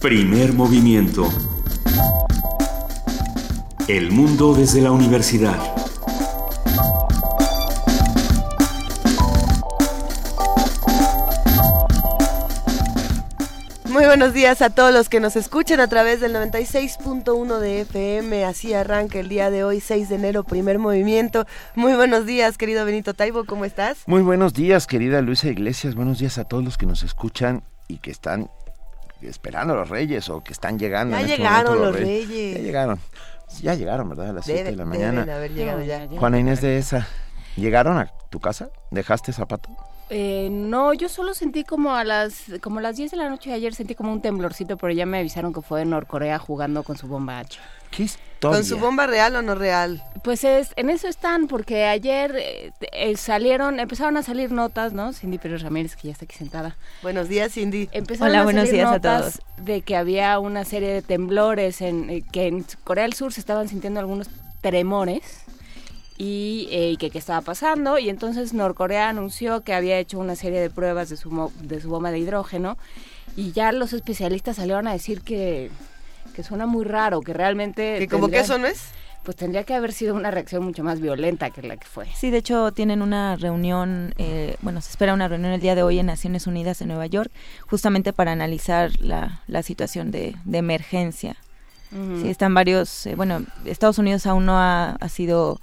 Primer movimiento. El mundo desde la universidad. Muy buenos días a todos los que nos escuchan a través del 96.1 de FM. Así arranca el día de hoy, 6 de enero, primer movimiento. Muy buenos días, querido Benito Taibo, ¿cómo estás? Muy buenos días, querida Luisa Iglesias. Buenos días a todos los que nos escuchan y que están esperando a los reyes o que están llegando. Ya en este llegaron los reyes. Ya llegaron. Ya llegaron, ¿verdad? A las 7 de la mañana. Deben haber llegado ya. Juana Inés de esa. ¿Llegaron a tu casa? ¿Dejaste zapato? Eh, no, yo solo sentí como a las como a las 10 de la noche de ayer sentí como un temblorcito, pero ya me avisaron que fue en Norcorea jugando con su bomba H. ¿Qué historia? ¿Con su bomba real o no real? Pues es, en eso están, porque ayer eh, eh, salieron, empezaron a salir notas, ¿no? Cindy Pérez Ramírez, que ya está aquí sentada. Buenos días, Cindy. Empezaron Hola, a buenos salir días a notas todos. de que había una serie de temblores, en eh, que en Corea del Sur se estaban sintiendo algunos tremores y eh, que qué estaba pasando y entonces Norcorea anunció que había hecho una serie de pruebas de su mo- de su bomba de hidrógeno y ya los especialistas salieron a decir que que suena muy raro que realmente ¿Que como que eso no es? pues tendría que haber sido una reacción mucho más violenta que la que fue Sí, de hecho tienen una reunión, eh, bueno, se espera una reunión el día de hoy en Naciones Unidas en Nueva York, justamente para analizar la, la situación de, de emergencia. Sí, están varios, eh, bueno, Estados Unidos aún no ha, ha sido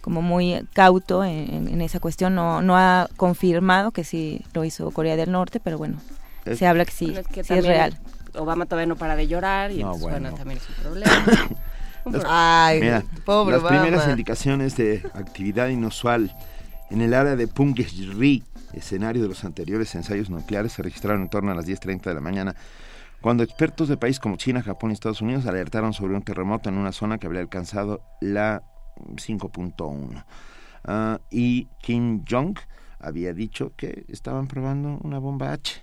como muy cauto en, en- en esa cuestión, no, no ha confirmado que sí lo hizo Corea del Norte, pero bueno, Es- se habla que sí, Bueno, es que sí es real. Obama todavía no para de llorar y No, entonces, bueno. bueno. también es un problema Un problema. Ay, Mira, pobre las primeras Obama. indicaciones de actividad inusual en el área de Punggye-ri, escenario de los anteriores ensayos nucleares, se registraron en torno a las 10.30 de la mañana, cuando expertos de países como China, Japón y Estados Unidos alertaron sobre un terremoto en una zona que habría alcanzado la 5.1. Ah, y Kim Jong había dicho que estaban probando una bomba H.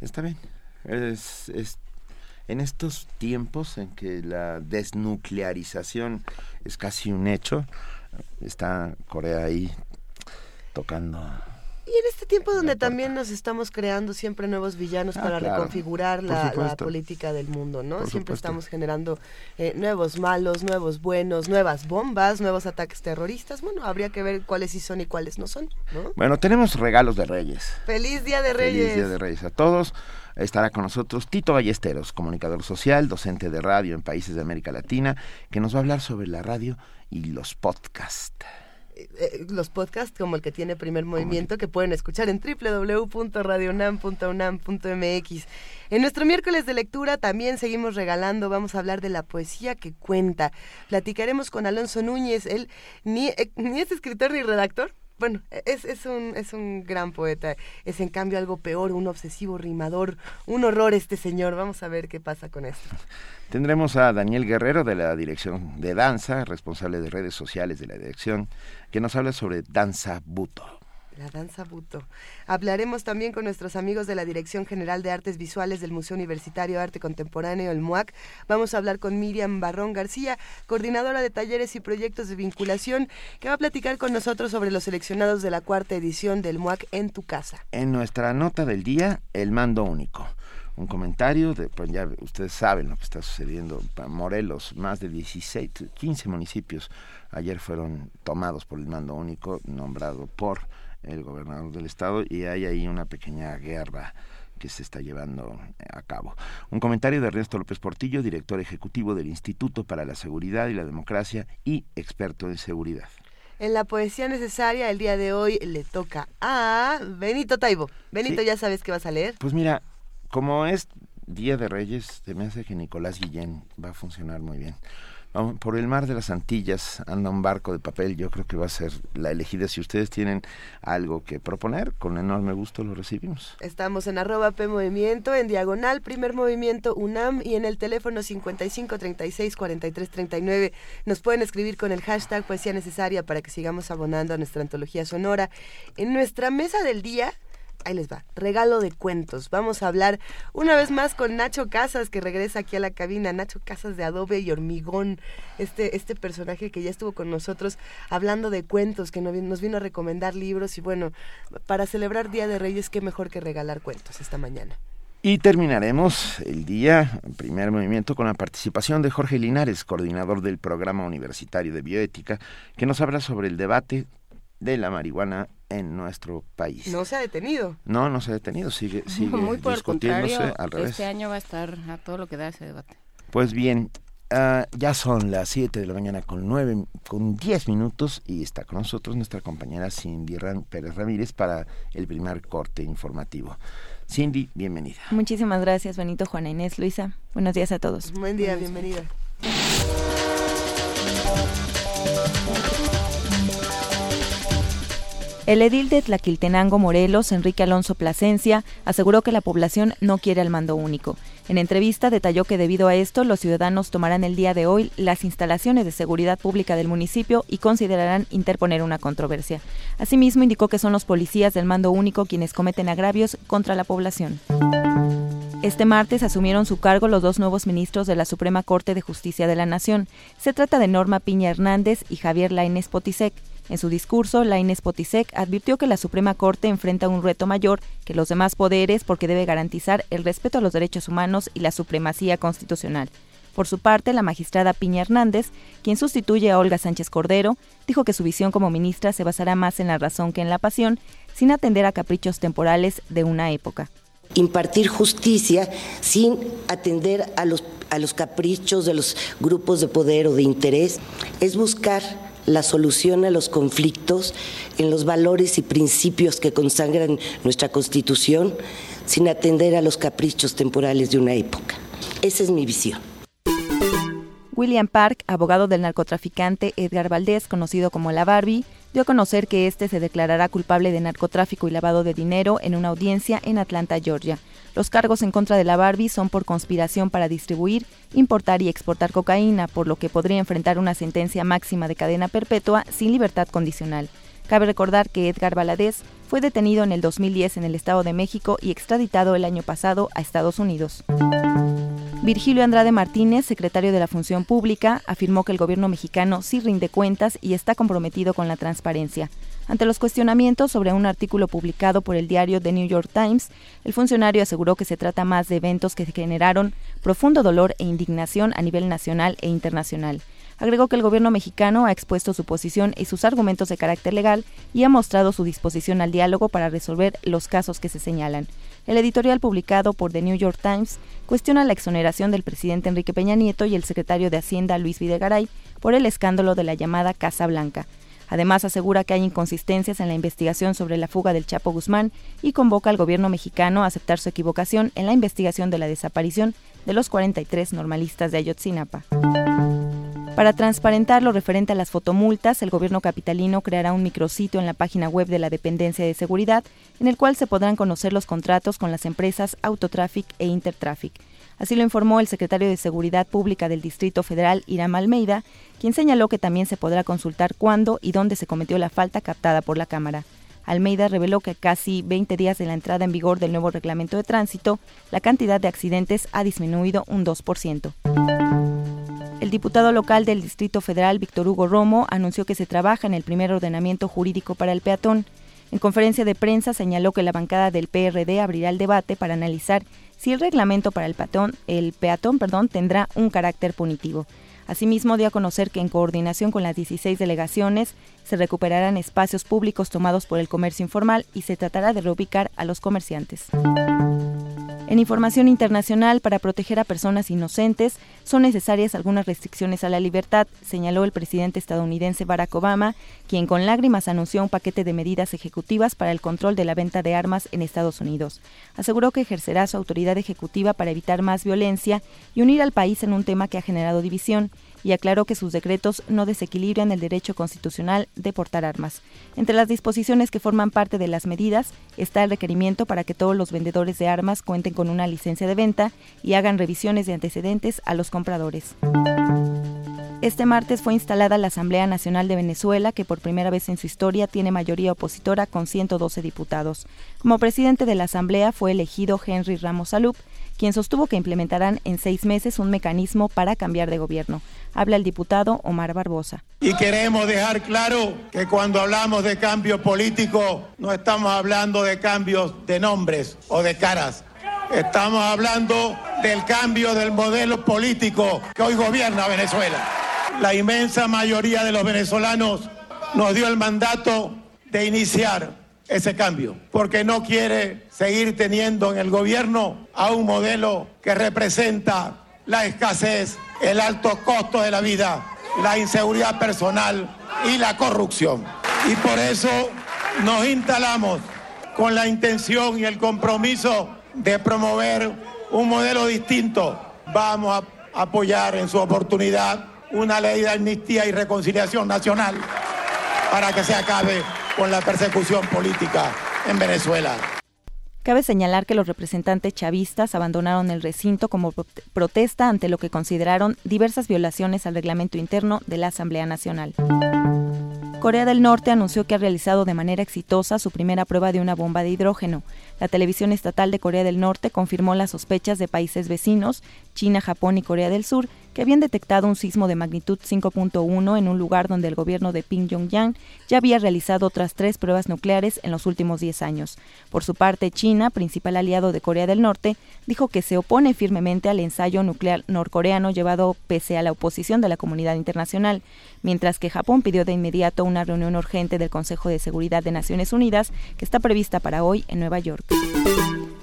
Está bien. Es, es- en estos tiempos en que la desnuclearización es casi un hecho, está Corea ahí tocando. Y en este tiempo donde también nos estamos creando siempre nuevos villanos Ah, para claro. reconfigurar la, política del mundo, ¿no? Por siempre supuesto. estamos generando eh, nuevos malos, nuevos buenos, nuevas bombas, nuevos ataques terroristas. Bueno, habría que ver cuáles sí son y cuáles no son, ¿no? Bueno, tenemos regalos de Reyes. ¡Feliz Día de Reyes! Feliz Día de Reyes a todos. Estará con nosotros Tito Ballesteros, comunicador social, docente de radio en países de América Latina, que nos va a hablar sobre la radio y los podcasts. Eh, los podcasts como el que tiene primer movimiento que pueden escuchar en www.radionam.unam.mx. En nuestro miércoles de lectura también seguimos regalando, vamos a hablar de la poesía que cuenta. Platicaremos con Alonso Núñez, él ni, eh, ni es escritor ni redactor. Bueno, es, es, un, es un gran poeta, es en cambio algo peor, un obsesivo rimador, un horror este señor. Vamos a ver qué pasa con esto. Tendremos a Daniel Guerrero de la Dirección de Danza, responsable de redes sociales de la dirección, que nos habla sobre danza buto. La danza buto. Hablaremos también con nuestros amigos de la Dirección General de Artes Visuales del Museo Universitario de Arte Contemporáneo, el MUAC. Vamos a hablar con Miriam Barrón García, coordinadora de talleres y proyectos de vinculación, que va a platicar con nosotros sobre los seleccionados de la cuarta edición del MUAC en tu casa. En nuestra nota del día, el mando único. Un comentario, de, pues ya ustedes saben lo que está sucediendo. Pa- Morelos, más de 16, 15 municipios ayer fueron tomados por el mando único, nombrado por el gobernador del estado, y hay ahí una pequeña guerra que se está llevando a cabo. Un comentario de Ernesto López Portillo, director ejecutivo del Instituto para la Seguridad y la Democracia y experto en seguridad. En la poesía necesaria, el día de hoy le toca a Benito Taibo. Benito, Sí. ¿ya sabes qué vas a leer? Pues mira, como es Día de Reyes, se me hace que Nicolás Guillén va a funcionar muy bien. Vamos, Por el mar de las Antillas anda un barco de papel, yo creo que va a ser la elegida. Si ustedes tienen algo que proponer, con enorme gusto lo recibimos. Estamos en arroba P en diagonal, primer movimiento UNAM y en el teléfono 55 36 43 39. Nos pueden escribir con el hashtag Poesía Necesaria para que sigamos abonando a nuestra antología sonora. En nuestra mesa del día, ahí les va, regalo de cuentos. Vamos a hablar una vez más con Nacho Casas, que regresa aquí a la cabina. Nacho Casas de Adobe y Hormigón, este, este personaje que ya estuvo con nosotros hablando de cuentos, que nos vino a recomendar libros. Y bueno, para celebrar Día de Reyes, qué mejor que regalar cuentos esta mañana. Y terminaremos el día, primer movimiento, con la participación de Jorge Linares, coordinador del Programa Universitario de Bioética, que nos habla sobre el debate de la marihuana en nuestro país. No se ha detenido. No, no se ha detenido, sigue, sigue Muy por el discutiéndose contrario, al revés. este año va a estar a todo lo que da ese debate. Pues bien, ah, ya son las 7 de la mañana con nueve, con 10 minutos y está con nosotros nuestra compañera Cindy Ram- Pérez Ramírez para el primer corte informativo. Cindy, bienvenida. Muchísimas gracias, Benito, Juana Inés, Luisa. Buenos días a todos. Buen día, bienvenida. El edil de Tlaquiltenango, Morelos, Enrique Alonso Plasencia, aseguró que la población no quiere al mando único. En entrevista detalló que debido a esto los ciudadanos tomarán el día de hoy las instalaciones de seguridad pública del municipio y considerarán interponer una controversia. Asimismo indicó que son los policías del mando único quienes cometen agravios contra la población. Este martes asumieron su cargo los dos nuevos ministros de la Suprema Corte de Justicia de la Nación. Se trata de Norma Piña Hernández y Javier Lainez Potisek. En su discurso, Lainez Potisek advirtió que la Suprema Corte enfrenta un reto mayor que los demás poderes porque debe garantizar el respeto a los derechos humanos y la supremacía constitucional. Por su parte, la magistrada Piña Hernández, quien sustituye a Olga Sánchez Cordero, dijo que su visión como ministra se basará más en la razón que en la pasión, sin atender a caprichos temporales de una época impartir justicia sin atender a los, a los caprichos de los grupos de poder o de interés, es buscar la solución a los conflictos en los valores y principios que consagran nuestra Constitución, sin atender a los caprichos temporales de una época. Esa es mi visión. William Park, abogado del narcotraficante Edgar Valdés, conocido como la Barbie, dio a conocer que este se declarará culpable de narcotráfico y lavado de dinero en una audiencia en Atlanta, Georgia. Los cargos en contra de la Barbie son por conspiración para distribuir, importar y exportar cocaína, por lo que podría enfrentar una sentencia máxima de cadena perpetua sin libertad condicional. Cabe recordar que Edgar Valadez fue detenido en el 2010 en el Estado de México y extraditado el año pasado a Estados Unidos. Virgilio Andrade Martínez, secretario de la Función Pública, afirmó que el gobierno mexicano sí rinde cuentas y está comprometido con la transparencia. Ante los cuestionamientos sobre un artículo publicado por el diario The New York Times, el funcionario aseguró que se trata más de eventos que generaron profundo dolor e indignación a nivel nacional e internacional. Agregó que el gobierno mexicano ha expuesto su posición y sus argumentos de carácter legal y ha mostrado su disposición al diálogo para resolver los casos que se señalan. El editorial publicado por The New York Times cuestiona la exoneración del presidente Enrique Peña Nieto y el secretario de Hacienda Luis Videgaray por el escándalo de la llamada Casa Blanca. Además, asegura que hay inconsistencias en la investigación sobre la fuga del Chapo Guzmán y convoca al gobierno mexicano a aceptar su equivocación en la investigación de la desaparición de los 43 normalistas de Ayotzinapa. Para transparentar lo referente a las fotomultas, el gobierno capitalino creará un micrositio en la página web de la Dependencia de Seguridad, en el cual se podrán conocer los contratos con las empresas Autotraffic e Intertraffic. Así lo informó el secretario de Seguridad Pública del Distrito Federal, Iram Almeida, quien señaló que también se podrá consultar cuándo y dónde se cometió la falta captada por la Cámara. Almeida reveló que casi 20 días de la entrada en vigor del nuevo reglamento de tránsito, la cantidad de accidentes ha disminuido un 2%. El diputado local del Distrito Federal, Víctor Hugo Romo, anunció que se trabaja en el primer ordenamiento jurídico para el peatón. En conferencia de prensa señaló que la bancada del PRD abrirá el debate para analizar si el reglamento para el peatón, el peatón perdón, tendrá un carácter punitivo. Asimismo, dio a conocer que en coordinación con las 16 delegaciones se recuperarán espacios públicos tomados por el comercio informal y se tratará de reubicar a los comerciantes. En información internacional, para proteger a personas inocentes, son necesarias algunas restricciones a la libertad, señaló el presidente estadounidense Barack Obama, quien con lágrimas anunció un paquete de medidas ejecutivas para el control de la venta de armas en Estados Unidos. Aseguró que ejercerá su autoridad ejecutiva para evitar más violencia y unir al país en un tema que ha generado división y aclaró que sus decretos no desequilibran el derecho constitucional de portar armas. Entre las disposiciones que forman parte de las medidas está el requerimiento para que todos los vendedores de armas cuenten con una licencia de venta y hagan revisiones de antecedentes a los compradores. Este martes fue instalada la Asamblea Nacional de Venezuela, que por primera vez en su historia tiene mayoría opositora con 112 diputados. Como presidente de la Asamblea fue elegido Henry Ramos Alup, quien sostuvo que implementarán en seis meses un mecanismo para cambiar de gobierno. Habla el diputado Omar Barbosa. Y queremos dejar claro que cuando hablamos de cambio político no estamos hablando de cambios de nombres o de caras. Estamos hablando del cambio del modelo político que hoy gobierna Venezuela. La inmensa mayoría de los venezolanos nos dio el mandato de iniciar ese cambio, porque no quiere seguir teniendo en el gobierno a un modelo que representa la escasez, el alto costo de la vida, la inseguridad personal y la corrupción. Y por eso nos instalamos con la intención y el compromiso de promover un modelo distinto. Vamos a apoyar en su oportunidad una ley de amnistía y reconciliación nacional para que se acabe con la persecución política en Venezuela. Cabe señalar que los representantes chavistas abandonaron el recinto como protesta ante lo que consideraron diversas violaciones al reglamento interno de la Asamblea Nacional. Corea del Norte anunció que ha realizado de manera exitosa su primera prueba de una bomba de hidrógeno. La televisión estatal de Corea del Norte confirmó las sospechas de países vecinos, China, Japón y Corea del Sur, que habían detectado un sismo de magnitud 5.1 en un lugar donde el gobierno de Pyongyang ya había realizado otras tres pruebas nucleares en los últimos 10 años. Por su parte, China, principal aliado de Corea del Norte, dijo que se opone firmemente al ensayo nuclear norcoreano llevado pese a la oposición de la comunidad internacional, mientras que Japón pidió de inmediato una reunión urgente del Consejo de Seguridad de Naciones Unidas que está prevista para hoy en Nueva York.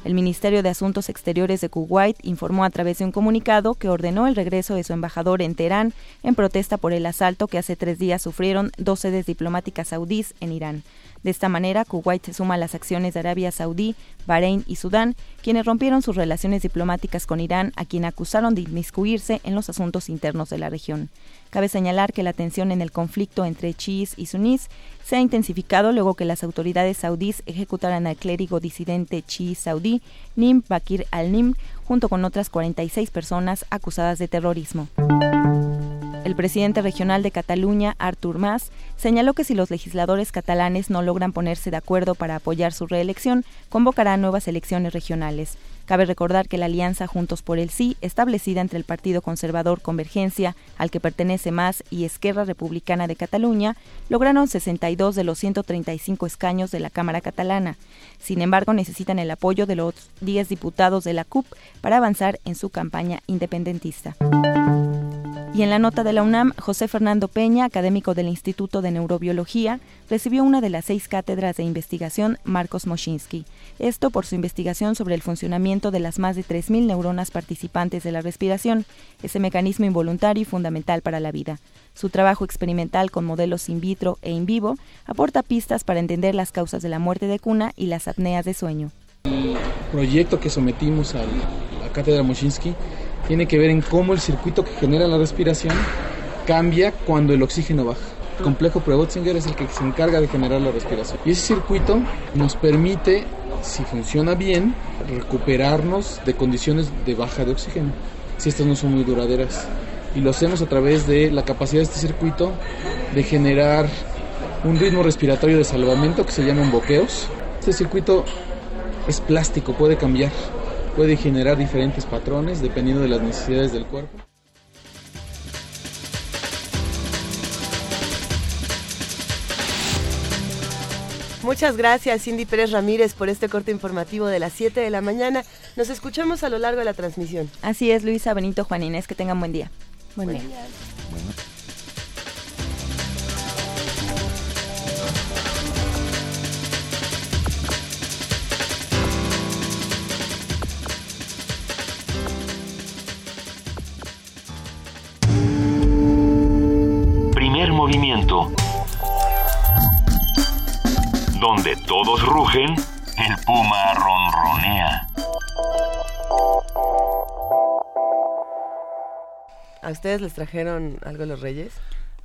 El Ministerio de Asuntos Exteriores de Kuwait informó a través de un comunicado que ordenó el regreso de su embajador en Teherán en protesta por el asalto que hace tres días sufrieron dos sedes diplomáticas saudíes en Irán. De esta manera, Kuwait se suma a las acciones de Arabia Saudí, Bahrein y Sudán, quienes rompieron sus relaciones diplomáticas con Irán, a quien acusaron de inmiscuirse en los asuntos internos de la región. Cabe señalar que la tensión en el conflicto entre chiíes y sunís se ha intensificado luego que las autoridades saudíes ejecutaran al clérigo disidente chií saudí Nim Bakir al-Nim junto con otras 46 personas acusadas de terrorismo. El presidente regional de Cataluña, Artur Mas, señaló que si los legisladores catalanes no logran ponerse de acuerdo para apoyar su reelección, convocará nuevas elecciones regionales. Cabe recordar que la alianza Juntos por el Sí, establecida entre el Partido Conservador Convergencia, al que pertenece Mas, y Esquerra Republicana de Cataluña, lograron 62 de los 135 escaños de la Cámara catalana. Sin embargo, necesitan el apoyo de los 10 diputados de la CUP para avanzar en su campaña independentista. Y en la nota de la UNAM, José Fernando Peña, académico del Instituto de Neurobiología, recibió una de las seis cátedras de investigación Marcos Moschinsky. Esto por su investigación sobre el funcionamiento de las más de 3.000 neuronas participantes de la respiración, ese mecanismo involuntario y fundamental para la vida. Su trabajo experimental con modelos in vitro e in vivo aporta pistas para entender las causas de la muerte de cuna y las apneas de sueño. El proyecto que sometimos a la cátedra Moschinsky tiene que ver en cómo el circuito que genera la respiración cambia cuando el oxígeno baja. El complejo Prebotzinger es el que se encarga de generar la respiración. Y ese circuito nos permite, si funciona bien, recuperarnos de condiciones de baja de oxígeno, si estas no son muy duraderas. Y lo hacemos a través de la capacidad de este circuito de generar un ritmo respiratorio de salvamento que se llaman boqueos. Este circuito es plástico, puede cambiar puede generar diferentes patrones dependiendo de las necesidades del cuerpo. Muchas gracias Cindy Pérez Ramírez por este corte informativo de las 7 de la mañana. Nos escuchamos a lo largo de la transmisión. Así es, Luisa Benito Juan Inés, que tengan buen día. Buen, día. Movimiento. Donde todos rugen, el puma ronronea. ¿A ustedes les trajeron algo los Reyes?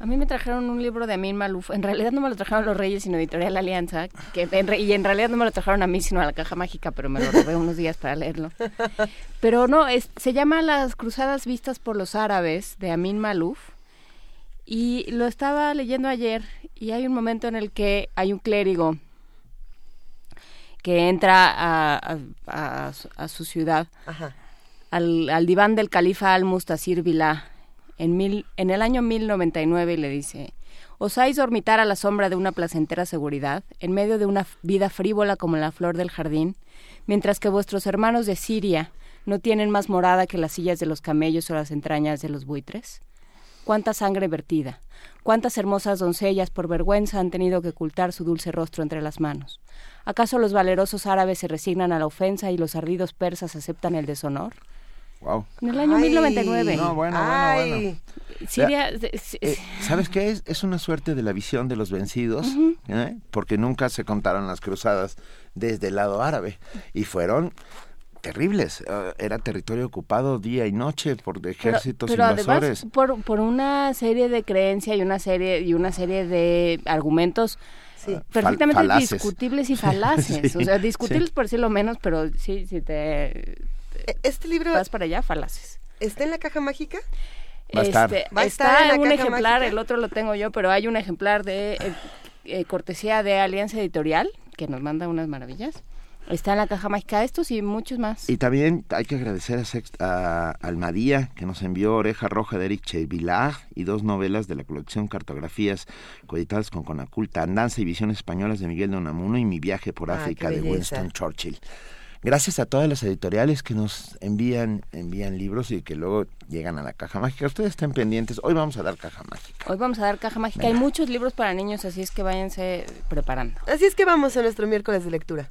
A mí me trajeron un libro de Amin Maluf. En realidad no me lo trajeron los Reyes, sino Editorial Alianza. Que y en realidad no me lo trajeron a mí, sino a la Caja Mágica, pero me lo robé unos días para leerlo. Pero no, se llama Las Cruzadas Vistas por los Árabes, de Amin Maluf. Y lo estaba leyendo ayer y hay un momento en el que hay un clérigo que entra a, a, su ciudad, Al, al, diván del califa al-Mustasir Billah, en, mil, en el año 1099 y le dice, ¿osáis dormitar a la sombra de una placentera seguridad, en medio de una vida frívola como la flor del jardín? mientras que vuestros hermanos de Siria no tienen más morada que las sillas de los camellos o las entrañas de los buitres? ¿Cuánta sangre vertida? ¿Cuántas hermosas doncellas por vergüenza han tenido que ocultar su dulce rostro entre las manos? ¿Acaso los valerosos árabes se resignan a la ofensa y los ardidos persas aceptan el deshonor? Wow. En el año Ay. 1099. No, bueno, bueno, Ay. bueno. Siria, eh, Eh, ¿Sabes qué es? Es una suerte de la visión de los vencidos, ¿eh? porque nunca se contaron las cruzadas desde el lado árabe y fueron terribles. Eh, era territorio ocupado día y noche por ejércitos pero invasores. además por, por una serie de creencias y una serie y una serie de argumentos Sí. perfectamente Fal- falaces. discutibles y falaces. Sí, o sea, discutibles sí. por decirlo menos, pero sí, si te E- Este libro vas para allá, falaces. está en la caja mágica. Va a estar. Este, Va a estar está en la un caja ejemplar, mágica. el otro lo tengo yo, pero hay un ejemplar de eh, eh, cortesía de Alianza Editorial que nos manda unas maravillas. Está en la caja mágica estos y muchos más. Y también hay que agradecer a, Sext- a Almadía, que nos envió Oreja Roja de Eric Chevillag y dos novelas de la colección Cartografías coeditadas con Conaculta, Andanza y Visiones Españolas de Miguel de Unamuno y Mi viaje por Ah, África de. Winston Churchill. Gracias a todas las editoriales que nos envían envían libros y que luego llegan a la caja mágica. Ustedes estén pendientes. Hoy vamos a dar caja mágica. Hoy vamos a dar caja mágica. Hay muchos libros para niños, así es que váyanse preparando. Así es que vamos a nuestro miércoles de lectura.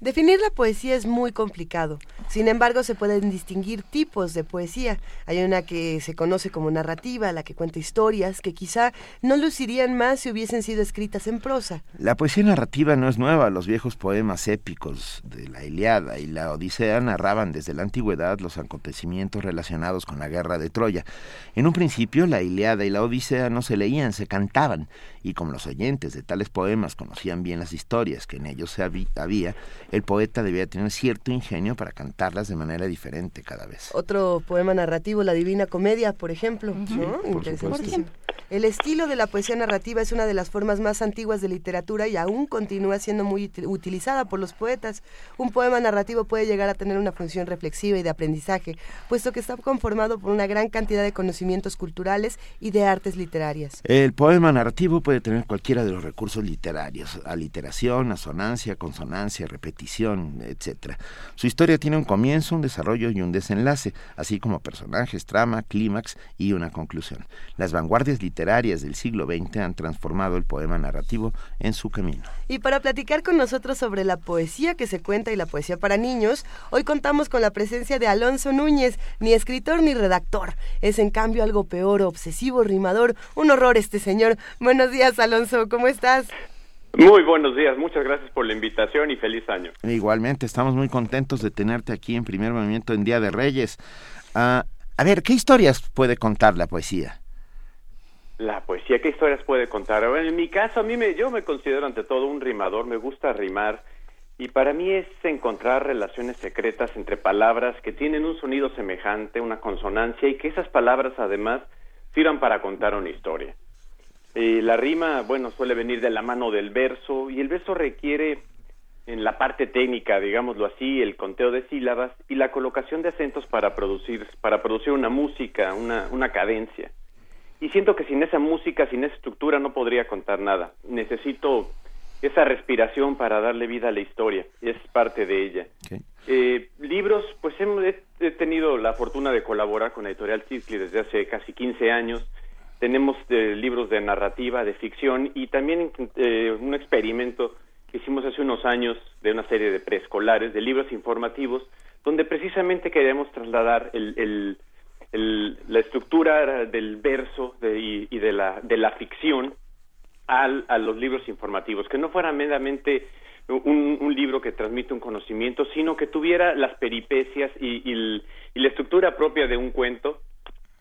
Definir la poesía es muy complicado. Sin embargo, se pueden distinguir tipos de poesía. Hay una que se conoce como narrativa, la que cuenta historias que quizá no lucirían más si hubiesen sido escritas en prosa. La poesía narrativa no es nueva. Los viejos poemas épicos de la Iliada y la Odisea narraban desde la antigüedad los acontecimientos relacionados con la guerra de Troya. En un principio, la Iliada y la Odisea no se leían, se cantaban, y como los oyentes de tales poemas conocían bien las historias que en ellos se había, el poeta debía tener cierto ingenio para cantarlas de manera diferente cada vez. Otro poema narrativo, La Divina Comedia, por ejemplo. ¿no? por Interesantísimo. El estilo de la poesía narrativa es una de las formas más antiguas de literatura y aún continúa siendo muy uti- utilizada por los poetas. Un poema narrativo puede llegar a tener una función reflexiva y de aprendizaje, puesto que está conformado por una gran cantidad de conocimientos culturales y de artes literarias. El poema narrativo puede tener cualquiera de los recursos literarios, aliteración, asonancia, consonancia, repetición, etc. Su historia tiene un comienzo, un desarrollo y un desenlace, así como personajes, trama, clímax y una conclusión. Las vanguardias literarias del siglo XX han transformado el poema narrativo en su camino. Y para platicar con nosotros sobre la poesía que se cuenta y la poesía para niños, hoy contamos con la presencia de Alonso Núñez, ni escritor ni redactor. Es en cambio algo peor, obsesivo, rimador, un horror este señor. Buenos días, Alonso, ¿cómo estás? Muy buenos días, muchas gracias por la invitación y feliz año. Igualmente, estamos muy contentos de tenerte aquí en Primer Movimiento en Día de Reyes. Ah, a ver, ¿qué historias puede contar la poesía? La poesía, ¿qué historias puede contar? Bueno, en mi caso, a mí me, yo me considero ante todo un rimador, me gusta rimar y para mí es encontrar relaciones secretas entre palabras que tienen un sonido semejante, una consonancia y que esas palabras además sirvan para contar una historia. Eh, la rima, bueno, suele venir de la mano del verso y el verso requiere en la parte técnica, digámoslo así, el conteo de sílabas y la colocación de acentos para producir, para producir una música, una, una cadencia. Y siento que sin esa música, sin esa estructura, no podría contar nada. Necesito esa respiración para darle vida a la historia. Es parte de ella. Eh, libros, pues he tenido la fortuna de colaborar con la editorial Cisli desde hace casi 15 años. Tenemos eh, libros de narrativa, de ficción y también eh, un experimento que hicimos hace unos años de una serie de preescolares, de libros informativos, donde precisamente queríamos trasladar el, el- la estructura del verso de- y, de, la, de la ficción al- a los libros informativos, que no fuera meramente un, un libro que transmite un conocimiento, sino que tuviera las peripecias y, y y la estructura propia de un cuento.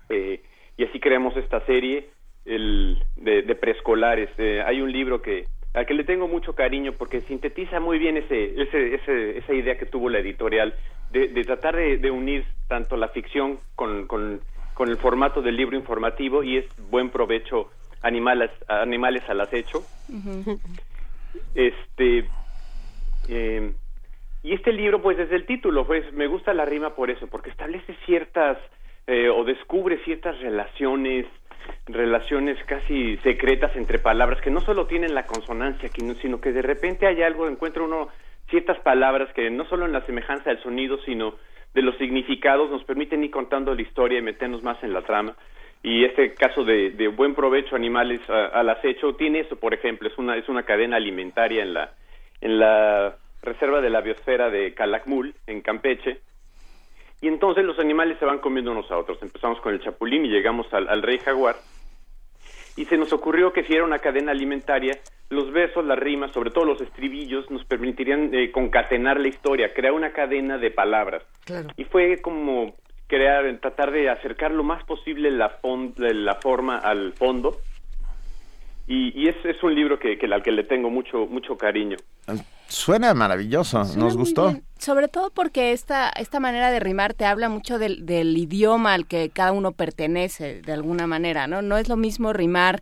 eh, y así creamos esta serie el, de, de preescolares. Eh, hay un libro que al que le tengo mucho cariño porque sintetiza muy bien ese, ese, ese- esa idea que tuvo la editorial de, de tratar de, de unir tanto la ficción con, con, con el formato del libro informativo y es buen provecho animales, animales al acecho. Este eh, y este libro, pues desde el título, pues me gusta la rima por eso, porque establece ciertas eh, o descubre ciertas relaciones relaciones casi secretas entre palabras que no solo tienen la consonancia, sino que de repente hay algo, encuentra uno ciertas palabras que no solo en la semejanza del sonido, sino de los significados nos permiten ir contando la historia y meternos más en la trama. Y este caso de, buen provecho animales al acecho tiene eso, por ejemplo, es una, es una cadena alimentaria en la, en la reserva de la biosfera de Calakmul, en Campeche, y entonces los animales se van comiendo unos a otros. Empezamos con el chapulín y llegamos al, rey jaguar. Y se nos ocurrió que si era una cadena alimentaria, los versos, las rimas, sobre todo los estribillos, nos permitirían eh, concatenar la historia, crear una cadena de palabras. Y fue como crear, tratar de acercar lo más posible la, la forma al fondo. Y, es, es, un libro que, que, al que le tengo mucho, mucho cariño. Suena maravilloso, nos gustó. Sobre todo porque esta, esta manera de rimar te habla mucho del, idioma al que cada uno pertenece, de alguna manera, ¿no? No es lo mismo rimar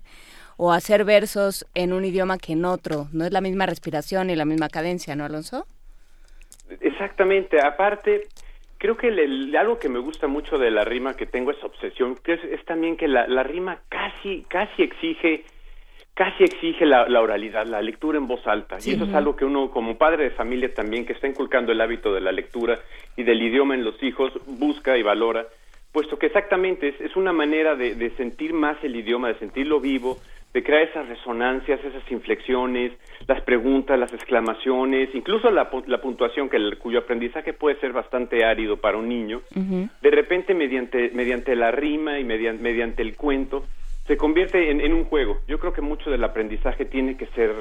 o hacer versos en un idioma que en otro, no es la misma respiración y la misma cadencia, ¿no, Alonso? Exactamente, aparte, creo que algo que me gusta mucho de la rima que tengo es obsesión, que es, también que la, la rima casi, casi exige casi exige la, oralidad, la lectura en voz alta. Y eso es algo que uno, como padre de familia también, que está inculcando el hábito de la lectura y del idioma en los hijos, busca y valora, puesto que exactamente es, una manera de, sentir más el idioma, de sentirlo vivo, de crear esas resonancias, esas inflexiones, las preguntas, las exclamaciones, incluso la, puntuación, que el, cuyo aprendizaje puede ser bastante árido para un niño, de repente mediante, mediante la rima y mediante, mediante el cuento, se convierte en, un juego. Yo creo que mucho del aprendizaje tiene que ser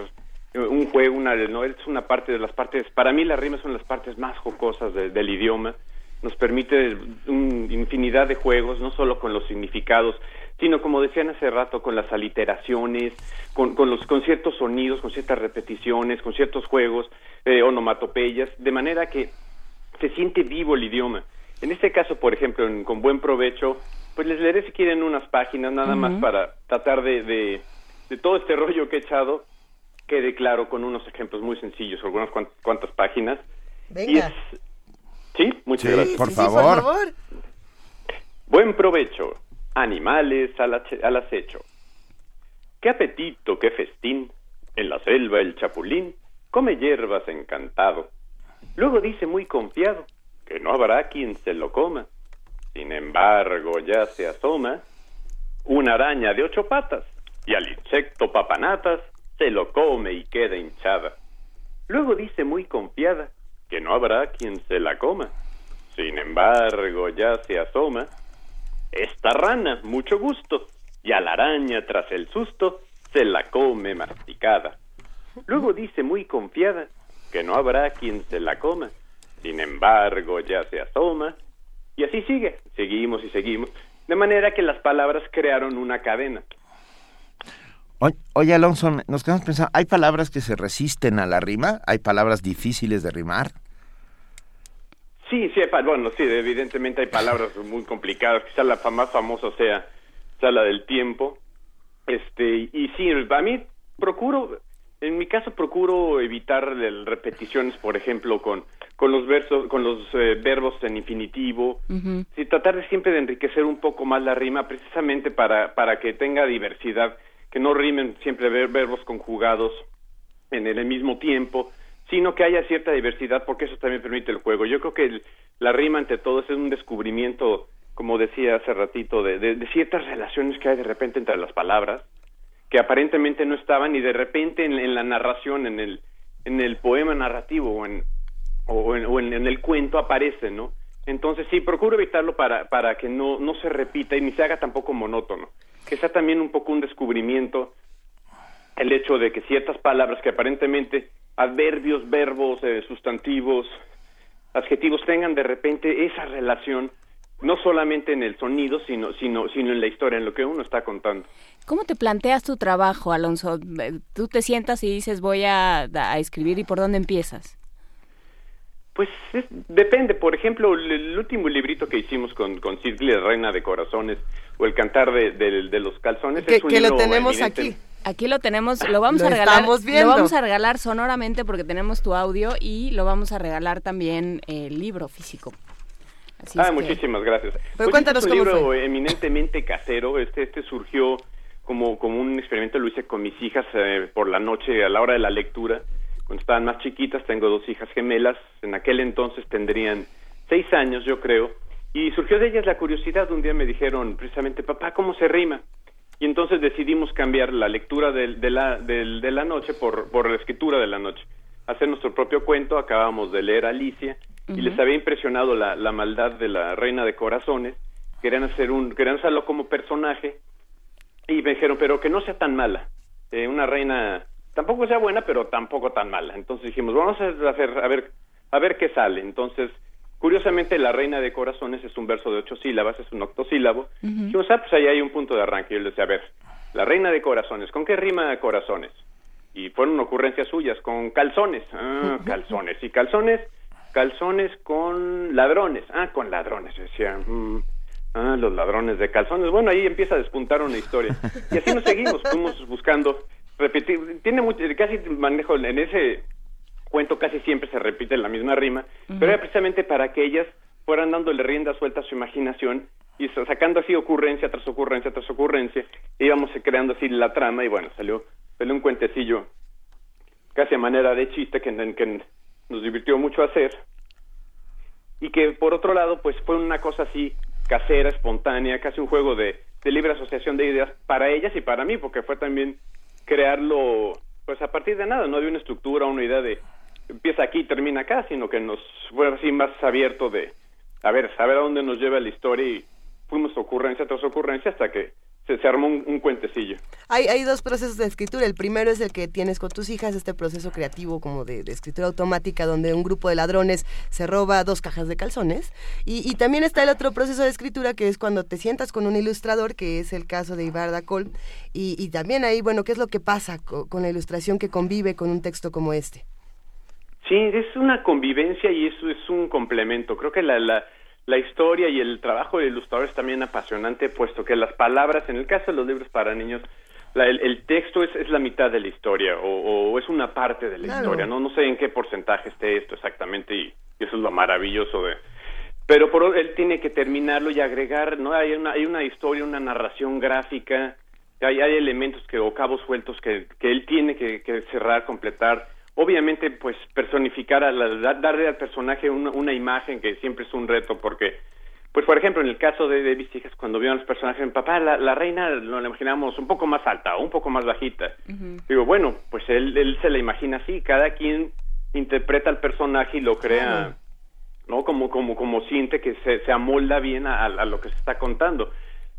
eh, un juego, una, no es una parte de las partes, para mí las rimas son las partes más jocosas del idioma, nos permite una infinidad de juegos, no solo con los significados, sino como decían hace rato, con las aliteraciones, con, con los con ciertos sonidos, con ciertas repeticiones, con ciertos juegos, eh, onomatopeyas, de manera que se siente vivo el idioma. En este caso, por ejemplo, con buen provecho, pues les leeré si quieren unas páginas nada más para tratar de, de, todo este rollo que he echado, quede claro con unos ejemplos muy sencillos, algunas cuantas páginas. Venga. Sí, muchas gracias. Por, favor. Buen provecho. Animales al, al acecho. Qué apetito, qué festín. En la selva el chapulín come hierbas encantado. Luego dice muy confiado que no habrá quien se lo coma. Sin embargo, ya se asoma una araña de ocho patas y al insecto papanatas se lo come y queda hinchada. Luego dice muy confiada que no habrá quien se la coma. Sin embargo, ya se asoma esta rana, mucho gusto, y a la araña tras el susto se la come masticada. Luego dice muy confiada que no habrá quien se la coma. Sin embargo, ya se asoma y así sigue, seguimos y seguimos. De manera que las palabras crearon una cadena. Oye, Alonso, nos quedamos pensando, ¿hay palabras que se resisten a la rima? ¿Hay palabras difíciles de rimar? Sí, sí, bueno, sí, evidentemente hay palabras muy complicadas, quizá la más famosa sea, sea la del tiempo. Este, y sí, a mí procuro, en mi caso procuro evitar repeticiones, por ejemplo, con con los versos, con los eh, verbos en infinitivo, y tratar de siempre de enriquecer un poco más la rima, precisamente para, para que tenga diversidad, que no rimen siempre verbos conjugados en el mismo tiempo, sino que haya cierta diversidad, porque eso también permite el juego. Yo creo que la rima, ante todo, es un descubrimiento, como decía hace ratito, de, de, ciertas relaciones que hay de repente entre las palabras, que aparentemente no estaban, y de repente en, en la narración, en el, en el poema narrativo o en, o, en, el cuento aparece, ¿no? Entonces sí, procuro evitarlo para, para que no, no se repita y ni se haga tampoco monótono. Que sea también un poco un descubrimiento el hecho de que ciertas palabras que aparentemente adverbios, verbos, eh, sustantivos, adjetivos tengan de repente esa relación no solamente en el sonido, sino, sino, sino en la historia, en lo que uno está contando. ¿Cómo te planteas tu trabajo, Alonso? Tú te sientas y dices voy a, a escribir y por dónde empiezas. Pues depende, por ejemplo, el, último librito que hicimos con, con Circle, Reina de Corazones, o El Cantar de, de, los Calzones, que, que lo tenemos aquí. Aquí lo tenemos, lo vamos a regalar. Lo vamos a regalar sonoramente porque tenemos tu audio y lo vamos a regalar también el libro físico. ah, muchísimas gracias. Pero pues cuéntanos este es un libro eminentemente casero. Este, este surgió como, como un experimento lo hice con mis hijas eh, por la noche a la hora de la lectura, cuando estaban más chiquitas, tengo dos hijas gemelas, en aquel entonces tendrían seis años yo creo, y surgió de ellas la curiosidad, un día me dijeron precisamente, papá, ¿cómo se rima? Y entonces decidimos cambiar la lectura de, de la, de, de la noche por, por la escritura de la noche, hacer nuestro propio cuento, acabamos de leer Alicia, y les había impresionado la, la maldad de la reina de corazones, querían hacer un, querían usarlo como personaje, y me dijeron, pero que no sea tan mala, eh, una reina tampoco sea buena, pero tampoco tan mala. Entonces dijimos, vamos a hacer, a ver, a ver qué sale. Entonces, curiosamente, la reina de corazones es un verso de ocho sílabas, es un octosílabo. Dijimos, ah, pues ahí hay un punto de arranque. Y yo les decía, a ver, la reina de corazones, ¿con qué rima corazones? Y fueron ocurrencias suyas, con calzones. Ah, calzones. Y calzones, calzones con ladrones. Ah, con ladrones, decía. mm, Ah, los ladrones de calzones. Bueno, ahí empieza a despuntar una historia. Y así nos seguimos, fuimos buscando, repetir, tiene mucho, casi manejo en ese cuento casi siempre se repite la misma rima, pero era precisamente para que ellas fueran dándole rienda suelta a su imaginación y sa- sacando así ocurrencia tras ocurrencia tras ocurrencia, e íbamos creando así la trama y bueno, salió, salió un cuentecillo casi a manera de chiste que, que nos divirtió mucho hacer y que por otro lado pues fue una cosa así casera, espontánea, casi un juego de, de libre asociación de ideas para ellas y para mí, porque fue también crearlo pues a partir de nada, no de una estructura, una idea de empieza aquí termina acá, sino que nos fue así más abierto de a ver, saber a dónde nos lleva la historia y fuimos ocurrencia tras ocurrencia hasta que se, se armó un, un cuentecillo. Hay, hay dos procesos de escritura. El primero es el que tienes con tus hijas, este proceso creativo como de, de escritura automática, donde un grupo de ladrones se roba dos cajas de calzones. Y, y también está el otro proceso de escritura, que es cuando te sientas con un ilustrador, que es el caso de Ibarda Col. Y, y también ahí, bueno, ¿qué es lo que pasa co- con la ilustración que convive con un texto como este? Sí, es una convivencia y eso es un complemento. Creo que la, la, la historia y el trabajo del ilustrador es también apasionante, puesto que las palabras, en el caso de los libros para niños, la- el, el texto es, es la mitad de la historia o, o es una parte de la Claro. historia. No no sé en qué porcentaje esté esto exactamente y, y eso es lo maravilloso de... Pero por, él tiene que terminarlo y agregar, ¿no? Hay una, hay una historia, una narración gráfica, hay, hay elementos que, o cabos sueltos que, que él tiene que, que cerrar, completar. Obviamente, pues personificar, a la- da- darle al personaje una, una imagen que siempre es un reto, porque, pues por ejemplo, en el caso de, de mis hijas, cuando vieron los personajes, papá, la, la reina nos la imaginamos un poco más alta o un poco más bajita. Digo, bueno, pues él, él se la imagina así, cada quien interpreta al personaje y lo crea. ¿no? Como, como, como siente que se, se amolda bien a, a lo que se está contando.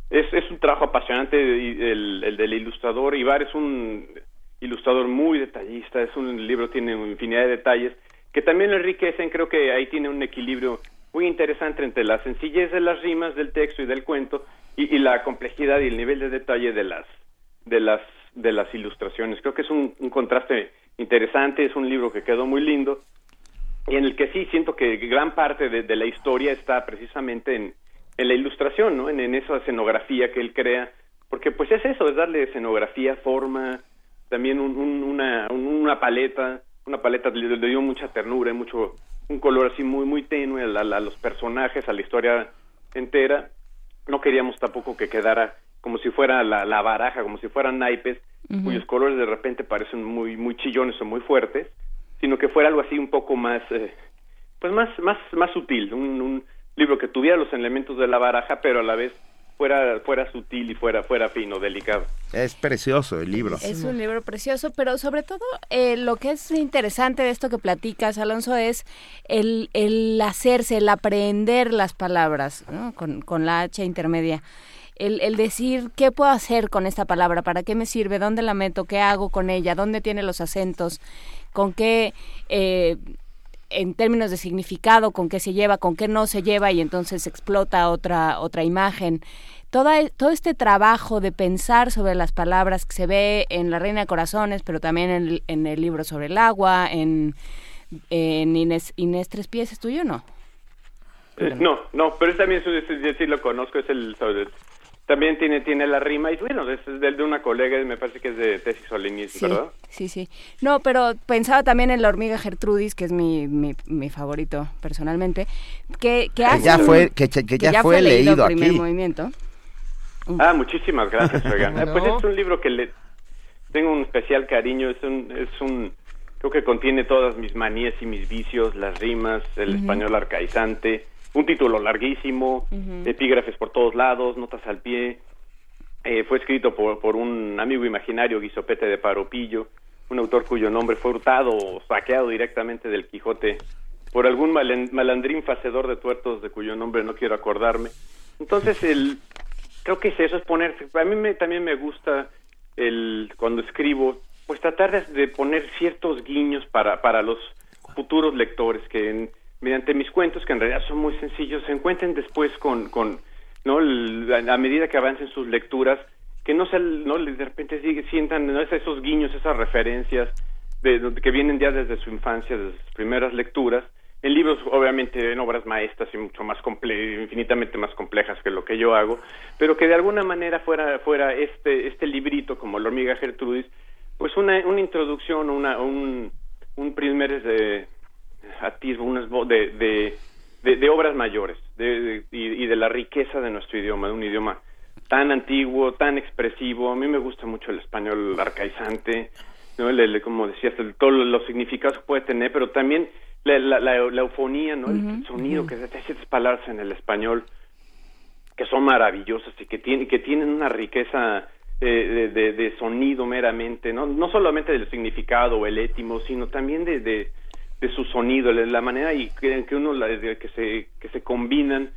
Es, es un trabajo apasionante el, el del ilustrador. Ibar es un ilustrador muy detallista, es un libro, tiene infinidad de detalles que también lo enriquecen, creo que ahí tiene un equilibrio muy interesante entre la sencillez de las rimas del texto y del cuento y, y la complejidad y el nivel de detalle de las de las de las ilustraciones. Creo que es un, contraste interesante, es un libro que quedó muy lindo y en el que sí siento que gran parte de, de la historia está precisamente en, en la ilustración, ¿no? En, en esa escenografía que él crea, porque pues es eso, es darle escenografía, forma, también un- un- una, un- una paleta, una paleta le, le dio mucha ternura, y mucho, un color así muy, muy tenue a, los personajes, a la historia entera. No queríamos tampoco que quedara como si fuera la, la baraja, como si fueran naipes, cuyos colores de repente parecen muy, muy chillones o muy fuertes, sino que fuera algo así un poco más, eh, pues más, más, más sutil, un, un libro que tuviera los elementos de la baraja, pero a la vez fuera, fuera sutil y fuera, fuera fino, delicado. Es precioso el libro. Es un libro precioso, pero sobre todo eh, lo que es interesante de esto que platicas, Alonso, es el, el hacerse, el aprender las palabras ¿no? con, con la H intermedia. El, el decir qué puedo hacer con esta palabra, para qué me sirve, dónde la meto, qué hago con ella, dónde tiene los acentos, con qué, eh, en términos de significado, con qué se lleva, con qué no se lleva y entonces explota otra, otra imagen. Toda, todo este trabajo de pensar sobre las palabras que se ve en La Reina de Corazones, pero también en, el- en el libro sobre el agua, en, en Inés, Inés Tres Pies, ¿es tuyo o no? Eh, no, no, pero también, es, es- lo conozco, es el, también tiene, tiene la rima, y bueno, es del de una colega, me parece que es de Tesis Solinis, Sí, ¿verdad? sí, sí. No, pero pensaba también en la hormiga Gertrudis, que es mi, mi, mi favorito personalmente, que, que hace ya un- fue- que- que ya fue leído leído primer aquí. movimiento. Ah, muchísimas gracias, oigan. Pues es un libro que le tengo un especial cariño, es un, es un, creo que contiene todas mis manías y mis vicios, las rimas, el español arcaizante, un título larguísimo, epígrafes por todos lados, notas al pie. Eh, fue escrito por, por un amigo imaginario, Guisopete de Paropillo, un autor cuyo nombre fue hurtado o saqueado directamente del Quijote por algún malandrín facedor de tuertos de cuyo nombre no quiero acordarme. Entonces, el, creo que es eso, es ponerse. A mí me, también me gusta el cuando escribo, pues tratar de, poner ciertos guiños para, para los futuros lectores que mediante mis cuentos, que en realidad son muy sencillos, se encuentren después con, con ¿no? a medida que avancen sus lecturas, que no se, no de repente sientan esos guiños, esas referencias de, que vienen ya desde su infancia, desde sus primeras lecturas, en libros obviamente en obras maestras y mucho más comple infinitamente más complejas que lo que yo hago, pero que de alguna manera fuera fuera este este librito como La hormiga Gertrudis, pues una una introducción, una un un primer de atisbo, de, de, de, obras mayores de, y, y de la riqueza de nuestro idioma, de un idioma tan antiguo, tan expresivo. A mí me gusta mucho el español arcaizante, ¿no? Le, como decías, todos los significados que puede tener, pero también la, la, eufonía, ¿no? El sonido que hay ciertas palabras en el español que son maravillosas y que, tienen que tienen una riqueza eh, de, de, sonido meramente, ¿no? No solamente del significado o el étimo, sino también de, de, de su sonido, la manera y que, que uno que se que se combinan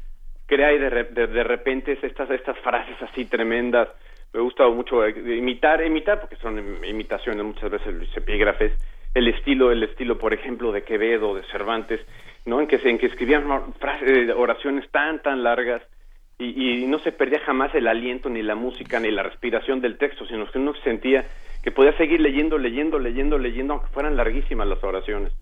crea y de, de, repente estas, estas frases así tremendas. Me gusta mucho eh, imitar, imitar, porque son imitaciones muchas veces los epígrafes, el estilo, el estilo, por ejemplo, de Quevedo, de Cervantes, ¿no? En que, en que escribían eh, oraciones tan, tan largas y, y, no se perdía jamás el aliento, ni la música, ni la respiración del texto, sino que uno sentía que podía seguir leyendo, leyendo, leyendo, leyendo, aunque fueran larguísimas las oraciones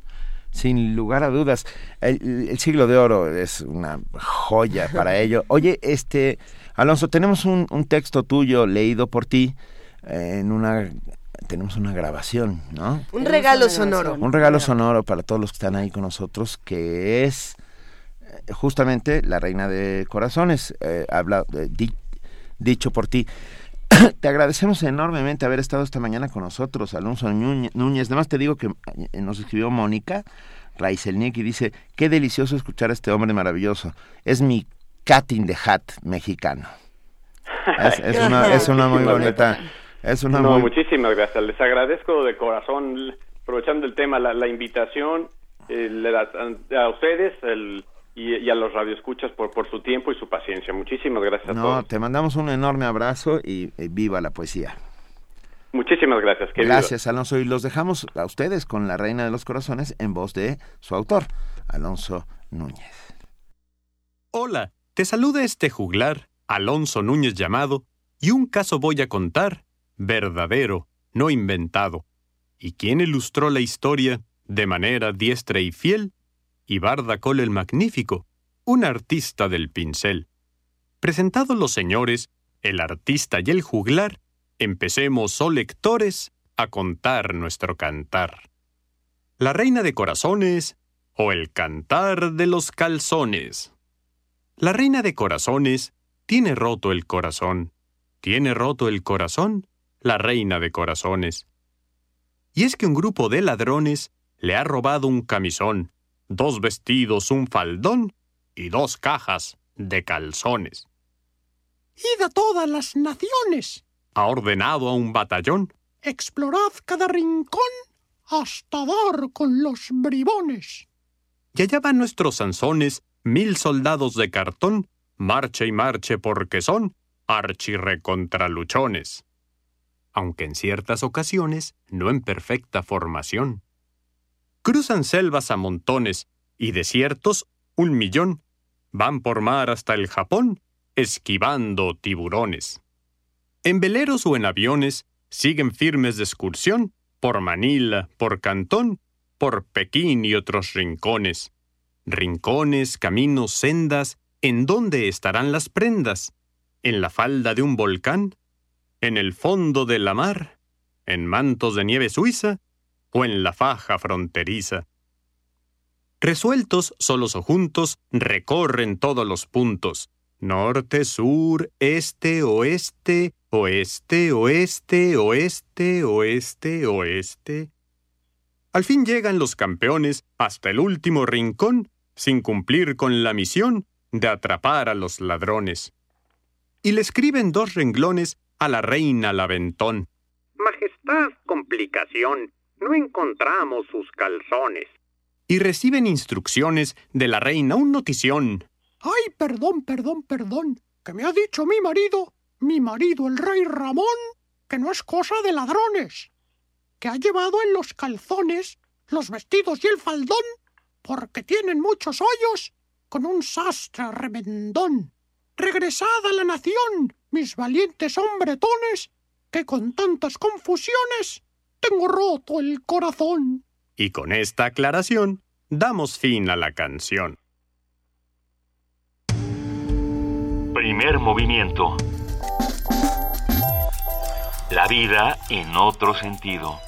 sin lugar a dudas. El, siglo de oro es una joya para ello. Oye, este, Alonso, tenemos un, texto tuyo leído por ti en una tenemos una grabación, ¿no? Un regalo sonoro. Un regalo sonoro para todos los que están ahí con nosotros, que es eh, justamente la reina de corazones, eh, habla eh, dicho por ti. te agradecemos enormemente haber estado esta mañana con nosotros, Alonso Núñez. Además te digo que eh, nos escribió Mónica Raizelnick y dice, qué delicioso escuchar a este hombre maravilloso. Es mi cat in the hat mexicano. Es, una, muy bonita... Es una no, muchísimas gracias. Les agradezco de corazón, aprovechando el tema, la, invitación a ustedes, el y, a los radioescuchas por, por su tiempo y su paciencia. Muchísimas gracias no, a todos. te mandamos un enorme abrazo y, viva la poesía. Muchísimas gracias. Gracias, Alonso. Y los dejamos a ustedes con La Reina de los Corazones en voz de su autor, Alonso Núñez. Hola, te saluda este juglar, Alonso Núñez llamado, y un caso voy a contar, verdadero, no inventado. ¿Y quién ilustró la historia de manera diestra y fiel? Y Bardacol el Magnífico, un artista del pincel. Presentados los señores, el artista y el juglar, empecemos, oh lectores, a contar nuestro cantar. La reina de corazones o el cantar de los calzones. La reina de corazones tiene roto el corazón. Tiene roto el corazón la reina de corazones. Y es que un grupo de ladrones le ha robado un camisón dos vestidos, un faldón y dos cajas de calzones. Id a todas las naciones, ha ordenado a un batallón. Explorad cada rincón hasta dar con los bribones. Y allá van nuestros Sansones, mil soldados de cartón, marche y marche porque son archirrecontraluchones. Aunque en ciertas ocasiones no en perfecta formación cruzan selvas a montones y desiertos un millón, van por mar hasta el Japón, esquivando tiburones. En veleros o en aviones siguen firmes de excursión por Manila, por Cantón, por Pekín y otros rincones. Rincones, caminos, sendas, ¿en dónde estarán las prendas? ¿En la falda de un volcán? ¿En el fondo de la mar? ¿En mantos de nieve suiza? O en la faja fronteriza. Resueltos, solos o juntos, recorren todos los puntos, Norte, sur, este, oeste, oeste, oeste, oeste, oeste, oeste. Al fin llegan los campeones hasta el último rincón, sin cumplir con la misión de atrapar a los ladrones. Y le escriben dos renglones a la reina Laventón. Majestad, complicación. No encontramos sus calzones. Y reciben instrucciones de la reina un notición. Ay, perdón, perdón, perdón. Que me ha dicho mi marido, mi marido el rey Ramón, que no es cosa de ladrones. Que ha llevado en los calzones los vestidos y el faldón porque tienen muchos hoyos con un sastre remendón. Regresad a la nación, mis valientes hombretones, que con tantas confusiones tengo roto el corazón. Y con esta aclaración damos fin a la canción. Primer movimiento. La vida en otro sentido.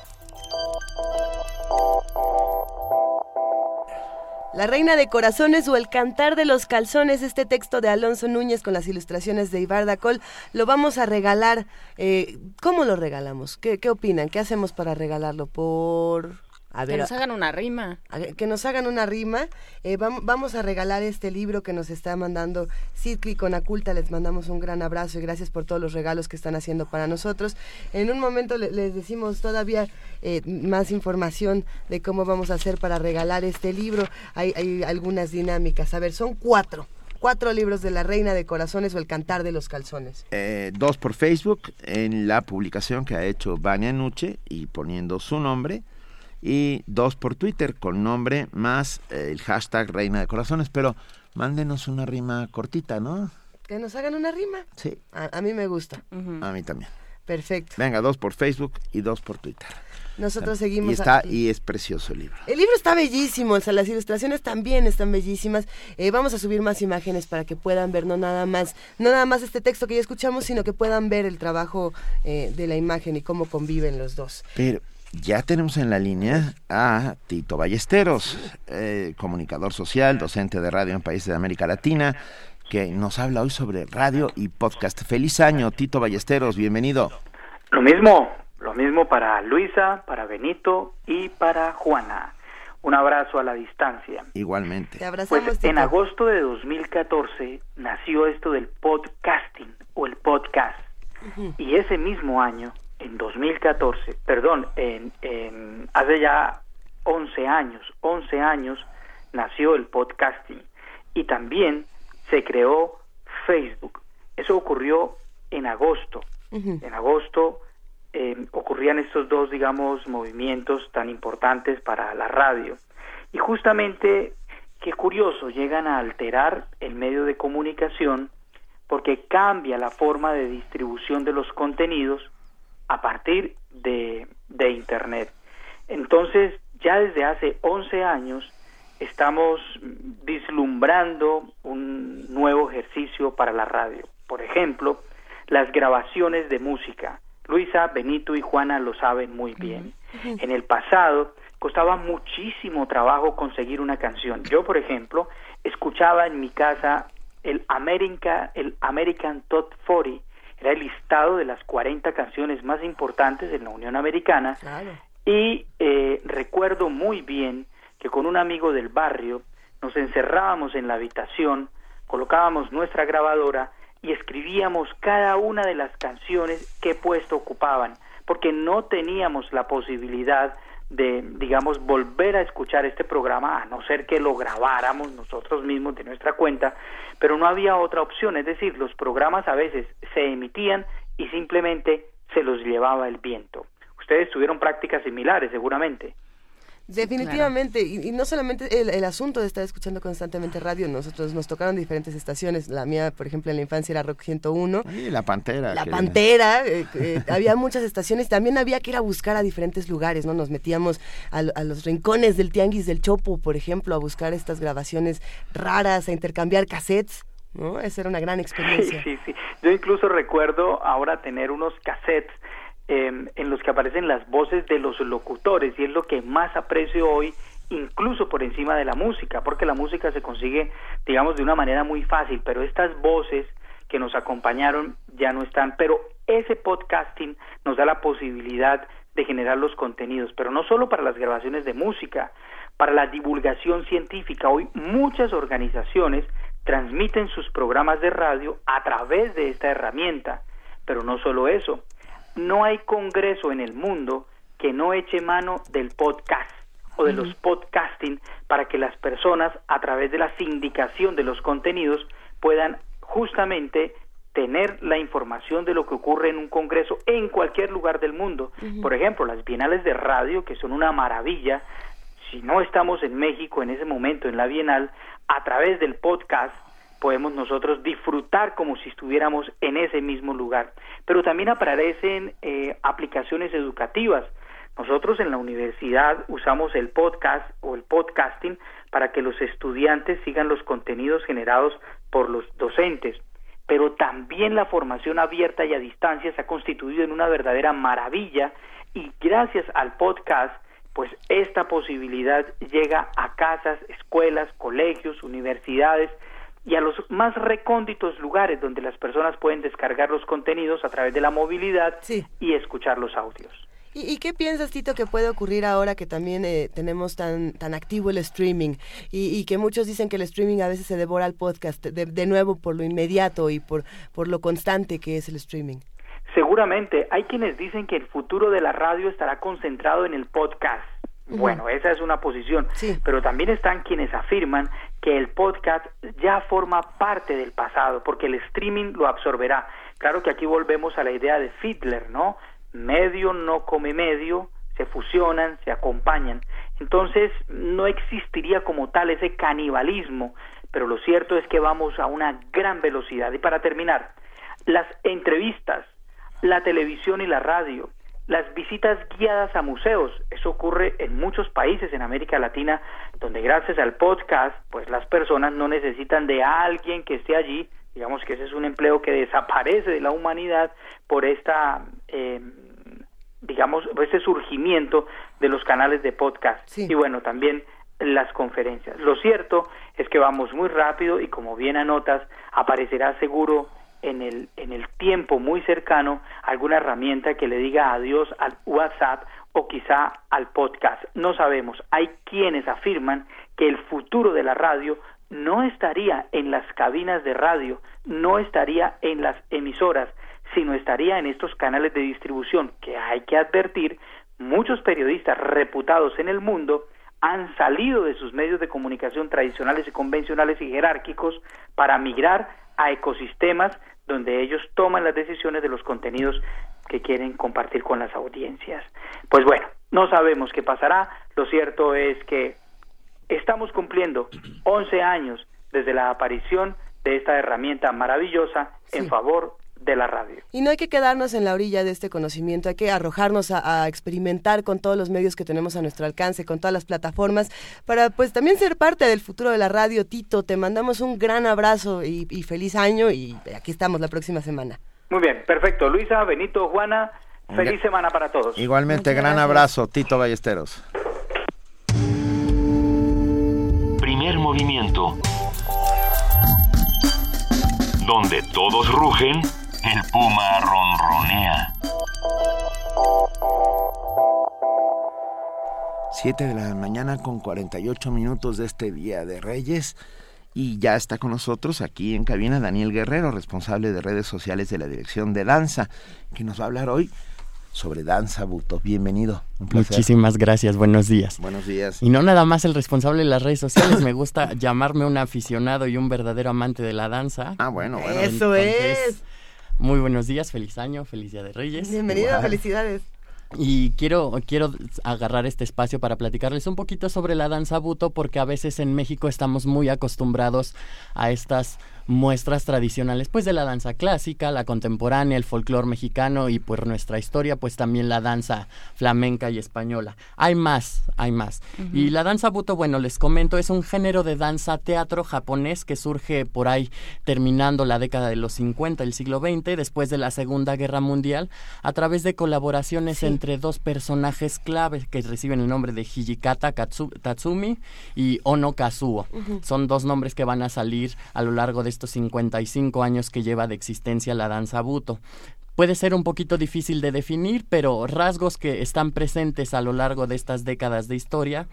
La Reina de Corazones o El Cantar de los Calzones, este texto de Alonso Núñez con las ilustraciones de Ibarda Col, lo vamos a regalar. Eh, ¿Cómo lo regalamos? ¿Qué, ¿Qué opinan? ¿Qué hacemos para regalarlo? ¿Por a ver, que nos hagan una rima. que nos hagan una rima. Eh, vamos, a regalar este libro que nos está mandando Citli con Aculta. Les mandamos un gran abrazo y gracias por todos los regalos que están haciendo para nosotros. En un momento les decimos todavía eh, más información de cómo vamos a hacer para regalar este libro. Hay, hay algunas dinámicas. A ver, son cuatro cuatro libros de La Reina de Corazones o El Cantar de los Calzones. Eh, dos por Facebook en la publicación que ha hecho Vania Nuche y poniendo su nombre y dos por Twitter con nombre más eh, el hashtag Reina de Corazones, pero mándenos una rima cortita, ¿no? Que nos hagan una rima. Sí. A, mí me gusta. A mí también. Perfecto. Venga, dos por Facebook y dos por Twitter. Nosotros seguimos. Y está y es precioso el libro. El libro está bellísimo, o sea, las ilustraciones también están bellísimas. Eh, vamos a subir más imágenes para que puedan ver no nada más, no nada más este texto que ya escuchamos, sino que puedan ver el trabajo eh, de la imagen y cómo conviven los dos. Pero ya tenemos en la línea a Tito Ballesteros, eh, comunicador social, docente de radio en países de América Latina, que nos habla hoy sobre radio y podcast. Feliz año, Tito Ballesteros, bienvenido. Lo mismo, lo mismo para Luisa, para Benito y para Juana. Un abrazo a la distancia. Igualmente. Te abrazamos, pues en agosto de 2014 nació esto del podcasting o el podcast. Y ese mismo año en 2014, perdón, en, hace ya 11 años, 11 años nació el podcasting y también se creó Facebook. Eso ocurrió en agosto. En agosto eh, ocurrían estos dos, digamos, movimientos tan importantes para la radio. Y justamente, qué curioso, llegan a alterar el medio de comunicación porque cambia la forma de distribución de los contenidos a partir de, Internet. Entonces, ya desde hace 11 años estamos vislumbrando un nuevo ejercicio para la radio. Por ejemplo, las grabaciones de música. Luisa, Benito y Juana lo saben muy bien. En el pasado costaba muchísimo trabajo conseguir una canción. Yo, por ejemplo, escuchaba en mi casa el, America, el American Top 40 era el listado de las 40 canciones más importantes de la Unión Americana. Y eh, recuerdo muy bien que con un amigo del barrio nos encerrábamos en la habitación, colocábamos nuestra grabadora y escribíamos cada una de las canciones que puesto ocupaban, porque no teníamos la posibilidad de, digamos, volver a escuchar este programa, a no ser que lo grabáramos nosotros mismos de nuestra cuenta, pero no había otra opción, es decir, los programas a veces se emitían y simplemente se los llevaba el viento. Ustedes tuvieron prácticas similares, seguramente. Definitivamente, y, no solamente el, asunto de estar escuchando constantemente radio, nosotros nos tocaron diferentes estaciones, la mía, por ejemplo, en la infancia era Rock 101. Y la Pantera. La Pantera, eh, eh, había muchas estaciones, también había que ir a buscar a diferentes lugares, ¿no? Nos metíamos a, los rincones del Tianguis del Chopo, por ejemplo, a buscar estas grabaciones raras, a intercambiar cassettes. ¿No? Esa era una gran experiencia. Sí, sí, sí. Yo incluso recuerdo ahora tener unos cassettes Em, en los que aparecen las voces de los locutores y es lo que más aprecio hoy incluso por encima de la música, porque la música se consigue, digamos, de una manera muy fácil, pero estas voces que nos acompañaron ya no están, pero ese podcasting nos da la posibilidad de generar los contenidos, pero no solo para las grabaciones de música, para la divulgación científica. Hoy muchas organizaciones transmiten sus programas de radio a través de esta herramienta, pero no solo eso, no hay congreso en el mundo que no eche mano del podcast o de los podcasting para que las personas a través de la sindicación de los contenidos puedan justamente tener la información de lo que ocurre en un congreso en cualquier lugar del mundo. Por ejemplo, las bienales de radio, que son una maravilla, si no estamos en México en ese momento en la bienal, a través del podcast podemos nosotros disfrutar como si estuviéramos en ese mismo lugar. Pero también aparecen eh, aplicaciones educativas. Nosotros en la universidad usamos el podcast o el podcasting para que los estudiantes sigan los contenidos generados por los docentes. Pero también la formación abierta y a distancia se ha constituido en una verdadera maravilla y gracias al podcast pues esta posibilidad llega a casas, escuelas, colegios, universidades y a los más recónditos lugares donde las personas pueden descargar los contenidos a través de la movilidad y escuchar los audios. ¿Y, qué piensas, Tito, que puede ocurrir ahora que también eh, tenemos tan, tan activo el streaming y, que muchos dicen que el streaming a veces se devora al podcast, de, de nuevo por lo inmediato y por, por lo constante que es el streaming? Seguramente, hay quienes dicen que el futuro de la radio estará concentrado en el podcast. Bueno, esa es una posición, pero también están quienes afirman que el podcast ya forma parte del pasado, porque el streaming lo absorberá. Claro que aquí volvemos a la idea de Fiedler, ¿no? Medio no come medio, se fusionan, se acompañan. Entonces, no existiría como tal ese canibalismo, pero lo cierto es que vamos a una gran velocidad. Y para terminar, las entrevistas, la televisión y la radio, las visitas guiadas a museos. Eso ocurre en muchos países en América Latina, donde gracias al podcast, pues las personas no necesitan de alguien que esté allí. Digamos que ese es un empleo que desaparece de la humanidad por esta, eh, digamos, este surgimiento de los canales de podcast. Y bueno, también las conferencias. Lo cierto es que vamos muy rápido y como bien anotas, aparecerá seguro en el, en el tiempo muy cercano alguna herramienta que le diga adiós al WhatsApp o quizá al podcast. No sabemos. Hay quienes afirman que el futuro de la radio no estaría en las cabinas de radio, no estaría en las emisoras, sino estaría en estos canales de distribución que hay que advertir, muchos periodistas reputados en el mundo han salido de sus medios de comunicación tradicionales y convencionales y jerárquicos para migrar a ecosistemas donde ellos toman las decisiones de los contenidos que quieren compartir con las audiencias. Pues bueno, no sabemos qué pasará, lo cierto es que estamos cumpliendo 11 años desde la aparición de esta herramienta maravillosa en favor de la radio. Y no hay que quedarnos en la orilla de este conocimiento, hay que arrojarnos a, experimentar con todos los medios que tenemos a nuestro alcance, con todas las plataformas, para pues también ser parte del futuro de la radio. Tito, te mandamos un gran abrazo y, feliz año y aquí estamos la próxima semana. Muy bien, perfecto. Luisa, Benito, Juana, feliz semana para todos. Igualmente, gran abrazo, Tito Ballesteros. Primer movimiento. Donde todos rugen el puma ronronea. Siete de la mañana con 48 minutos de este Día de Reyes. Y ya está con nosotros aquí en cabina Daniel Guerrero, responsable de redes sociales de la Dirección de Danza, que nos va a hablar hoy sobre danza, Buto. Bienvenido. Muchísimas gracias, buenos días. Buenos días. Y no nada más el responsable de las redes sociales, me gusta llamarme un aficionado y un verdadero amante de la danza. Ah, bueno, bueno. Eso es. Muy buenos días, feliz año, feliz día de Reyes. Bienvenido, felicidades. Y quiero, quiero agarrar este espacio para platicarles un poquito sobre la danza buto, porque a veces en México estamos muy acostumbrados a estas muestras tradicionales pues de la danza clásica, la contemporánea, el folclore mexicano y pues nuestra historia pues también la danza flamenca y española. Hay más, hay más. Y la danza buto, bueno, les comento, es un género de danza teatro japonés que surge por ahí terminando la década de los 50 del siglo XX, después de la Segunda Guerra Mundial, a través de colaboraciones entre dos personajes claves que reciben el nombre de Hijikata Tatsumi y Ono Kazuo. Son dos nombres que van a salir a lo largo de estos 55 años que lleva de existencia la danza buto. Puede ser un poquito difícil de definir, pero rasgos que están presentes a lo largo de estas décadas de historia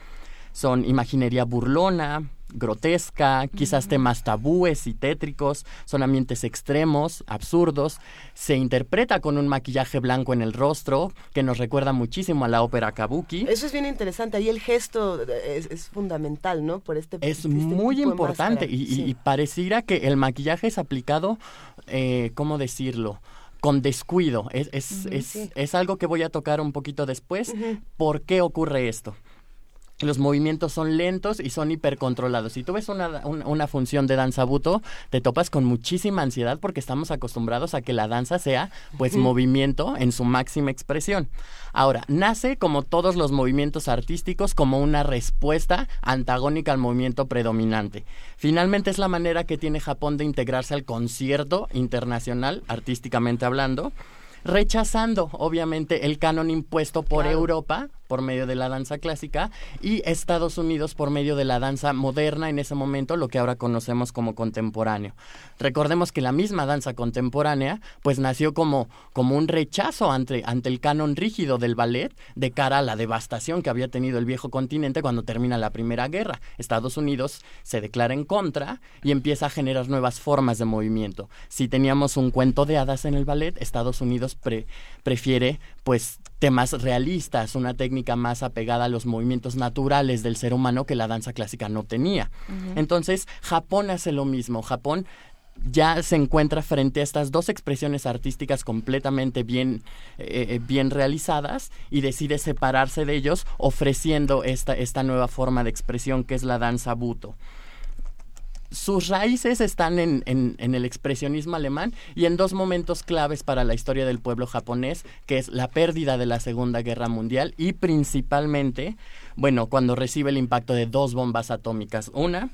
son imaginería burlona, grotesca, quizás temas tabúes y tétricos, son ambientes extremos, absurdos, se interpreta con un maquillaje blanco en el rostro que nos recuerda muchísimo a la ópera kabuki. Eso es bien interesante, ahí el gesto es, fundamental, ¿no? Por este Es este muy importante y, pareciera que el maquillaje es aplicado, eh, ¿cómo decirlo? con descuido. Es, es, es, algo que voy a tocar un poquito después. ¿Por qué ocurre esto? Los movimientos son lentos y son hipercontrolados. Si tú ves una, una, función de danza buto, te topas con muchísima ansiedad porque estamos acostumbrados a que la danza sea, pues, movimiento en su máxima expresión. Ahora, nace como todos los movimientos artísticos como una respuesta antagónica al movimiento predominante. Finalmente es la manera que tiene Japón de integrarse al concierto internacional, artísticamente hablando, rechazando obviamente el canon impuesto por Europa por medio de la danza clásica y Estados Unidos por medio de la danza moderna en ese momento, lo que ahora conocemos como contemporáneo. Recordemos que la misma danza contemporánea pues nació como, como un rechazo ante, ante el canon rígido del ballet de cara a la devastación que había tenido el viejo continente cuando termina la Primera Guerra. Estados Unidos se declara en contra y empieza a generar nuevas formas de movimiento. Si teníamos un cuento de hadas en el ballet, Estados Unidos prefiere pues temas realistas, una técnica más apegada a los movimientos naturales del ser humano que la danza clásica no tenía. Entonces, Japón hace lo mismo. Japón ya se encuentra frente a estas dos expresiones artísticas completamente bien, eh, eh, bien realizadas y decide separarse de ellos ofreciendo esta, esta nueva forma de expresión que es la danza buto sus raíces están en, el expresionismo alemán y en dos momentos claves para la historia del pueblo japonés, que es la pérdida de la Segunda Guerra Mundial y principalmente, bueno, cuando recibe el impacto de dos bombas atómicas. Una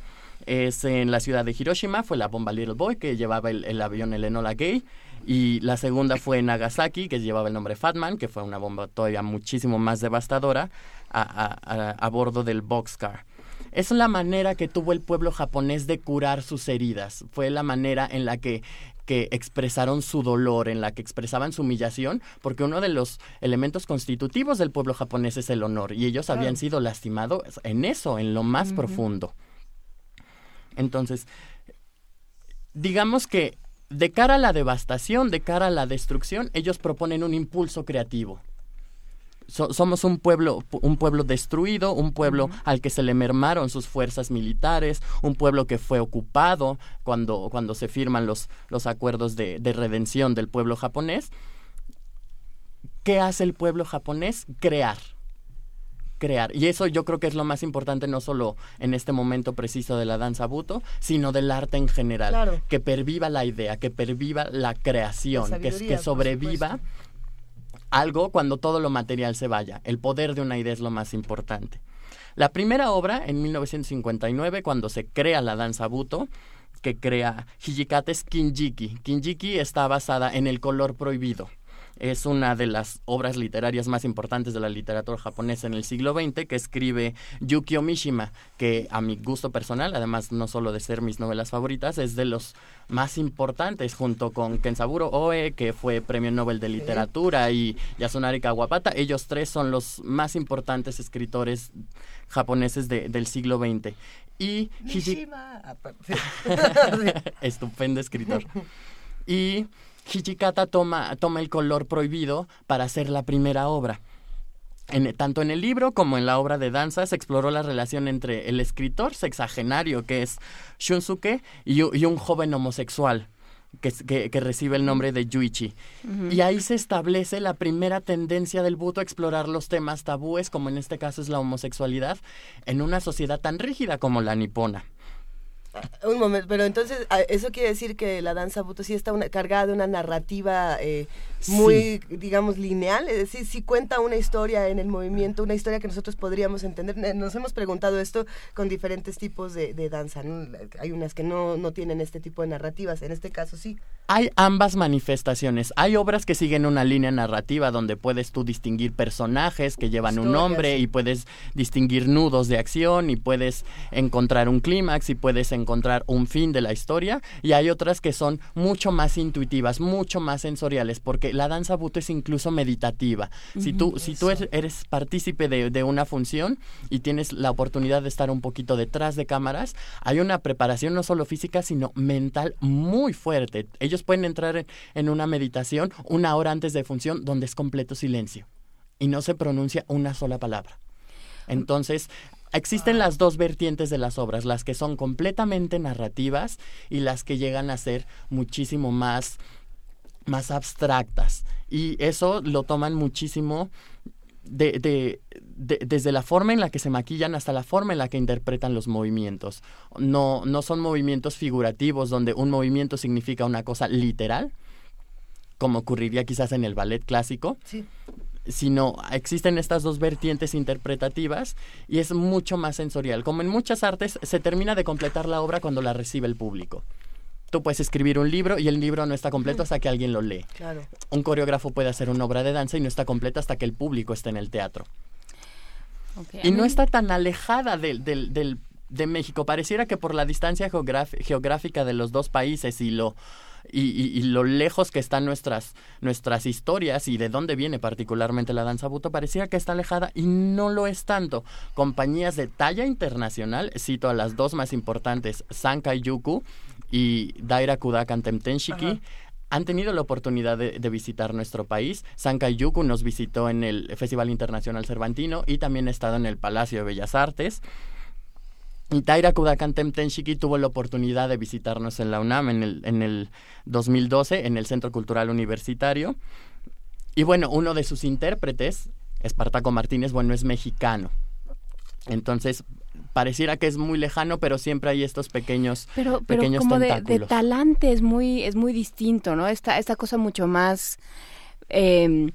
es en la ciudad de Hiroshima, fue la bomba Little Boy que llevaba el, avión el Enola Gay. Y la segunda fue en Nagasaki, que llevaba el nombre Fatman, que fue una bomba todavía muchísimo más devastadora, a, a bordo del Boxcar. Es la manera que tuvo el pueblo japonés de curar sus heridas. Fue la manera en la que que expresaron su dolor, en la que expresaban su humillación, porque uno de los elementos constitutivos del pueblo japonés es el honor, y ellos habían sido lastimados en eso, en lo más profundo. Entonces, digamos que de cara a la devastación, de cara a la destrucción, ellos proponen un impulso creativo somos un pueblo, un pueblo destruido, un pueblo al que se le mermaron sus fuerzas militares, un pueblo que fue ocupado cuando, cuando se firman los, los acuerdos de, de redención del pueblo japonés. ¿Qué hace el pueblo japonés? Crear crear. Y eso yo creo que es lo más importante no solo en este momento preciso de la danza buto, sino del arte en general. Que perviva la idea, que perviva la creación, que, que sobreviva algo cuando todo lo material se vaya. El poder de una idea es lo más importante. La primera obra, en 1959, cuando se crea la danza buto, que crea Hijikata es Kinjiki. Kinjiki está basada en el color prohibido es una de las obras literarias más importantes de la literatura japonesa en el siglo XX, que escribe Yukio Mishima, que a mi gusto personal, además no solo de ser mis novelas favoritas, es de los más importantes, junto con Kensaburo Oe, que fue Premio Nobel de Literatura, y Yasunari Kawabata. Ellos tres son los más importantes escritores japoneses del siglo XX. Y Mishima. Ah, Estupendo escritor. Y Hijikata toma, toma el color prohibido para hacer la primera obra. En, tanto en el libro como en la obra de danza se exploró la relación entre el escritor sexagenario, que es Shunsuke, y, un joven homosexual, que, que, recibe el nombre de Yuichi. Y ahí se establece la primera tendencia del buto a explorar los temas tabúes, como en este caso es la homosexualidad, en una sociedad tan rígida como la nipona. Un momento, pero entonces ah, eso quiere decir que la danza buto sí está una, cargada de una narrativa eh, muy, digamos, lineal, es decir, si cuenta una historia en el movimiento, una historia que nosotros podríamos entender. Nos hemos preguntado esto con diferentes tipos de, danza, hay unas que no, no tienen este tipo de narrativas, en este caso sí. Hay ambas manifestaciones, hay obras que siguen una línea narrativa donde puedes tú distinguir personajes que llevan un nombre y puedes distinguir nudos de acción y puedes encontrar un clímax y puedes encontrar un fin de la historia y hay otras que son mucho más intuitivas, mucho más sensoriales porque la danza buto es incluso meditativa. Si tú, si tú eres, partícipe de, una función y tienes la oportunidad de estar un poquito detrás de cámaras, hay una preparación no solo física, sino mental muy fuerte. Ellos pueden entrar en, una meditación una hora antes de función donde es completo silencio y no se pronuncia una sola palabra. Entonces, existen las dos vertientes de las obras, las que son completamente narrativas y las que llegan a ser muchísimo más más abstractas. Y eso lo toman muchísimo de, de, desde la forma en la que se maquillan hasta la forma en la que interpretan los movimientos. No, no son movimientos figurativos donde un movimiento significa una cosa literal, como ocurriría quizás en el ballet clásico. Sino existen estas dos vertientes interpretativas y es mucho más sensorial. Como en muchas artes, se termina de completar la obra cuando la recibe el público tú puedes escribir un libro y el libro no está completo hasta que alguien lo lee. Un coreógrafo puede hacer una obra de danza y no está completa hasta que el público esté en el teatro. y no está tan alejada del, del, de México. Pareciera que por la distancia geográfica de los dos países y lo y, lo lejos que están nuestras, nuestras historias y de dónde viene particularmente la danza buto, parecía que está alejada y no lo es tanto. Compañías de talla internacional, cito a las dos más importantes, Sankai Yuku y Daira Kudakan Temtenshiki, han tenido la oportunidad de, visitar nuestro país. Sankai Yuku nos visitó en el Festival Internacional Cervantino y también ha estado en el Palacio de Bellas Artes. Y Taira Kudakan Temtenshiki tuvo la oportunidad de visitarnos en la UNAM en el, en el 2012, en el Centro Cultural Universitario. Y bueno, uno de sus intérpretes, Espartaco Martínez, bueno, es mexicano. Entonces, pareciera que es muy lejano, pero siempre hay estos pequeños Pero, pero como de, de, talante es muy, es muy distinto, ¿no? Esta, esta cosa mucho más... Eh,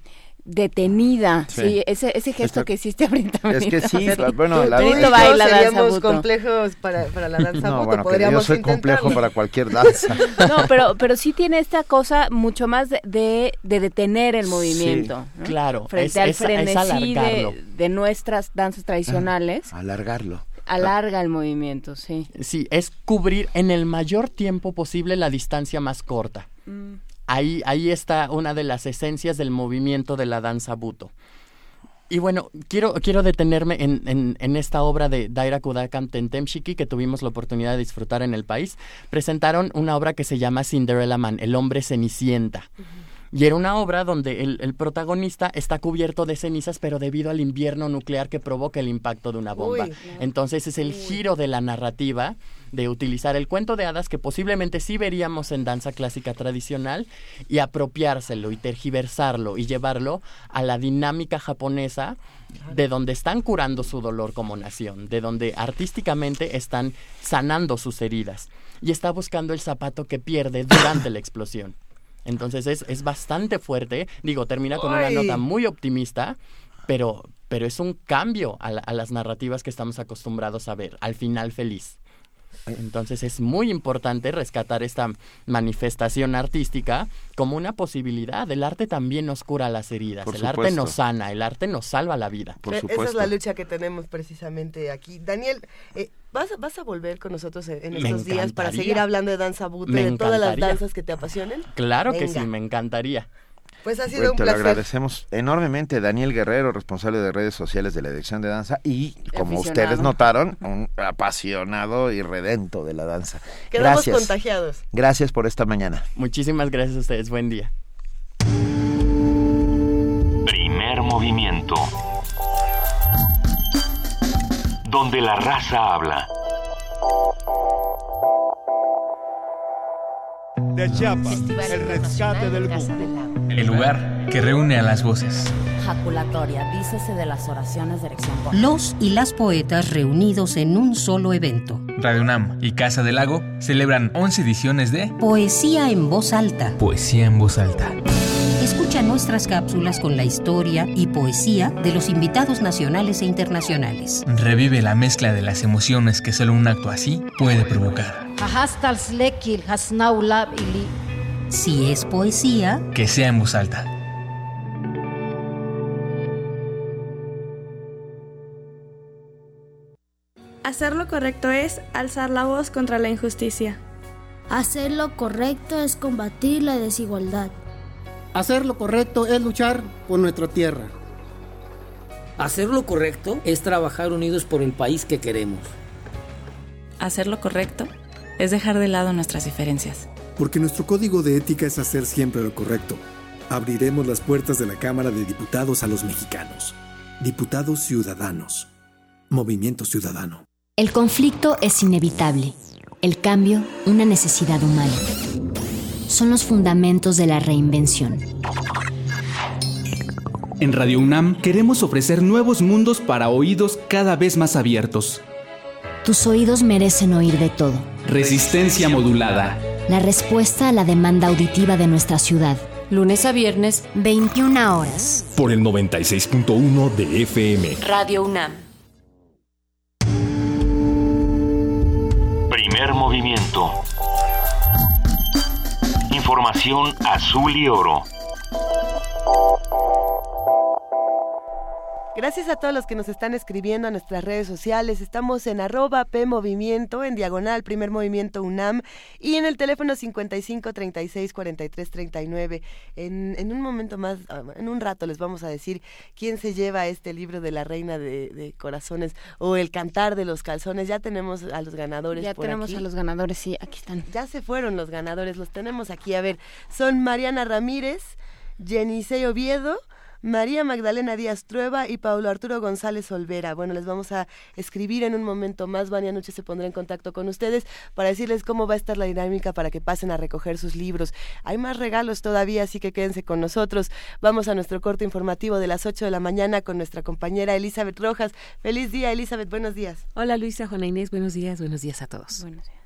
detenida. Sí, ese, ese gesto que hiciste ahorita. Es que sí, bueno, la baila seríamos complejos para, para, la danza no, bueno, Podríamos yo soy complejo para cualquier danza. No, pero, pero sí tiene esta cosa mucho más de, de, detener el movimiento. Claro. Frente al frenesí de, de, nuestras danzas tradicionales. alargarlo alarga el movimiento, sí. Sí, es cubrir en el mayor tiempo posible la distancia más corta. Mm. Ahí, ahí está una de las esencias del movimiento de la danza buto. Y bueno, quiero, quiero detenerme en, en, esta obra de Daira Kudakan Tentemshiki que tuvimos la oportunidad de disfrutar en el país. Presentaron una obra que se llama Cinderella Man, el hombre cenicienta. Y era una obra donde el, protagonista está cubierto de cenizas, pero debido al invierno nuclear que provoca el impacto de una bomba. Entonces es el giro de la narrativa de utilizar el cuento de hadas que posiblemente sí veríamos en danza clásica tradicional y apropiárselo y tergiversarlo y llevarlo a la dinámica japonesa de donde están curando su dolor como nación, de donde artísticamente están sanando sus heridas y está buscando el zapato que pierde durante la explosión. Entonces es, es bastante fuerte. Digo, termina con una nota muy optimista, pero, pero es un cambio a, a las narrativas que estamos acostumbrados a ver. Al final feliz. Entonces es muy importante rescatar esta manifestación artística como una posibilidad. El arte también nos cura las heridas, el arte nos sana, el arte nos salva la vida. Eh, esa es la lucha que tenemos precisamente aquí. Daniel, eh, ¿vas, ¿vas a volver con nosotros en estos días para seguir hablando de danza bute, de todas las danzas que te apasionen? Claro que sí, me encantaría. Pues ha sido un placer. Te lo agradecemos enormemente, Daniel Guerrero, responsable de redes sociales de la Dirección de Danza y, como ustedes notaron, un apasionado y redento de la danza. Quedamos contagiados. Gracias por esta mañana. Muchísimas gracias a ustedes. Buen día. Primer movimiento. Donde la raza habla. De Chiapas, el rescate del mundo el lugar que reúne a las voces. ejaculatoria, dícese de las oraciones de erección. Los y las poetas reunidos en un solo evento. Radio UNAM y Casa del Lago celebran 11 ediciones de Poesía en voz alta. Poesía en voz alta. Escucha nuestras cápsulas con la historia y poesía de los invitados nacionales e internacionales. Revive la mezcla de las emociones que solo un acto así puede provocar. Si es poesía, que sea en voz alta. Hacer lo correcto es alzar la voz contra la injusticia. Hacer lo correcto es combatir la desigualdad. Hacer lo correcto es luchar por nuestra tierra. Hacer lo correcto es trabajar unidos por el país que queremos. Hacer lo correcto es dejar de lado nuestras diferencias. Porque nuestro código de ética es hacer siempre lo correcto. Abriremos las puertas de la Cámara de Diputados a los mexicanos. Diputados Ciudadanos. Movimiento Ciudadano. El conflicto es inevitable. El cambio, una necesidad humana. Son los fundamentos de la reinvención. En Radio UNAM queremos ofrecer nuevos mundos para oídos cada vez más abiertos. Tus oídos merecen oír de todo. Resistencia modulada. La respuesta a la demanda auditiva de nuestra ciudad. Lunes a viernes, 21 horas. Por el 96.1 de FM. Radio UNAM. Primer movimiento. Información azul y oro. Gracias a todos los que nos están escribiendo a nuestras redes sociales. Estamos en arroba P Movimiento, en diagonal Primer Movimiento UNAM y en el teléfono 55 36 43 39. En, en un momento más, ah, en un rato les vamos a decir quién se lleva este libro de la Reina de, Corazones o el Cantar de los Calzones. Ya tenemos a los ganadores. Ya tenemos a los ganadores, sí, aquí están. Ya se fueron los ganadores, los tenemos aquí. A ver, son Mariana Ramírez, Jenisei Oviedo. María Magdalena Díaz Trueba y Paulo Arturo González Olvera. Bueno, les vamos a escribir en un momento más. Vania Noche se pondrá en contacto con ustedes para decirles cómo va a estar la dinámica para que pasen a recoger sus libros. Hay más regalos todavía, así que quédense con nosotros. Vamos a nuestro corte informativo de las 8 de la mañana con nuestra compañera Elizabeth Rojas. Feliz día, Elizabeth. Buenos días. Hola, Luisa, Juana Inés. Buenos días. Buenos días a todos. Buenos días.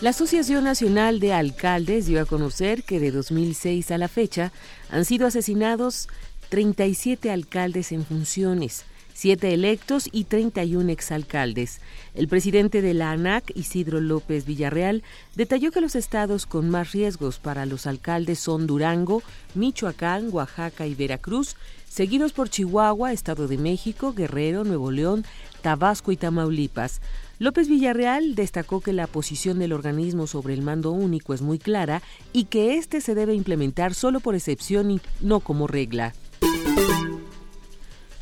La Asociación Nacional de Alcaldes dio a conocer que de 2006 a la fecha han sido asesinados 37 alcaldes en funciones, 7 electos y 31 exalcaldes. El presidente de la ANAC, Isidro López Villarreal, detalló que los estados con más riesgos para los alcaldes son Durango, Michoacán, Oaxaca y Veracruz, seguidos por Chihuahua, Estado de México, Guerrero, Nuevo León, Tabasco y Tamaulipas. López Villarreal destacó que la posición del organismo sobre el mando único es muy clara y que éste se debe implementar solo por excepción y no como regla.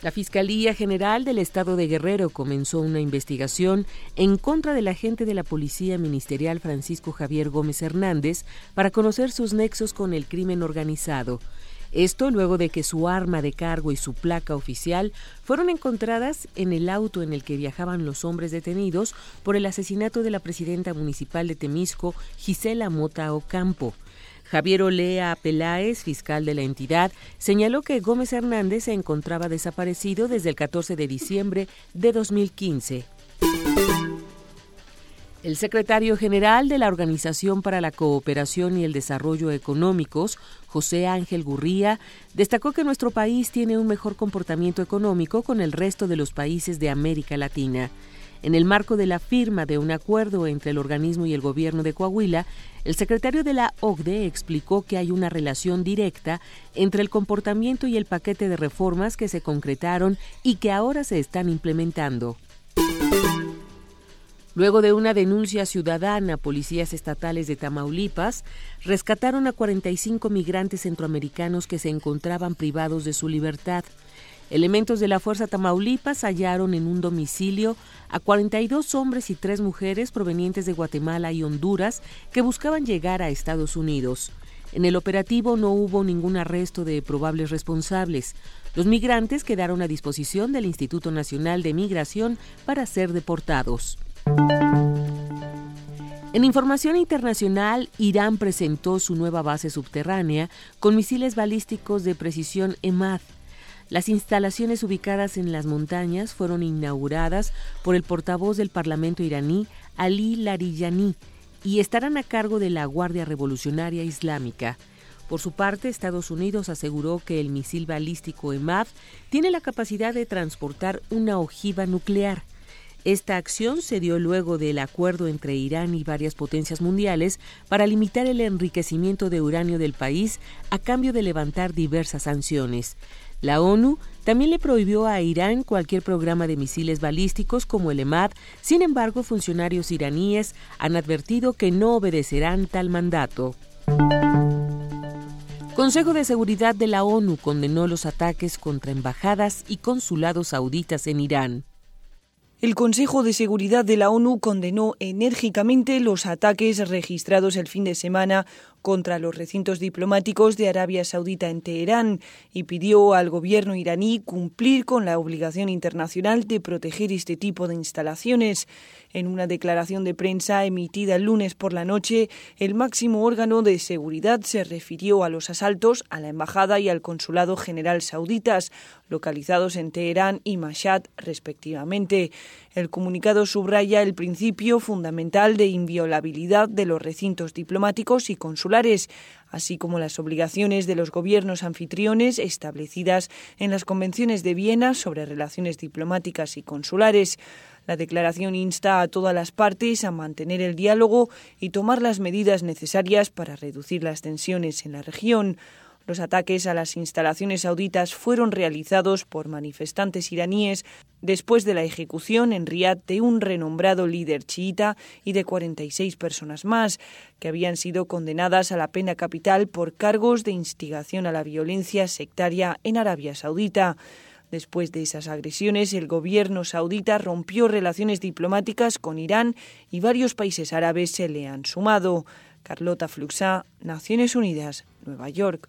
La Fiscalía General del Estado de Guerrero comenzó una investigación en contra del agente de la Policía Ministerial Francisco Javier Gómez Hernández para conocer sus nexos con el crimen organizado. Esto luego de que su arma de cargo y su placa oficial fueron encontradas en el auto en el que viajaban los hombres detenidos por el asesinato de la presidenta municipal de Temisco, Gisela Mota Ocampo. Javier Olea Peláez, fiscal de la entidad, señaló que Gómez Hernández se encontraba desaparecido desde el 14 de diciembre de 2015. El secretario general de la Organización para la Cooperación y el Desarrollo Económicos, José Ángel Gurría, destacó que nuestro país tiene un mejor comportamiento económico con el resto de los países de América Latina. En el marco de la firma de un acuerdo entre el organismo y el gobierno de Coahuila, el secretario de la OCDE explicó que hay una relación directa entre el comportamiento y el paquete de reformas que se concretaron y que ahora se están implementando. Luego de una denuncia ciudadana, policías estatales de Tamaulipas rescataron a 45 migrantes centroamericanos que se encontraban privados de su libertad. Elementos de la Fuerza Tamaulipas hallaron en un domicilio a 42 hombres y tres mujeres provenientes de Guatemala y Honduras que buscaban llegar a Estados Unidos. En el operativo no hubo ningún arresto de probables responsables. Los migrantes quedaron a disposición del Instituto Nacional de Migración para ser deportados. En información internacional, Irán presentó su nueva base subterránea con misiles balísticos de precisión EMAD. Las instalaciones ubicadas en las montañas fueron inauguradas por el portavoz del Parlamento iraní, Ali Larijani, y estarán a cargo de la Guardia Revolucionaria Islámica. Por su parte, Estados Unidos aseguró que el misil balístico EMAD tiene la capacidad de transportar una ojiva nuclear. Esta acción se dio luego del acuerdo entre Irán y varias potencias mundiales para limitar el enriquecimiento de uranio del país a cambio de levantar diversas sanciones. La ONU también le prohibió a Irán cualquier programa de misiles balísticos como el EMAD, sin embargo funcionarios iraníes han advertido que no obedecerán tal mandato. Consejo de Seguridad de la ONU condenó los ataques contra embajadas y consulados sauditas en Irán. El Consejo de Seguridad de la ONU condenó enérgicamente los ataques registrados el fin de semana contra los recintos diplomáticos de Arabia Saudita en Teherán y pidió al gobierno iraní cumplir con la obligación internacional de proteger este tipo de instalaciones. En una declaración de prensa emitida el lunes por la noche, el máximo órgano de seguridad se refirió a los asaltos a la embajada y al consulado general sauditas, localizados en Teherán y Mashhad, respectivamente. El comunicado subraya el principio fundamental de inviolabilidad de los recintos diplomáticos y consulares, así como las obligaciones de los gobiernos anfitriones establecidas en las convenciones de Viena sobre relaciones diplomáticas y consulares. La declaración insta a todas las partes a mantener el diálogo y tomar las medidas necesarias para reducir las tensiones en la región. Los ataques a las instalaciones sauditas fueron realizados por manifestantes iraníes después de la ejecución en Riad de un renombrado líder chiita y de 46 personas más, que habían sido condenadas a la pena capital por cargos de instigación a la violencia sectaria en Arabia Saudita. Después de esas agresiones, el gobierno saudita rompió relaciones diplomáticas con Irán y varios países árabes se le han sumado. Carlota Fluxá, Naciones Unidas, Nueva York.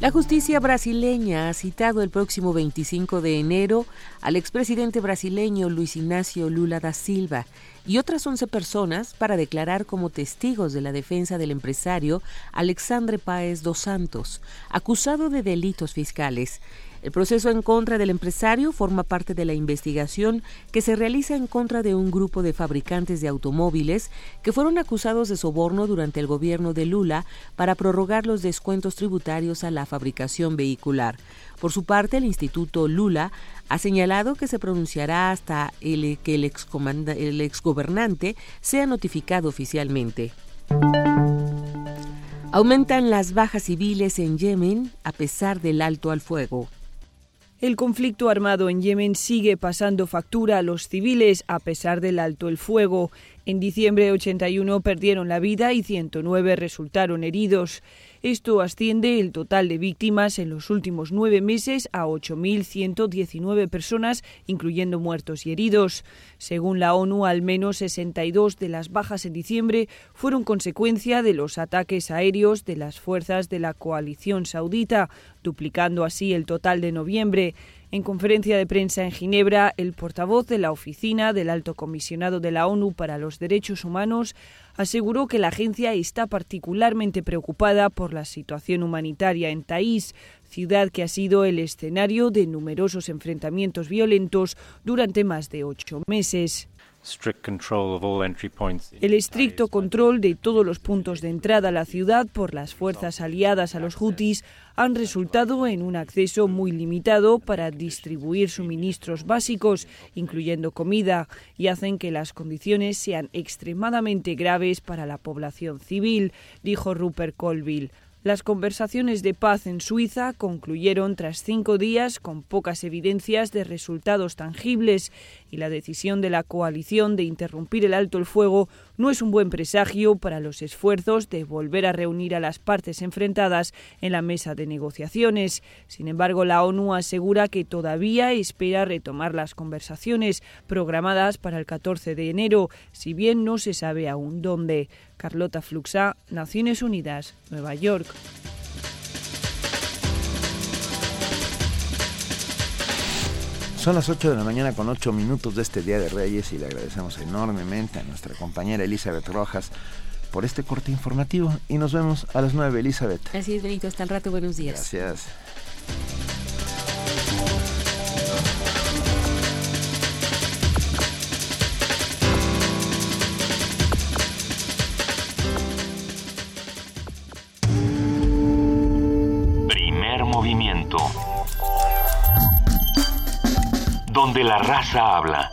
La justicia brasileña ha citado el próximo 25 de enero al expresidente brasileño Luis Ignacio Lula da Silva y otras 11 personas para declarar como testigos de la defensa del empresario Alexandre Páez dos Santos, acusado de delitos fiscales. El proceso en contra del empresario forma parte de la investigación que se realiza en contra de un grupo de fabricantes de automóviles que fueron acusados de soborno durante el gobierno de Lula para prorrogar los descuentos tributarios a la fabricación vehicular. Por su parte, el Instituto Lula ha señalado que se pronunciará hasta el, que el, el exgobernante sea notificado oficialmente. Aumentan las bajas civiles en Yemen a pesar del alto al fuego. El conflicto armado en Yemen sigue pasando factura a los civiles a pesar del alto el fuego. En diciembre 81 perdieron la vida y 109 resultaron heridos. Esto asciende el total de víctimas en los últimos nueve meses a 8.119 personas, incluyendo muertos y heridos. Según la ONU, al menos 62 de las bajas en diciembre fueron consecuencia de los ataques aéreos de las fuerzas de la coalición saudita, duplicando así el total de noviembre. En conferencia de prensa en Ginebra, el portavoz de la Oficina del Alto Comisionado de la ONU para los Derechos Humanos aseguró que la agencia está particularmente preocupada por la situación humanitaria en Taís, ciudad que ha sido el escenario de numerosos enfrentamientos violentos durante más de ocho meses. El estricto control de todos los puntos de entrada a la ciudad por las fuerzas aliadas a los hutis han resultado en un acceso muy limitado para distribuir suministros básicos, incluyendo comida, y hacen que las condiciones sean extremadamente graves para la población civil, dijo Rupert Colville. Las conversaciones de paz en Suiza concluyeron tras cinco días con pocas evidencias de resultados tangibles y la decisión de la coalición de interrumpir el alto el fuego no es un buen presagio para los esfuerzos de volver a reunir a las partes enfrentadas en la mesa de negociaciones. Sin embargo, la ONU asegura que todavía espera retomar las conversaciones programadas para el 14 de enero, si bien no se sabe aún dónde. Carlota Fluxá, Naciones Unidas, Nueva York. Son las 8 de la mañana con 8 minutos de este Día de Reyes y le agradecemos enormemente a nuestra compañera Elizabeth Rojas por este corte informativo y nos vemos a las 9, Elizabeth. Así es, Benito, hasta el rato, buenos días. Gracias. Donde la raza habla.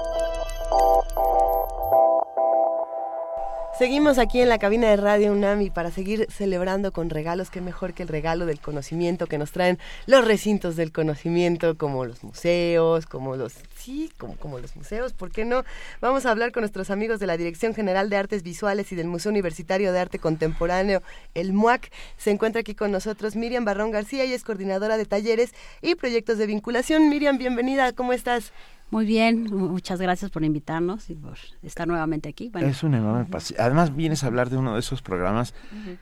Seguimos aquí en la cabina de Radio UNAMI para seguir celebrando con regalos, que mejor que el regalo del conocimiento que nos traen los recintos del conocimiento, como los museos, como los, sí, como, como los museos, ¿por qué no? Vamos a hablar con nuestros amigos de la Dirección General de Artes Visuales y del Museo Universitario de Arte Contemporáneo, el MUAC. Se encuentra aquí con nosotros Miriam Barrón García y es coordinadora de talleres y proyectos de vinculación. Miriam, bienvenida, ¿cómo estás? Muy bien, muchas gracias por invitarnos y por estar nuevamente aquí. Es un enorme pasillo. Además vienes a hablar de uno de esos programas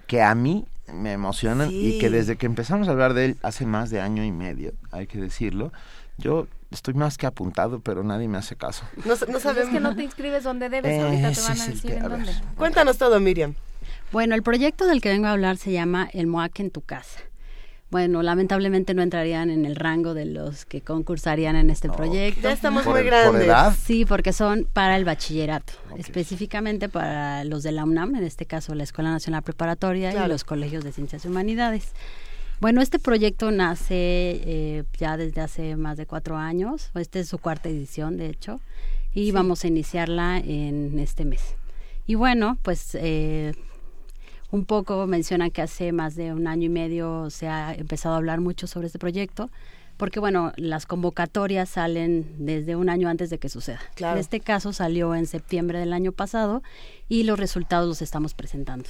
que a mí me emocionan y que desde que empezamos a hablar de él hace más de año y medio, hay que decirlo, yo estoy más que apuntado, pero nadie me hace caso. No, no sabes que no te inscribes donde debes, ahorita te van a decir en dónde. Cuéntanos todo, Miriam. Bueno, el proyecto del que vengo a hablar se llama El MOAC en tu casa bueno, lamentablemente no entrarían en el rango de los que concursarían en este proyecto. Ya estamos muy grandes. Sí, porque son para el bachillerato, específicamente para los de la UNAM, en este caso la Escuela Nacional Preparatoria y los colegios de Ciencias y Humanidades. Bueno, este proyecto nace eh, ya desde hace más de cuatro años. Esta es su cuarta edición, de hecho, y vamos a iniciarla en este mes. Y bueno, pues eh, un poco mencionan que hace más de un año y medio se ha empezado a hablar mucho sobre este proyecto, porque bueno, las convocatorias salen desde un año antes de que suceda. En este caso salió en septiembre del año pasado y los resultados los estamos presentando.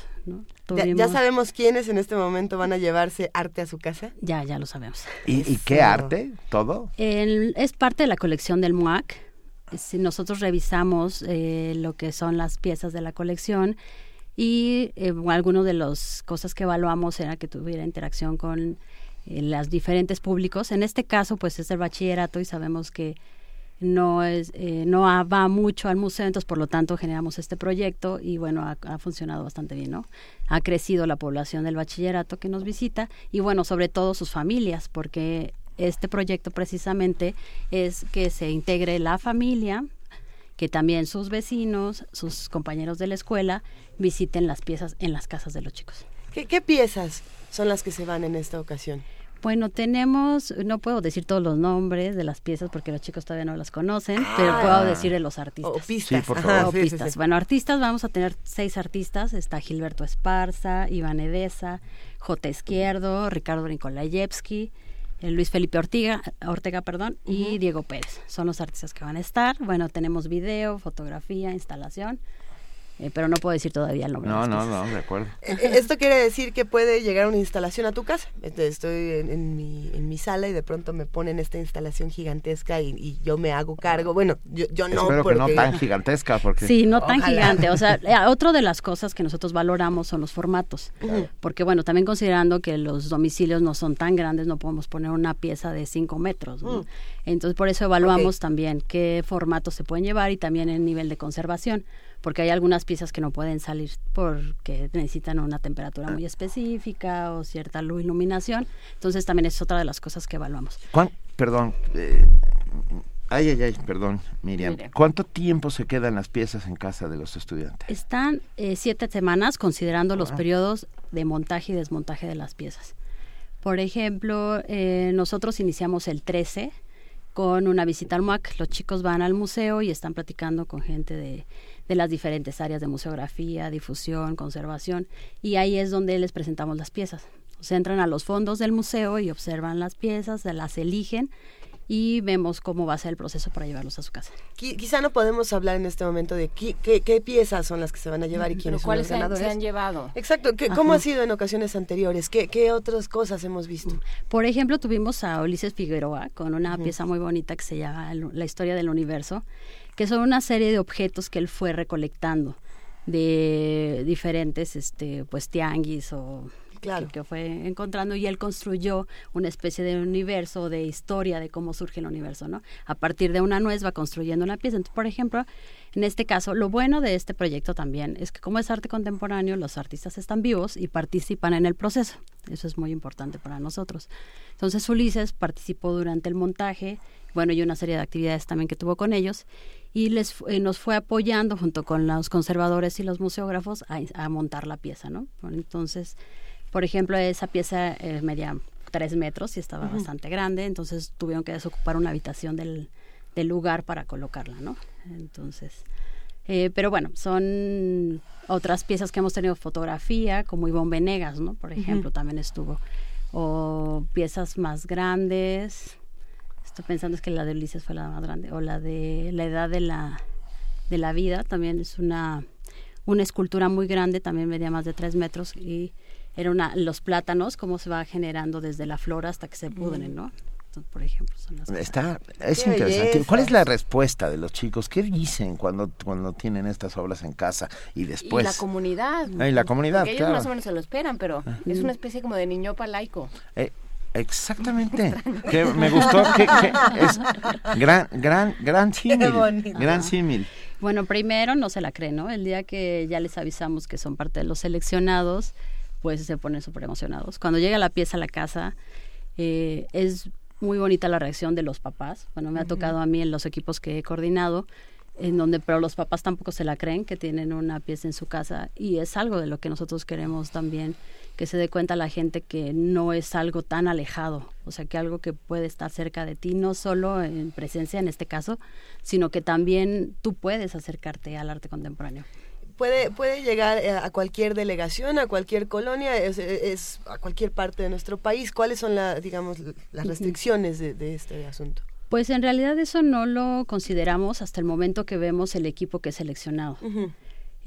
¿Ya, sabemos quiénes en este momento van a llevarse arte a su casa? Ya, ya lo sabemos. ¿Y, qué arte? ¿Todo? es parte de la colección del MUAC. Si nosotros revisamos eh, lo que son las piezas de la colección, y eh, algunas de las cosas que evaluamos era que tuviera interacción con los diferentes públicos. En este caso, pues es el bachillerato y sabemos que no es eh, no va mucho al museo, entonces por lo tanto generamos este proyecto y bueno, ha, funcionado bastante bien, ¿no? Ha crecido la población del bachillerato que nos visita y bueno, sobre todo sus familias, porque este proyecto precisamente es que se integre la familia, que también sus vecinos, sus compañeros de la escuela visiten las piezas en las casas de los chicos. ¿Qué, piezas son las que se van en esta ocasión? Bueno, tenemos, no puedo decir todos los nombres de las piezas porque los chicos todavía no las conocen, pero Ah. puedo decir de los artistas. O pistas. por Ajá, favor. O sí, sí, pistas. sí. Bueno, artistas vamos a tener seis artistas. Está Gilberto Esparza, Iván Edesa, J. Izquierdo, Ricardo Nikolayevsky, eh, Luis Felipe Ortega, Ortega perdón, y Diego Pérez. Son los artistas que van a estar. Bueno, tenemos video, fotografía, instalación, eh, pero no puedo decir todavía el nombre. No, no, no, de acuerdo. Eh, Esto quiere decir que puede llegar una instalación a tu casa. Este, Estoy en, en mi, en mi sala y de pronto me ponen esta instalación gigantesca y, y yo me hago cargo. Bueno, yo, yo no. Espero que no tan gigantesca, porque... Sí, no tan gigante. O sea, eh, otra de las cosas que nosotros valoramos son los formatos. Porque, bueno, también considerando que los domicilios no son tan grandes, no podemos poner una pieza de 5 metros. ¿no? Mm. Entonces, por eso evaluamos también qué formatos se pueden llevar y también el nivel de conservación. Porque hay algunas piezas que no pueden salir porque necesitan una temperatura muy específica o cierta luz iluminación. Entonces, también es otra de las cosas que evaluamos. ¿Cuán- Perdón. eh, ay, ay, ay, perdón, Miriam. ¿Cuánto tiempo se quedan las piezas en casa de los estudiantes? Están eh, siete semanas considerando los periodos de montaje y desmontaje de las piezas. Por ejemplo, eh, nosotros iniciamos el 13 con una visita al MUAC. Los chicos van al museo y están platicando con gente de, de las diferentes áreas de museografía, difusión, conservación, y ahí es donde les presentamos las piezas. Se entran a los fondos del museo y observan las piezas, se las eligen y vemos cómo va a ser el proceso para llevarlos a su casa. Qui- Quizá no podemos hablar en este momento de qué, qué piezas son las que se van a llevar y quiénes son ¿cuáles los se han- ganadores. se han llevado? Exacto. ¿qué- ¿Cómo ha sido en ocasiones anteriores? ¿Qué, qué otras cosas hemos visto? Por ejemplo, tuvimos a Ulises Figueroa con una pieza muy bonita que se llama La historia del universo, que son una serie de objetos que él fue recolectando de diferentes este pues tianguis o que, fue encontrando y él construyó una especie de universo, de historia de cómo surge el universo, ¿no? A partir de una nuez va construyendo una pieza. Entonces, por ejemplo, en este caso, lo bueno de este proyecto también es que como es arte contemporáneo, los artistas están vivos y participan en el proceso. Eso es muy importante para nosotros. Entonces, Ulises participó durante el montaje, bueno, y una serie de actividades también que tuvo con ellos y les eh, nos fue apoyando junto con los conservadores y los museógrafos a, montar la pieza, ¿no? Entonces, por ejemplo, esa pieza eh, medía tres metros y estaba bastante grande, entonces tuvieron que desocupar una habitación del, del lugar para colocarla, ¿no? Entonces, eh, pero bueno, son otras piezas que hemos tenido fotografía, como Ivonne Venegas, ¿no? Por ejemplo, también estuvo. O piezas más grandes, estoy pensando es que la de Ulises fue la más grande, o la de la edad de la, de la vida, también es una, una escultura muy grande, también medía más de tres metros y era una, los plátanos, cómo se va generando desde la flor hasta que se pudren, mm. ¿no? por ejemplo. Son las Está, es interesante. ¿Cuál es la respuesta de los chicos? ¿Qué dicen cuando, cuando tienen estas obras en casa y después? Y la comunidad. y la comunidad, ellos más o menos se lo esperan, pero es una especie como de niño palaico. Eh, Exactamente. que me gustó que, es gran gran gran símil. Gran símil. Bueno, primero no se la creen, ¿no? El día que ya les avisamos que son parte de los seleccionados, pues se ponen súper emocionados. Cuando llega la pieza a la casa, eh, es muy bonita la reacción de los papás. Bueno, me ha tocado a mí en los equipos que he coordinado, en donde pero los papás tampoco se la creen que tienen una pieza en su casa y es algo de lo que nosotros queremos también que se dé cuenta la gente que no es algo tan alejado, o sea, que algo que puede estar cerca de ti, no solo en presencia en este caso, sino que también tú puedes acercarte al arte contemporáneo. Puede, puede llegar eh, a cualquier delegación, a cualquier colonia, es, a cualquier parte de nuestro país. ¿Cuáles son la, digamos, las restricciones de, este asunto? Pues en realidad eso no lo consideramos hasta el momento que vemos el equipo que es seleccionado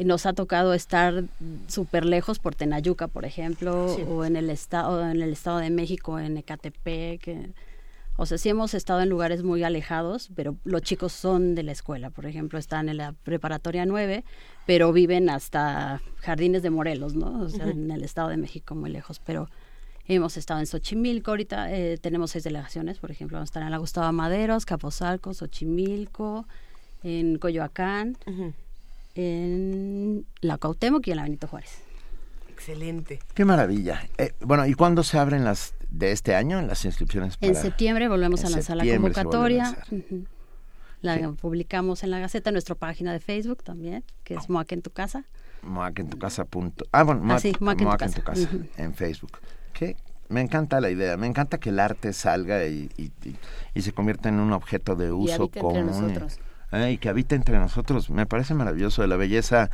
nos ha tocado estar súper lejos por Tenayuca, por ejemplo, o en el estado en el estado de México, en Ecatepec. O sea, sí hemos estado en lugares muy alejados, pero los chicos son de la escuela. Por ejemplo, están en la preparatoria 9, pero viven hasta Jardines de Morelos, ¿no? O sea, en el estado de México, muy lejos. Pero hemos estado en Xochimilco, ahorita eh, tenemos seis delegaciones, por ejemplo, vamos a estar en la Gustavo Maderos, Capozalco, Xochimilco, en Coyoacán en la Cuauhtémoc y en la Benito Juárez. Excelente. Qué maravilla. Eh, bueno, ¿y cuándo se abren las de este año las inscripciones? En septiembre volvemos a lanzar la convocatoria. La publicamos en la Gaceta, en nuestra página de Facebook también, que es Moac en tu casa. Moac en tu casa. Punto. Ah, bueno, Moac, en, tu casa, en Facebook. ¿Qué? Me encanta la idea, me encanta que el arte salga y, y, se convierta en un objeto de uso común y que habita entre nosotros. Me parece maravilloso la belleza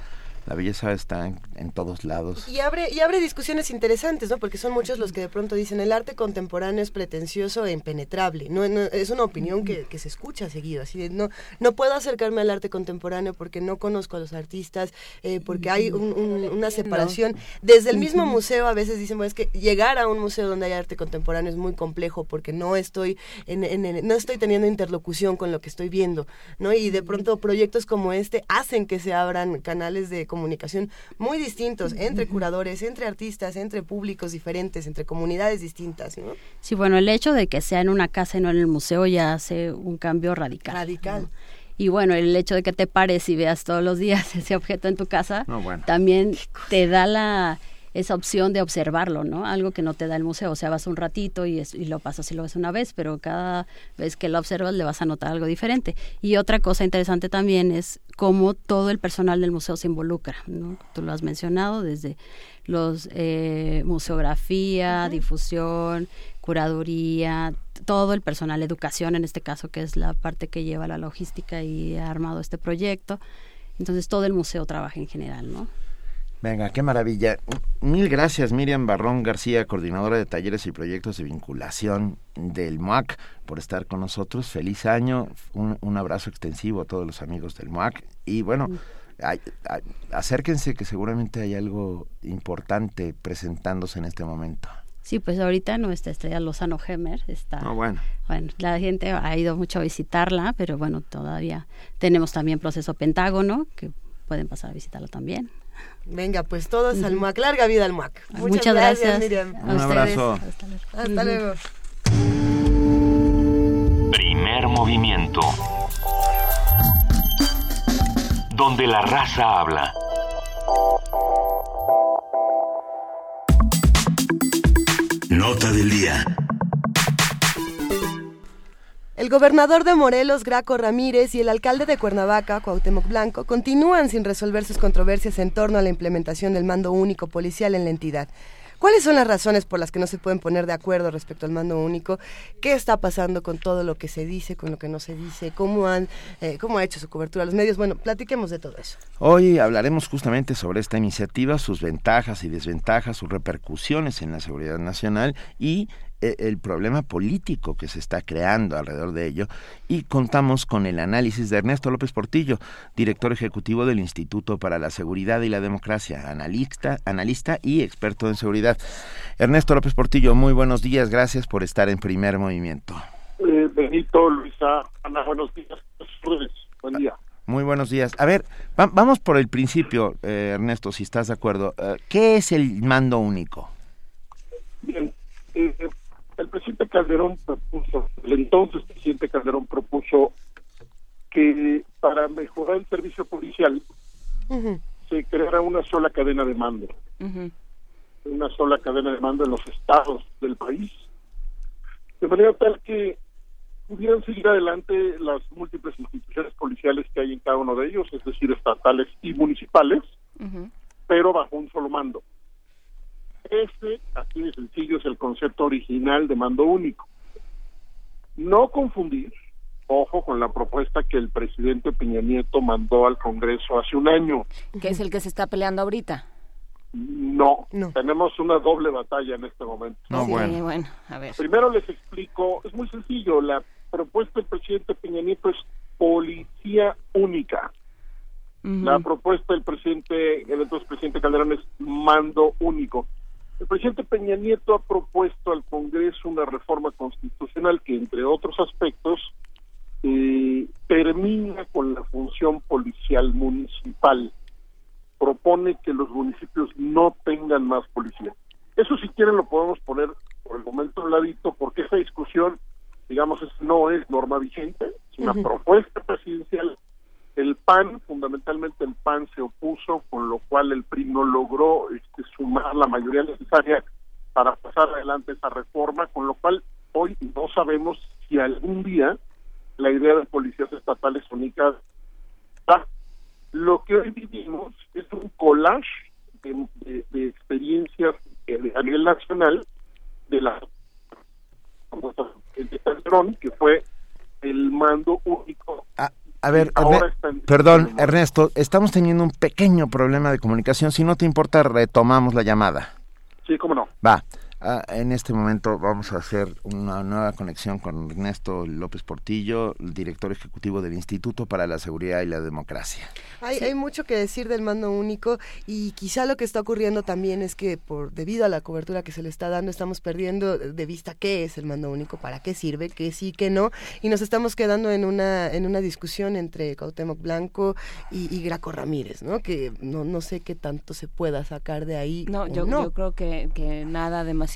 la belleza está en, todos lados. Y abre, y abre discusiones interesantes, ¿no? Porque son muchos los que de pronto dicen el arte contemporáneo es pretencioso e impenetrable. No, es una opinión que, se escucha seguido. Así no, no puedo acercarme al arte contemporáneo porque no conozco a los artistas, eh, porque hay una separación. Desde el mismo museo a veces dicen, bueno, es que llegar a un museo donde hay arte contemporáneo es muy complejo porque no estoy, en, no estoy teniendo interlocución con lo que estoy viendo, ¿no? Y de pronto proyectos como este hacen que se abran canales de comunicación muy distintos entre curadores, entre artistas, entre públicos diferentes, entre comunidades distintas. ¿no? Sí, bueno, el hecho de que sea en una casa y no en el museo ya hace un cambio radical. Radical. Y bueno, el hecho de que te pares y veas todos los días ese objeto en tu casa también te da la esa opción de observarlo, ¿no? Algo que no te da el museo. O sea, vas un ratito y, y lo pasas y lo ves una vez, pero cada vez que lo observas le vas a notar algo diferente. Y otra cosa interesante también es cómo todo el personal del museo se involucra, ¿no? Tú lo has mencionado desde los eh, museografía, difusión, curaduría, todo el personal, educación en este caso, que es la parte que lleva la logística y ha armado este proyecto. Entonces todo el museo trabaja en general, ¿no? Venga, qué maravilla. Mil gracias, Miriam Barrón García, coordinadora de talleres y proyectos de vinculación del MOAC, por estar con nosotros. Feliz año, un, abrazo extensivo a todos los amigos del MOAC. Y bueno, acérquense que seguramente hay algo importante presentándose en este momento. Sí, pues ahorita nuestra estrella Lozano Gemer está. Ah, bueno. Bueno, la gente ha ido mucho a visitarla, pero bueno, todavía tenemos también proceso Pentágono, que pueden pasar a visitarlo también. Venga, pues todos al MUAC. Larga vida al MUAC. Muchas, gracias, Miriam. Un abrazo. Hasta luego. Primer movimiento. Donde la raza habla. Nota del día. El gobernador de Morelos, Graco Ramírez, y el alcalde de Cuernavaca, Cuauhtémoc Blanco, continúan sin resolver sus controversias en torno a la implementación del mando único policial en la entidad. ¿Cuáles son las razones por las que no se pueden poner de acuerdo respecto al mando único? ¿Qué está pasando con todo lo que se dice, con lo que no se dice? ¿Cómo han, eh, cómo ha hecho su cobertura los medios? Bueno, platiquemos de todo eso. Hoy hablaremos justamente sobre esta iniciativa, sus ventajas y desventajas, sus repercusiones en la seguridad nacional y el problema político que se está creando alrededor de ello y contamos con el análisis de Ernesto López Portillo, director ejecutivo del Instituto para la Seguridad y la Democracia, analista, analista y experto en seguridad. Ernesto López Portillo, muy buenos días, gracias por estar en primer movimiento. Eh, Benito, Luisa, Ana, buenos días. Buen día. Muy buenos días. A ver, va- vamos por el principio, eh, Ernesto, si estás de acuerdo. Eh, ¿Qué es el mando único? Bien, eh, el presidente Calderón propuso, el entonces presidente Calderón propuso que para mejorar el servicio policial se creara una sola cadena de mando, una sola cadena de mando en los estados del país, de manera tal que pudieran seguir adelante las múltiples instituciones policiales que hay en cada uno de ellos, es decir, estatales y municipales, pero bajo un solo mando. Ese, así de sencillo, es el concepto original de mando único. No confundir, ojo, con la propuesta que el presidente Peña Nieto mandó al Congreso hace un año. que es el que se está peleando ahorita. No, tenemos una doble batalla en este momento. sí, bueno. a ver. Primero les explico, es muy sencillo, la propuesta del presidente Peña Nieto es policía única. La propuesta del presidente, el entonces presidente Calderón es mando único. El presidente Peña Nieto ha propuesto al Congreso una reforma constitucional que, entre otros aspectos, eh, termina con la función policial municipal. Propone que los municipios no tengan más policía. Eso, si quieren, lo podemos poner por el momento a un ladito, porque esa discusión, digamos, es- no es norma vigente, es una propuesta presidencial el PAN, fundamentalmente el PAN se opuso, con lo cual el PRI no logró este, sumar la mayoría necesaria para pasar adelante esa reforma, con lo cual hoy no sabemos si algún día la idea de policías estatales únicas está. Lo que hoy vivimos es un collage de, de- experiencias a nivel nacional de la de Calderón, que fue el mando único A ver, Erne- perdón, Ernesto, estamos teniendo un pequeño problema de comunicación. Si no te importa, retomamos la llamada. Sí, cómo no. Va. Ah, en este momento vamos a hacer una nueva conexión con Ernesto López Portillo, el director ejecutivo del Instituto para la Seguridad y la Democracia. Hay, hay mucho que decir del mando único y quizá lo que está ocurriendo también es que por debido a la cobertura que se le está dando estamos perdiendo de vista qué es el mando único, para qué sirve, qué sí, qué no y nos estamos quedando en una en una discusión entre Cuauhtémoc Blanco y, y Graco Ramírez, ¿no? Que no, no sé qué tanto se pueda sacar de ahí. No, o yo, no. yo creo que, que nada demasiado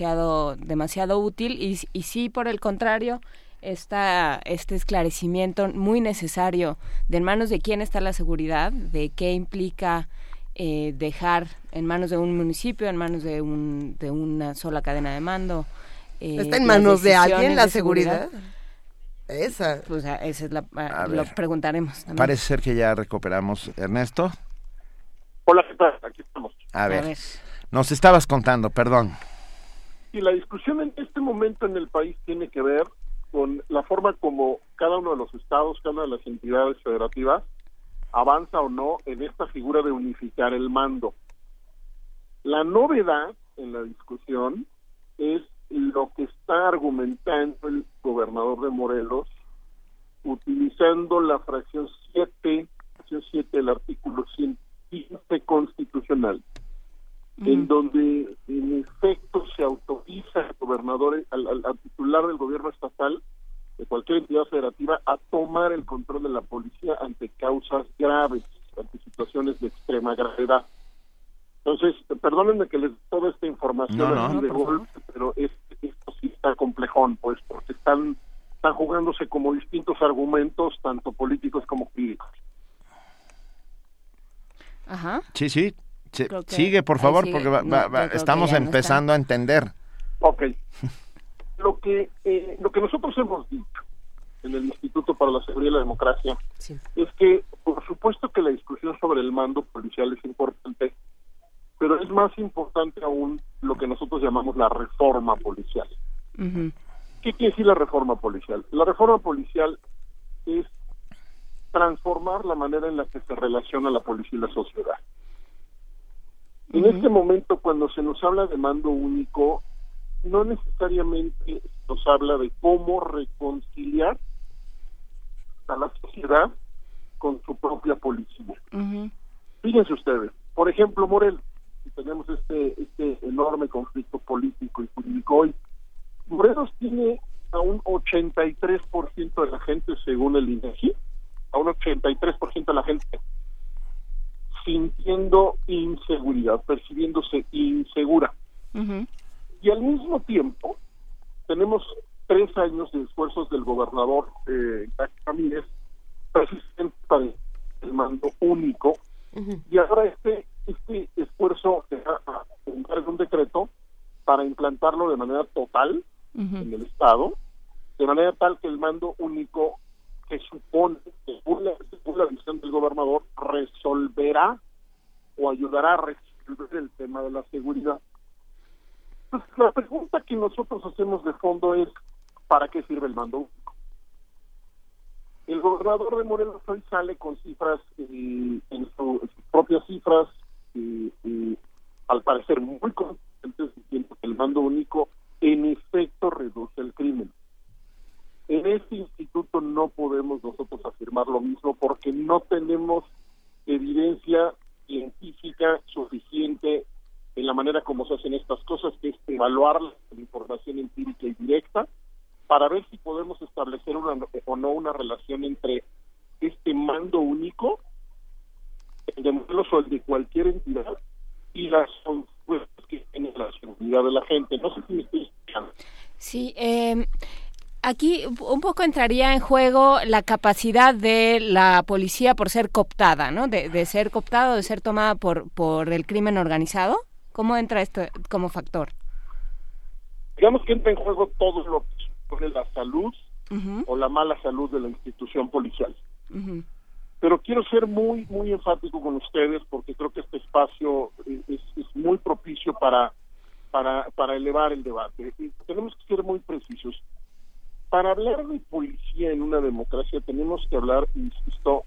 demasiado útil y, y sí, por el contrario, esta, este esclarecimiento muy necesario de en manos de quién está la seguridad, de qué implica eh, dejar en manos de un municipio, en manos de, un, de una sola cadena de mando. eh, ¿Está en manos de alguien la de seguridad? Esa. Pues ah, esa es la, ah, A lo ver. preguntaremos también. Parece ser que ya recuperamos. Ernesto, Hola, ¿qué tal? Aquí estamos. a ver, ver. nos estabas contando, perdón. Y la discusión en este momento en el país tiene que ver con la forma como cada uno de los estados, cada una de las entidades federativas avanza o no en esta figura de unificar el mando. La novedad en la discusión es lo que está argumentando el gobernador de Morelos utilizando la fracción 7, fracción 7 del artículo 115 constitucional en donde en efecto se autoriza al gobernador, al, al- al titular del gobierno estatal de cualquier entidad federativa a tomar el control de la policía ante causas graves, ante situaciones de extrema gravedad. Entonces, perdónenme que les toda esta información No, no. así No, de golpe, pero es- esto sí está complejón, pues, porque están, están jugándose como distintos argumentos, tanto políticos como jurídicos. Ajá. Sí, sí. Sí, Creo que sigue, por favor, sigue. porque va- estamos no empezando a entender. Ok. Lo que, eh, lo que nosotros hemos dicho en el Instituto para la Seguridad y la Democracia es que, por supuesto que la discusión sobre el mando policial es importante, pero es más importante aún lo que nosotros llamamos la reforma policial. ¿Qué quiere decir la reforma policial? La reforma policial es transformar la manera en la que se relaciona la policía y la sociedad. En este momento, cuando se nos habla de mando único, no necesariamente nos habla de cómo reconciliar a la sociedad con su propia policía. Fíjense ustedes, por ejemplo, Morel, tenemos este, este enorme conflicto político y jurídico hoy, Morelos tiene a un 83% de la gente, según el INEGI, a un 83% de la gente sintiendo inseguridad, percibiéndose insegura. Y al mismo tiempo, tenemos tres años de esfuerzos del gobernador eh, Ramírez, precisamente para el mando único, y ahora este este esfuerzo en un decreto para implantarlo de manera total en el Estado, de manera tal que el mando único que supone, según la, según la visión del gobernador, resolverá o ayudará a resolver el tema de la seguridad. Pues, la pregunta que nosotros hacemos de fondo es, ¿para qué sirve el mando único? El gobernador de Morelos hoy sale con cifras, eh, en su- sus propias cifras, eh, eh, al parecer muy conscientes, diciendo que el mando único en efecto reduce el crimen. En este instituto no podemos nosotros afirmar lo mismo porque no tenemos evidencia científica suficiente en la manera como se hacen estas cosas, que es evaluar la información empírica y directa para ver si podemos establecer una o no una relación entre este mando único, el de Morelos o de cualquier entidad, y las consecuencias que tiene la seguridad de la gente. No sé si me estoy explicando. Sí, eh, aquí un poco entraría en juego la capacidad de la policía por ser cooptada, ¿no? De, de ser cooptada o de ser tomada por, por el crimen organizado. ¿Cómo entra esto como factor? Digamos que entra en juego todo lo que supone la salud o la mala salud de la institución policial. Pero quiero ser muy, muy enfático con ustedes porque creo que este espacio es, es muy propicio para, para, para elevar el debate. Y tenemos que ser muy precisos. Para hablar de policía en una democracia tenemos que hablar, insisto,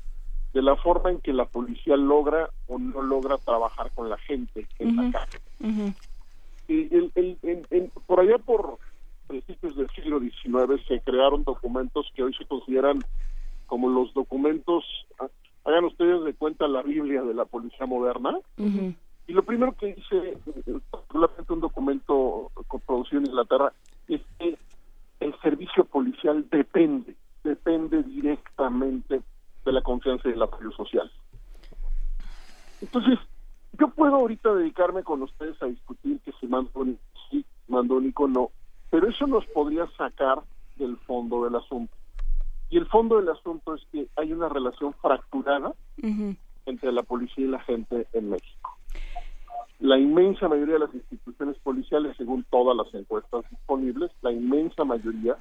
de la forma en que la policía logra o no logra trabajar con la gente en la calle. Y el- el- el- el- por allá por principios del siglo XIX se crearon documentos que hoy se consideran como los documentos, ah, hagan ustedes de cuenta la Biblia de la policía moderna. Y lo primero que dice, eh, particularmente un documento producido en Inglaterra, es que el servicio policial depende, depende directamente de la confianza y el apoyo social. Entonces, yo puedo ahorita dedicarme con ustedes a discutir que si mando único sí, mando único no, pero eso nos podría sacar del fondo del asunto. Y el fondo del asunto es que hay una relación fracturada entre la policía y la gente en México. La inmensa mayoría de las instituciones policiales, según todas las encuestas disponibles, la inmensa mayoría,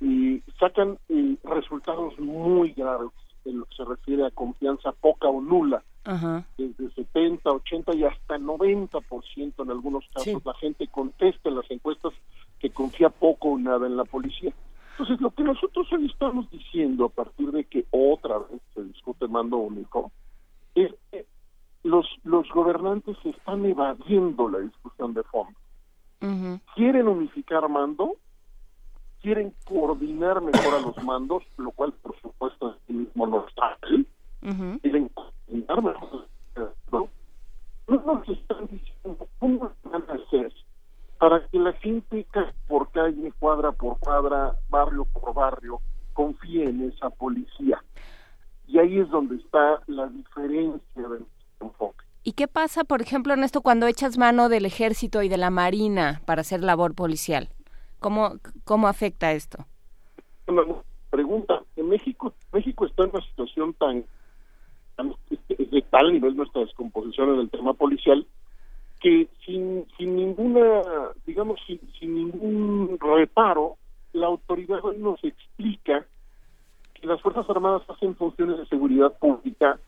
y sacan eh, resultados muy graves en lo que se refiere a confianza poca o nula, Ajá. desde 70, 80 y hasta 90% en algunos casos. Sí. La gente contesta en las encuestas que confía poco o nada en la policía. Entonces, lo que nosotros hoy estamos diciendo a partir de que otra vez se discute mando único, es que los, los gobernantes están evadiendo la discusión de fondo. Quieren unificar mando, quieren coordinar mejor a los mandos, lo cual por supuesto es el mismo no está ahí. Quieren coordinar mejor. ¿no? No nos están diciendo cómo van a hacer para que la gente calle por calle, cuadra por cuadra, barrio por barrio, confíe en esa policía. Y ahí es donde está la diferencia del. ¿Y qué pasa, por ejemplo, en esto cuando echas mano del ejército y de la marina para hacer labor policial? ¿Cómo, cómo afecta esto? Una pregunta. En México, México está en una situación tan, tan- de tal nivel nuestra descomposición en el tema policial que sin, sin ninguna, digamos, sin, sin ningún reparo, la autoridad nos explica que las Fuerzas Armadas hacen funciones de seguridad pública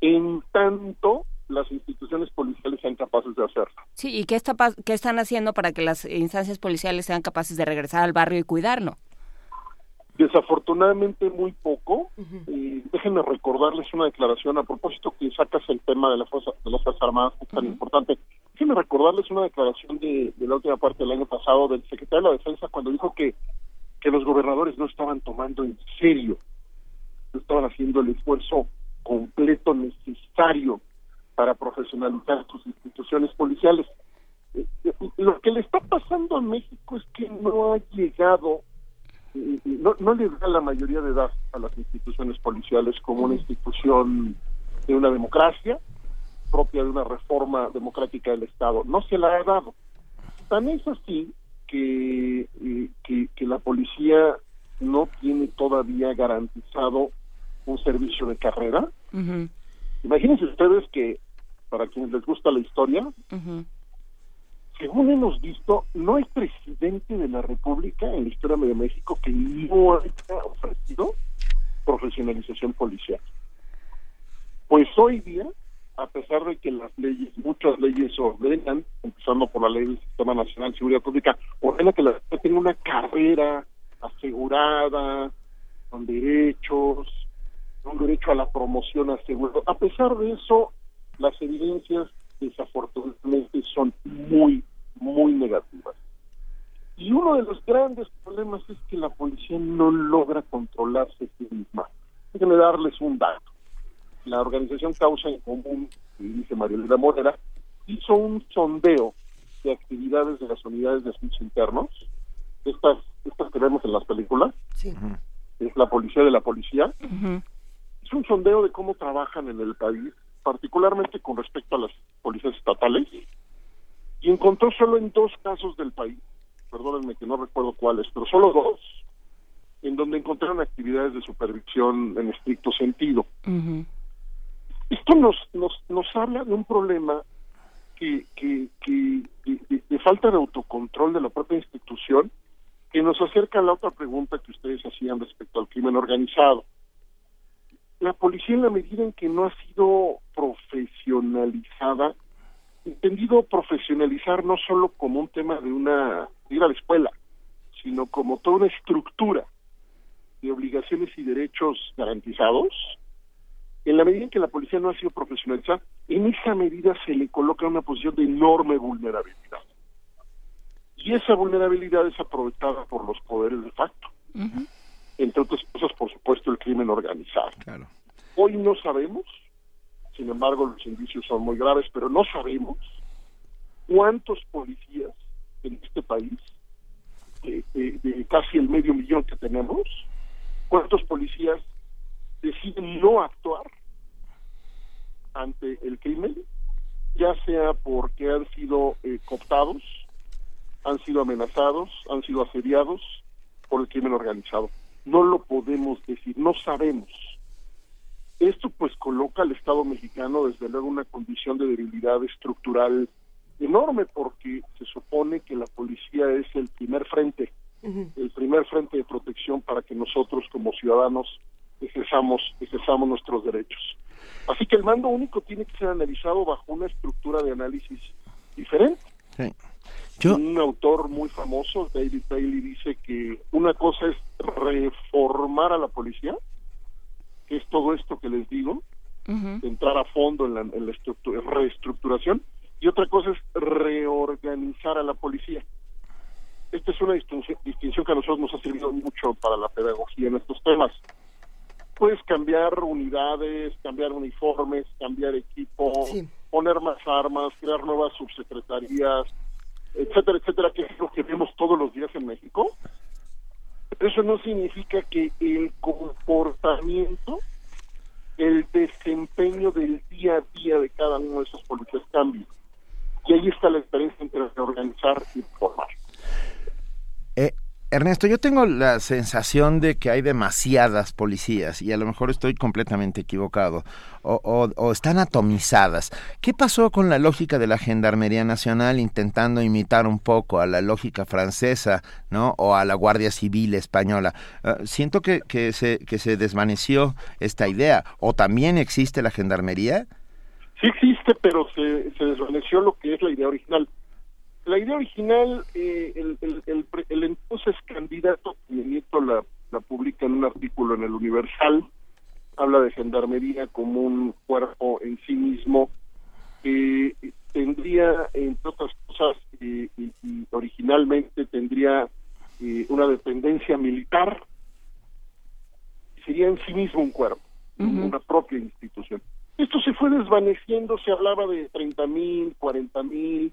en tanto las instituciones policiales sean capaces de hacerlo. Sí, ¿y qué, está, qué están haciendo para que las instancias policiales sean capaces de regresar al barrio y cuidarlo? Desafortunadamente muy poco. Eh, déjenme recordarles una declaración a propósito que sacas el tema de, la fuerza, de las Fuerzas Armadas, que es tan importante. Déjenme recordarles una declaración de, de la última parte del año pasado del secretario de la Defensa cuando dijo que, que los gobernadores no estaban tomando en serio, no estaban haciendo el esfuerzo completo necesario para profesionalizar sus instituciones policiales. Eh, eh, Lo que le está pasando a México es que no ha llegado eh, no, le da la mayoría de edad a las instituciones policiales como una institución de una democracia propia de una reforma democrática del Estado. No se la ha dado. Tan es así que, que la policía no tiene todavía garantizado un servicio de carrera. Imagínense ustedes que, para quienes les gusta la historia, según hemos visto, no hay presidente de la República en la historia de México que no haya ofrecido profesionalización policial. Pues hoy día, a pesar de que las leyes, muchas leyes ordenan, empezando por la ley del Sistema Nacional de Seguridad Pública, ordena que la gente tenga una carrera asegurada, con derechos, un derecho a la promoción asegurado. A pesar de eso, las evidencias desafortunadamente son muy, muy negativas. Y uno de los grandes problemas es que la policía no logra controlarse a sí misma. Déjenme darles un dato. La organización Causa en Común, que dice Marielena Morera, hizo un sondeo de actividades de las unidades de asuntos internos, estas, estas que vemos en las películas, Sí. es la policía de la policía, un sondeo de cómo trabajan en el país, particularmente con respecto a las policías estatales, y encontró solo en dos casos del país, perdónenme que no recuerdo cuáles, pero solo dos, en donde encontraron actividades de supervisión en estricto sentido. Esto nos, nos, nos habla de un problema que, que, que de, de- de falta de autocontrol de la propia institución que nos acerca a la otra pregunta que ustedes hacían respecto al crimen organizado. La policía en la medida en que no ha sido profesionalizada, entendido profesionalizar no solo como un tema de una de ir a la escuela, sino como toda una estructura de obligaciones y derechos garantizados, en la medida en que la policía no ha sido profesionalizada, en esa medida se le coloca en una posición de enorme vulnerabilidad. Y esa vulnerabilidad es aprovechada por los poderes de facto. Entre otras cosas, por supuesto, el crimen organizado. Hoy no sabemos, sin embargo, los indicios son muy graves, pero no sabemos cuántos policías en este país, de, de- de casi el medio millón que tenemos, cuántos policías deciden no actuar ante el crimen, ya sea porque han sido eh, cooptados, han sido amenazados, han sido asediados por el crimen organizado. No lo podemos decir, no sabemos. Esto pues coloca al Estado mexicano desde luego en una condición de debilidad estructural enorme porque se supone que la policía es el primer frente, el primer frente de protección para que nosotros como ciudadanos ejerzamos, ejerzamos nuestros derechos. Así que el mando único tiene que ser analizado bajo una estructura de análisis diferente. Sí. Yo, Un autor muy famoso, David Bailey, dice que una cosa es reformar a la policía, que es todo esto que les digo, entrar a fondo en la, en la estructu- reestructuración, y otra cosa es reorganizar a la policía. Esta es una distinción, distinción que a nosotros nos ha servido mucho para la pedagogía en estos temas. Puedes cambiar unidades, cambiar uniformes, cambiar equipo, poner más armas, crear nuevas subsecretarías, etcétera, etcétera, que es lo que vemos todos los días en México. Eso no significa que el comportamiento el desempeño del día a día de cada uno de esos policías cambia. Y ahí está la diferencia entre organizar y formar. Ernesto, yo tengo la sensación de que hay demasiadas policías y a lo mejor estoy completamente equivocado o, están atomizadas. ¿Qué pasó con la lógica de la Gendarmería Nacional intentando imitar un poco a la lógica francesa ¿no? o a la Guardia Civil española? Ah, siento que, que, se, que se desvaneció esta idea. ¿O también existe la Gendarmería? Sí existe, pero se, se desvaneció lo que es la idea original la idea original, eh, el, entonces candidato, Nieto la, la publica en un artículo en el Universal, habla de gendarmería como un cuerpo en sí mismo, que tendría, entre otras cosas, y, originalmente tendría eh, una dependencia militar, sería en sí mismo un cuerpo, una propia institución. Esto se fue desvaneciendo, se hablaba de 30 mil, 40 mil,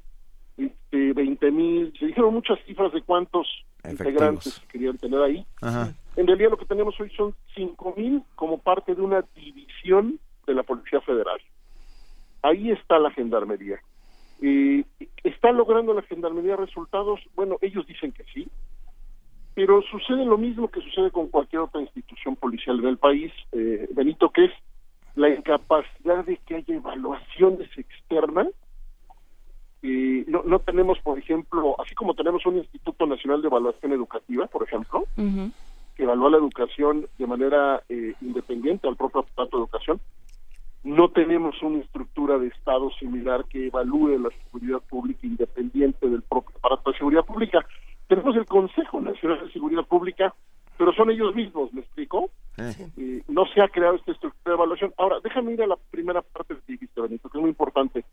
este, 20 mil, se dijeron muchas cifras de cuántos integrantes querían tener ahí. En realidad lo que tenemos hoy son 5 mil como parte de una división de la Policía Federal. Ahí está la gendarmería. Eh, ¿Está logrando la gendarmería resultados? Bueno, ellos dicen que sí, pero sucede lo mismo que sucede con cualquier otra institución policial en el país, eh, Benito, que es la incapacidad de que haya evaluaciones externas no, no tenemos, por ejemplo, así como tenemos un Instituto Nacional de Evaluación Educativa, por ejemplo, que evalúa la educación de manera eh, independiente al propio aparato de educación, no tenemos una estructura de Estado similar que evalúe la seguridad pública independiente del propio aparato de seguridad pública. Tenemos el Consejo Nacional de Seguridad Pública, pero son ellos mismos, ¿me explico? Eh, no se ha creado esta estructura de evaluación. Ahora, déjame ir a la primera parte de dijiste, Benito, que es muy importante.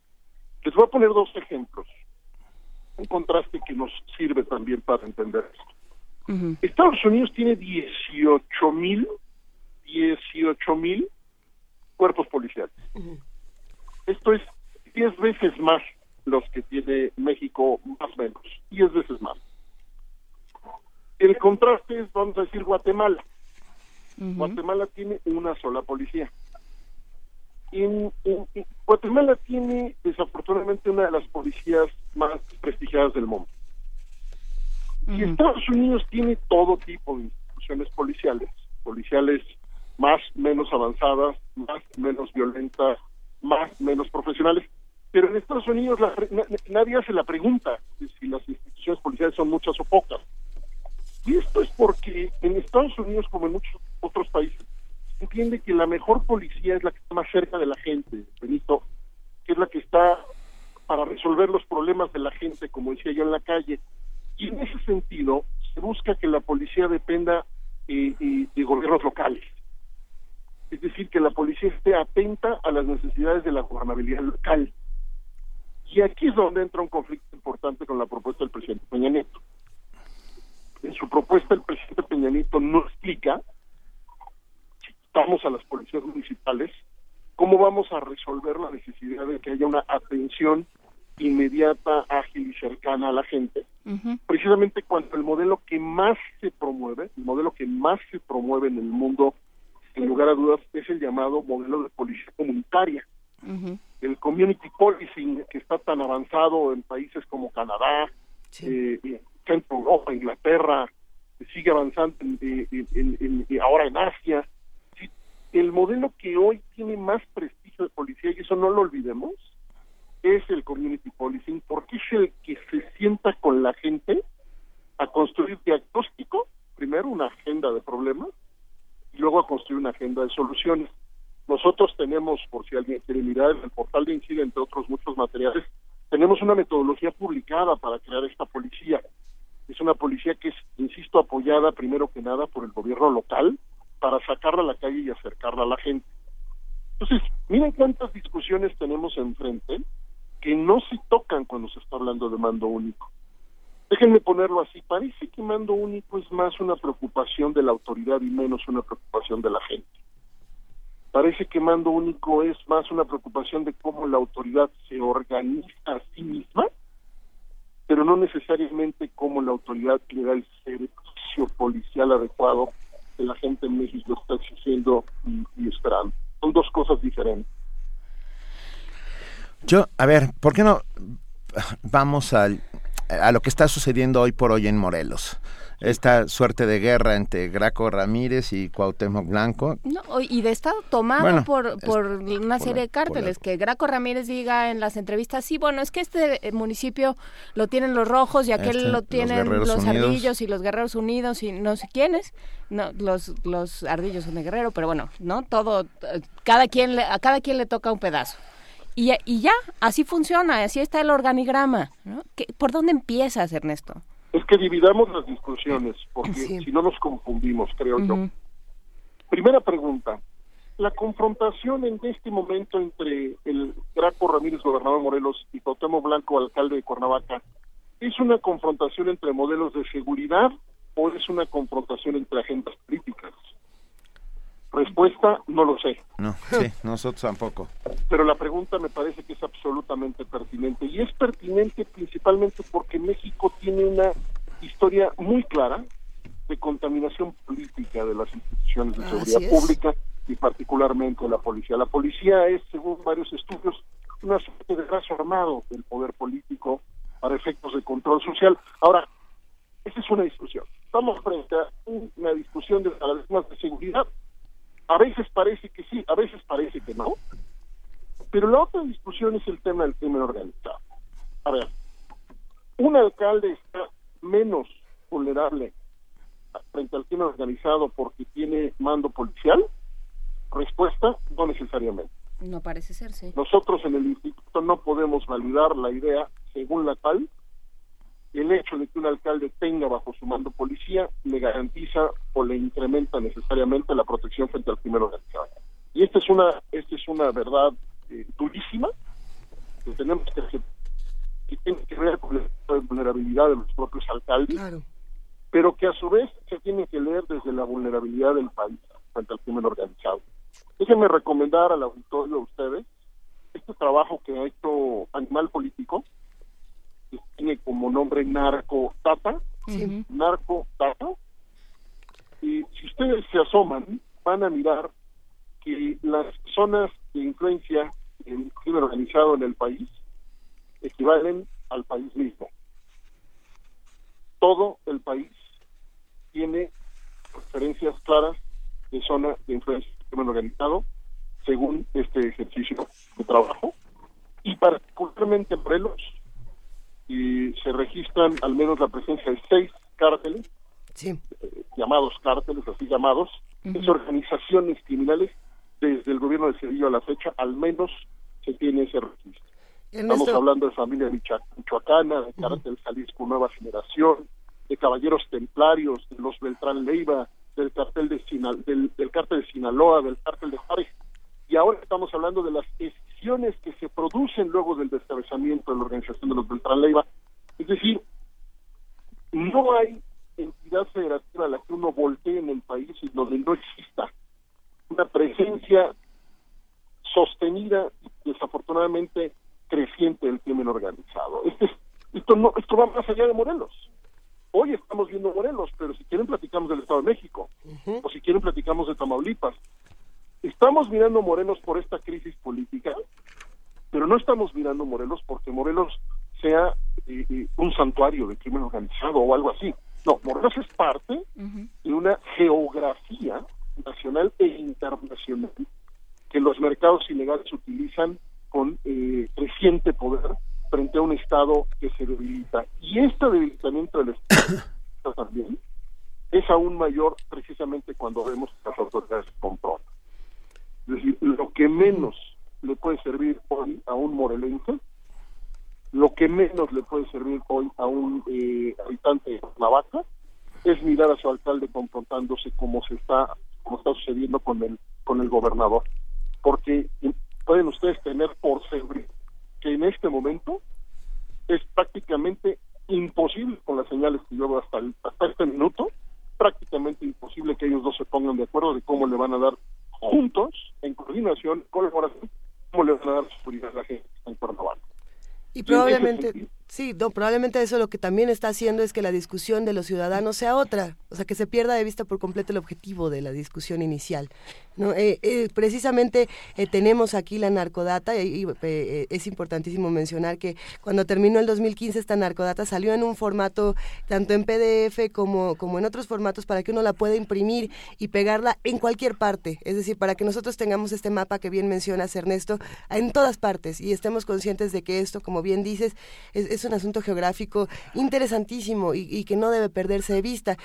Les voy a poner dos ejemplos, un contraste que nos sirve también para entender esto. Estados Unidos tiene 18 mil, 18 mil cuerpos policiales. Esto es 10 veces más los que tiene México, más o menos, 10 veces más. El contraste es, vamos a decir, Guatemala. Guatemala tiene una sola policía. En, Guatemala tiene desafortunadamente una de las policías más prestigiadas del mundo. Y Estados Unidos tiene todo tipo de instituciones policiales, policiales más, menos avanzadas, más, menos violentas, más, menos profesionales. Pero en Estados Unidos nadie hace la pregunta de si las instituciones policiales son muchas o pocas. Y esto es porque en Estados Unidos, como en muchos otros países, entiende que la mejor policía es la que está más cerca de la gente, Benito, que es la que está para resolver los problemas de la gente, como decía yo en la calle. Y en ese sentido, se busca que la policía dependa eh, eh, de gobiernos locales. Es decir, que la policía esté atenta a las necesidades de la gobernabilidad local. Y aquí es donde entra un conflicto importante con la propuesta del presidente Peña Nieto. En su propuesta, el presidente Peña Nieto no explica a las policías municipales, ¿cómo vamos a resolver la necesidad de que haya una atención inmediata, ágil y cercana a la gente? Precisamente cuando el modelo que más se promueve, el modelo que más se promueve en el mundo, sin lugar a dudas, es el llamado modelo de policía comunitaria. El community policing que está tan avanzado en países como Canadá, eh, Centro Europa, Inglaterra, sigue avanzando ahora en Asia, el modelo que hoy tiene más prestigio de policía, y eso no lo olvidemos, es el community policing, porque es el que se sienta con la gente a construir diagnóstico, primero una agenda de problemas, y luego a construir una agenda de soluciones. Nosotros tenemos, por si alguien quiere mirar, en el portal de Incide, entre otros muchos materiales, tenemos una metodología publicada para crear esta policía. Es una policía que es, insisto, apoyada primero que nada por el gobierno local, para sacarla a la calle y acercarla a la gente. Entonces, miren cuántas discusiones tenemos enfrente que no se tocan cuando se está hablando de mando único. Déjenme ponerlo así, parece que mando único es más una preocupación de la autoridad y menos una preocupación de la gente. Parece que mando único es más una preocupación de cómo la autoridad se organiza a sí misma, pero no necesariamente cómo la autoridad le da el servicio policial adecuado que la gente en México está exigiendo y, esperando. son dos cosas diferentes. Yo, a ver, ¿por qué no vamos al, a lo que está sucediendo hoy por hoy en Morelos? Esta suerte de guerra entre Graco Ramírez y Cuauhtémoc Blanco. No, y de estado tomado Bueno, por, es- por una serie de la- cárteles. Que Graco Ramírez diga en las entrevistas, sí, bueno, es que este eh, municipio lo tienen los rojos y aquel Este, lo tienen los, ardillos y los guerreros unidos y no sé quiénes. No, los, los ardillos son de guerrero, pero bueno, ¿no? Todo, eh, cada quien le, a cada quien le toca un pedazo. Y, ya- y ya, así funciona, así está el organigrama. ¿no? ¿Qué- ¿Por dónde empiezas, Ernesto? Es que dividamos las discusiones, porque si no nos confundimos, creo yo. Primera pregunta. La confrontación en este momento entre el Graco Ramírez, gobernador de Morelos, y Cuauhtémoc Blanco, alcalde de Cuernavaca, ¿es una confrontación entre modelos de seguridad o es una confrontación entre agendas políticas? Respuesta, no lo sé. No, sí, nosotros tampoco. pero la pregunta me parece que es absolutamente pertinente y es pertinente principalmente porque México tiene una historia muy clara de contaminación política de las instituciones de seguridad pública y particularmente de la policía. La policía es, según varios estudios, una suerte de brazo armado del poder político para efectos de control social. Ahora, esa es una discusión. Estamos frente a una discusión de cada vez más de seguridad. A veces parece que sí, a veces parece que no. Pero la otra discusión es el tema del crimen organizado. A ver, un alcalde está menos vulnerable frente al crimen organizado porque tiene mando policial. Respuesta, no necesariamente. No parece ser, sí. Nosotros en el instituto no podemos validar la idea según la cual el hecho de que un alcalde tenga bajo su mando policía le garantiza o le incrementa necesariamente la protección frente al crimen organizado. Y esta es una esta es una verdad eh, durísima que tenemos que aceptar, que tiene que ver con la vulnerabilidad de los propios alcaldes, pero que a su vez se tiene que leer desde la vulnerabilidad del país frente al crimen organizado. Déjenme recomendar al auditorio a ustedes este trabajo que ha hecho Animal Político, que tiene como nombre Narco Data, Narco Data, y si ustedes se asoman, van a mirar que las zonas de influencia del crimen organizado en el país equivalen al país mismo. Todo el país tiene referencias claras de zona de influencia del crimen organizado según este ejercicio de trabajo y particularmente en Morelos y se registran al menos la presencia de seis cárteles eh, llamados cárteles así llamados es organizaciones criminales desde el gobierno de Cedillo a la fecha al menos se tiene ese registro Estamos hablando de familia michoacana, de cártel Jalisco Nueva Generación, de caballeros templarios, de los Beltrán Leiva, del cartel de Sinal- del, del cártel de Sinaloa, del cártel de Juárez. Y ahora estamos hablando de las decisiones que se producen luego del descabezamiento de la organización de los Beltrán Leiva. Es decir, no hay entidad federativa a la que uno voltee en el país y donde no exista una presencia sostenida y desafortunadamente creciente del crimen organizado. Este es- esto no esto va más allá de Morelos. Hoy estamos viendo Morelos, pero si quieren platicamos del Estado de México o si quieren platicamos de Tamaulipas. Estamos mirando Morelos por esta crisis política, pero no estamos mirando Morelos porque Morelos sea eh, eh, un santuario de crimen organizado o algo así. No, Morelos es parte de una geografía nacional e internacional que los mercados ilegales utilizan con eh, creciente poder frente a un Estado que se debilita. Y este debilitamiento del Estado también es aún mayor precisamente cuando vemos que las autoridades se controlan. Es decir, lo que menos le puede servir hoy a un morelense, lo que menos le puede servir hoy a un eh, habitante de Cuernavaca es mirar a su alcalde confrontándose como se está como está sucediendo con el con el gobernador porque pueden ustedes tener por seguro que en este momento es prácticamente imposible con las señales que yo veo hasta, el- hasta este minuto prácticamente imposible que ellos dos se pongan de acuerdo de cómo le van a dar juntos en coordinación colaboración cómo le van a dar seguridad a la gente en Cuernavaca. Y probablemente, Sí, no, probablemente eso lo que también está haciendo es que la discusión de los ciudadanos sea otra, o sea, que se pierda de vista por completo el objetivo de la discusión inicial. ¿no? Eh, eh, precisamente eh, tenemos aquí la narcodata y, es importantísimo mencionar que cuando terminó el 2015 esta narcodata salió en un formato tanto en PDF como, como en otros formatos para que uno la pueda imprimir y pegarla en cualquier parte, es decir, para que nosotros tengamos este mapa que bien mencionas Ernesto en todas partes y estemos conscientes de que esto, como bien dices, es, un asunto geográfico interesantísimo y, y, que no debe perderse de vista.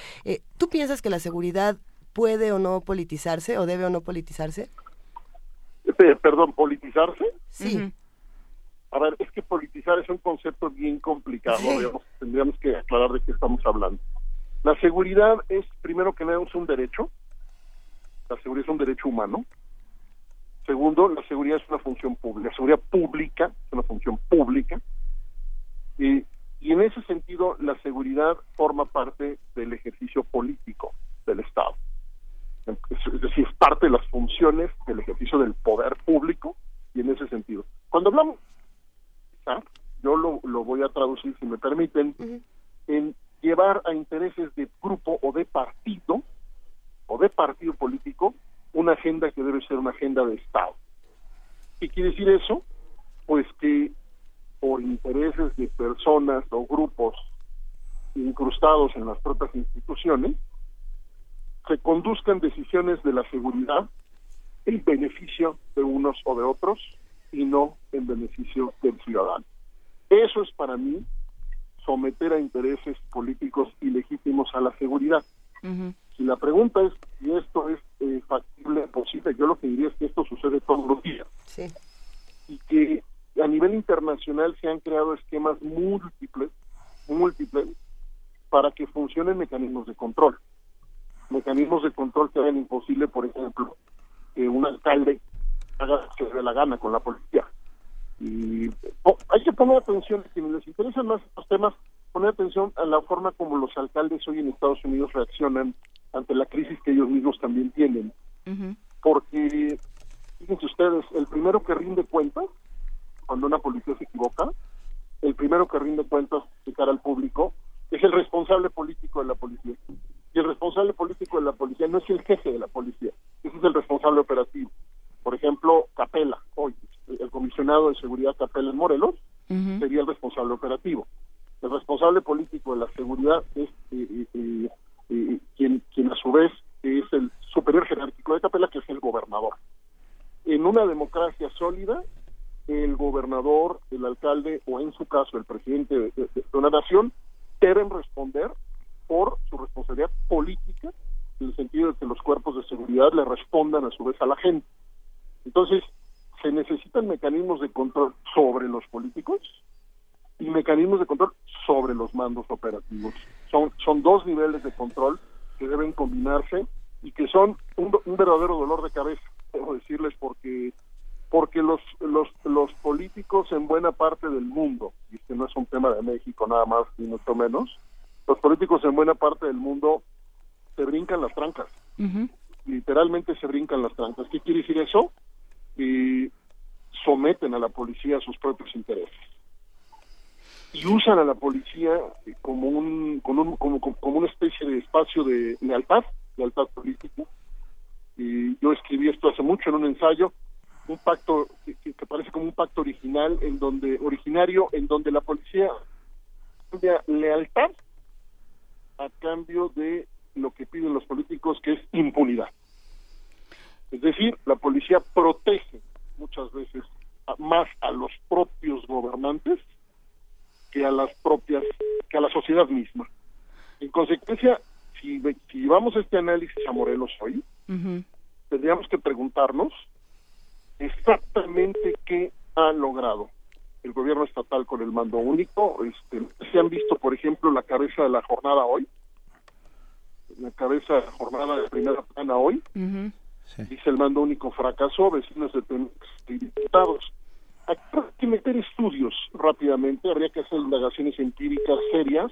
¿Tú piensas que la seguridad puede o no politizarse o debe o no politizarse? Eh, perdón, politizarse. Sí. A ver, es que politizar es un concepto bien complicado, tendríamos que aclarar de qué estamos hablando. La seguridad es, primero que nada, es un derecho. La seguridad es un derecho humano. Segundo, la seguridad es una función pública. La seguridad pública es una función pública. Y en ese sentido, la seguridad forma parte del ejercicio político del Estado es decir, es parte de las funciones del ejercicio del poder público y en ese sentido. Cuando hablamos, yo lo, lo voy a traducir, si me permiten, en llevar a intereses de grupo o de partido o de partido político una agenda que debe ser una agenda de Estado. ¿Qué quiere decir eso? Pues que por intereses de personas o grupos incrustados en las propias instituciones, se conduzcan decisiones de la seguridad en beneficio de unos o de otros y no en beneficio del ciudadano. Eso es para mí someter a intereses políticos ilegítimos a la seguridad. Si la pregunta es si esto es eh, factible, posible, yo lo que diría es que esto sucede todos los días. Y que a nivel internacional se han creado esquemas múltiples, múltiples, para que funcionen mecanismos de control mecanismos de control que hagan imposible, por ejemplo, que un alcalde haga lo que le dé la gana con la policía. Y oh, hay que poner atención, quienes les interesan más estos temas, poner atención a la forma como los alcaldes hoy en Estados Unidos reaccionan ante la crisis que ellos mismos también tienen. Porque, fíjense ustedes, el primero que rinde cuentas, cuando una policía se equivoca, el primero que rinde cuentas de cara al público es el responsable político de la policía y el responsable político de la policía no es el jefe de la policía, ese es el responsable operativo. Por ejemplo, Capela, hoy, el comisionado de seguridad Capela en Morelos, sería el responsable operativo. El responsable político de la seguridad es eh, eh, eh, quien, quien a su vez es el superior jerárquico de Capela, que es el gobernador. En una democracia sólida, el gobernador, el alcalde o en su caso el presidente de una nación deben responder por su responsabilidad política, en el sentido de que los cuerpos de seguridad le respondan a su vez a la gente. Entonces, se necesitan mecanismos de control sobre los políticos y mecanismos de control sobre los mandos operativos. Son, son dos niveles de control que deben combinarse y que son un, verdadero dolor de cabeza, debo decirles, porque porque los, los, los políticos en buena parte del mundo, y este no es un tema de México nada más ni mucho menos, los políticos en buena parte del mundo se brincan las trancas. Literalmente se brincan las trancas. ¿Qué quiere decir eso? Y someten a la policía a sus propios intereses. Y usan a la policía como un, como, un, como, como una especie de espacio de lealtad, lealtad política. Y yo escribí esto hace mucho en un ensayo, un pacto que, que parece como un pacto original, en donde originario, en donde la policía lealtad a cambio de lo que piden los políticos, que es impunidad. Es decir, la policía protege muchas veces más a los propios gobernantes que a las propias, que a la sociedad misma. En consecuencia, si, si llevamos este análisis a Morelos hoy, tendríamos que preguntarnos exactamente qué ha logrado el gobierno estatal con el mando único. Este, se han visto, por ejemplo, la cabeza de la jornada hoy, la cabeza de la jornada de primera plana hoy, dice el mando único fracasó, vecinos de diputados. Aquí hay que meter estudios rápidamente, habría que hacer indagaciones empíricas serias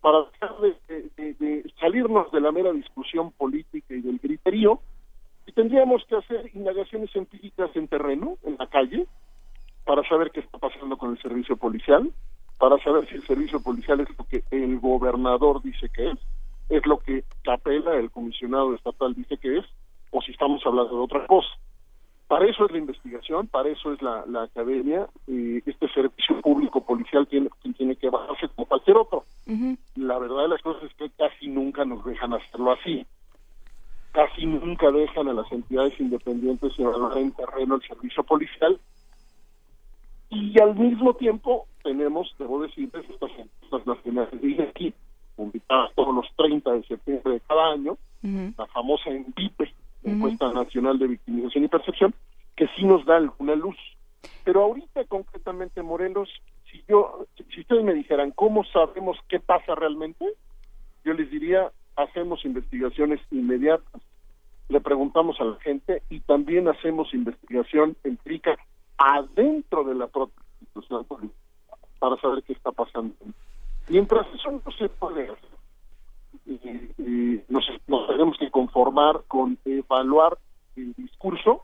para dejar de, salirnos de la mera discusión política y del criterio, y tendríamos que hacer indagaciones empíricas en terreno, en la calle, para saber qué está pasando con el servicio policial, para saber si el servicio policial es lo que el gobernador dice que es, es lo que Capela, el comisionado estatal, dice que es, o si estamos hablando de otra cosa. Para eso es la investigación, para eso es la, la academia, y este servicio público policial tiene, tiene que bajarse como cualquier otro. La verdad de las cosas es que casi nunca nos dejan hacerlo así. Casi nunca dejan a las entidades independientes llevar en terreno el servicio policial. Y al mismo tiempo tenemos, debo decirles, estas encuestas nacionales de INEGI, publicadas todos los 30 de septiembre de cada año, la famosa ENVIPE, Encuesta Nacional de Victimización y Percepción, que sí nos da alguna luz. Pero ahorita concretamente, Morelos, si yo, si ustedes me dijeran cómo sabemos qué pasa realmente, yo les diría, hacemos investigaciones inmediatas, le preguntamos a la gente y también hacemos investigación empírica adentro de la propia institución política para saber qué está pasando. Mientras eso no se puede hacer, y, nos, nos tenemos que conformar con evaluar el discurso,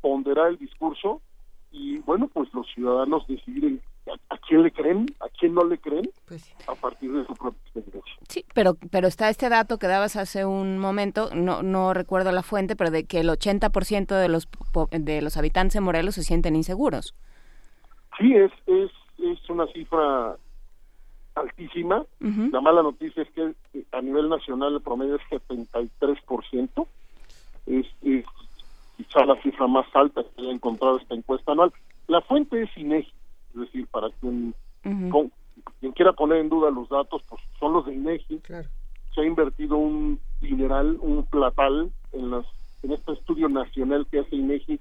ponderar el discurso y bueno, pues los ciudadanos decidir a, a quién le creen, a quién no le creen, a partir de su propia experiencia. Sí, pero, pero está este dato que dabas hace un momento, no, no recuerdo la fuente, pero de que el 80% de los, de los habitantes de Morelos se sienten inseguros. Sí, es, es, es una cifra altísima. La mala noticia es que eh, a nivel nacional el promedio es 73%. Es, es quizá la cifra más alta que haya encontrado esta encuesta anual. La fuente es INEGI, es decir, para quien, con- quien quiera poner en duda los datos, pues son los de INEGI. Se ha invertido un dineral, un platal en, las, en este estudio nacional que hace INEGI,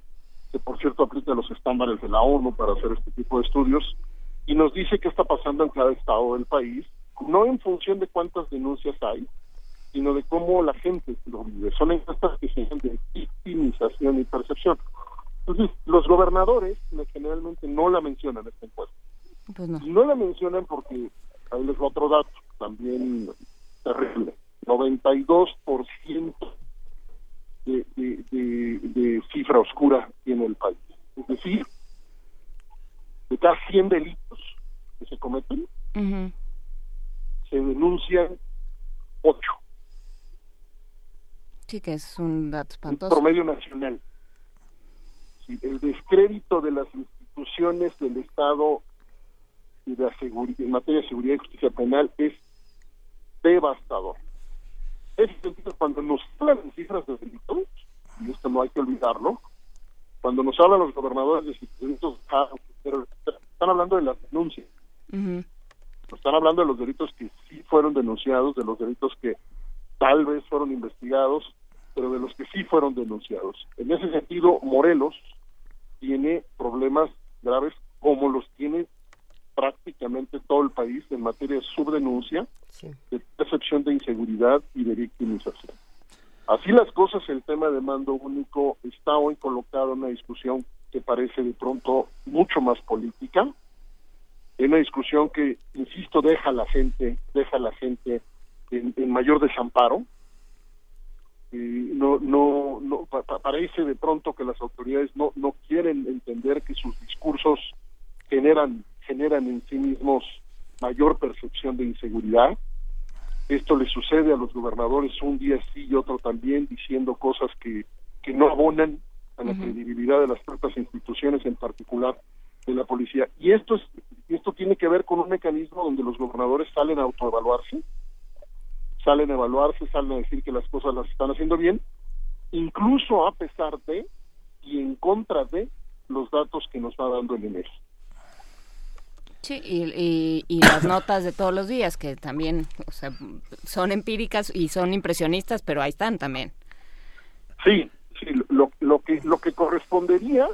que por cierto aplica los estándares de la ONU para hacer este tipo de estudios, y nos dice qué está pasando en cada estado del país, no en función de cuántas denuncias hay, sino de cómo la gente lo vive. Son encuestas que se llaman de victimización y percepción. Entonces, los gobernadores generalmente no la mencionan esta encuesta. Pues no. Y no la mencionan porque, ahí les otro dato, también terrible. 92% de, de, de, de cifra oscura tiene el país. Es decir, de cada 100 delitos que se cometen, se denuncian 8, Sí, que es un dato espantoso. promedio nacional. El descrédito de las instituciones del Estado y de la en materia de seguridad y justicia penal es devastador. Es sentido, cuando nos hablan de cifras de delitos, y esto no hay que olvidarlo, cuando nos hablan los gobernadores de delitos, ah, están hablando de las denuncias, Ujú. están hablando de los delitos que sí fueron denunciados, de los delitos que tal vez fueron investigados, pero de los que sí fueron denunciados. En ese sentido, Morelos tiene problemas graves como los tiene prácticamente todo el país en materia de subdenuncia, de percepción de inseguridad y de victimización. Así las cosas, el tema de mando único está hoy colocado en una discusión que parece de pronto mucho más política, en una discusión que, insisto, deja a la gente, deja a la gente en, en mayor desamparo. Y no, no, no pa- pa- parece de pronto que las autoridades no, no quieren entender que sus discursos generan, generan en sí mismos mayor percepción de inseguridad. Esto le sucede a los gobernadores un día sí y otro también, diciendo cosas que, que no abonan a la credibilidad de las propias instituciones, en particular de la policía. Y esto es esto tiene que ver con un mecanismo donde los gobernadores salen a autoevaluarse, salen a evaluarse, salen a decir que las cosas las están haciendo bien, incluso a pesar de y en contra de los datos que nos va dando el INEGI. Sí, y, y, y las notas de todos los días, que también o sea, son empíricas y son impresionistas, pero ahí están también. Sí, sí, lo, lo que lo que correspondería,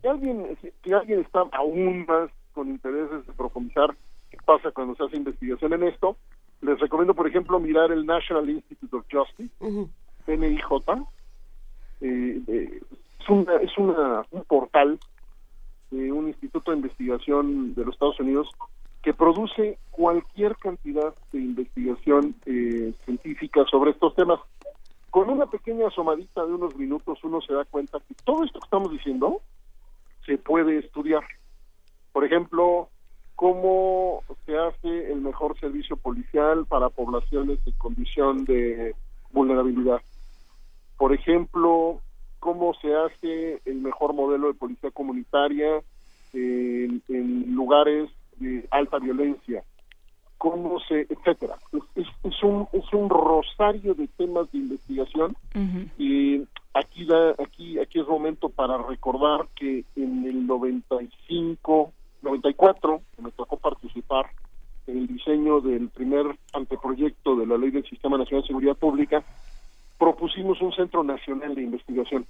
si alguien, si alguien está aún más con intereses de profundizar qué pasa cuando se hace investigación en esto, les recomiendo, por ejemplo, mirar el National Institute of Justice, NIJ. Eh, eh, es una, es una, un portal de un instituto de investigación de los Estados Unidos que produce cualquier cantidad de investigación eh, científica sobre estos temas. Con una pequeña asomadita de unos minutos uno se da cuenta que todo esto que estamos diciendo se puede estudiar. Por ejemplo, cómo se hace el mejor servicio policial para poblaciones en condición de vulnerabilidad. Por ejemplo, cómo se hace el mejor modelo de policía comunitaria en, en lugares de alta violencia, cómo se, etcétera. Es, es, un es un rosario de temas de investigación y aquí da aquí aquí es momento para recordar que en el 95 94 me tocó participar en el diseño del primer anteproyecto de la Ley del Sistema Nacional de Seguridad Pública propusimos un centro nacional de investigación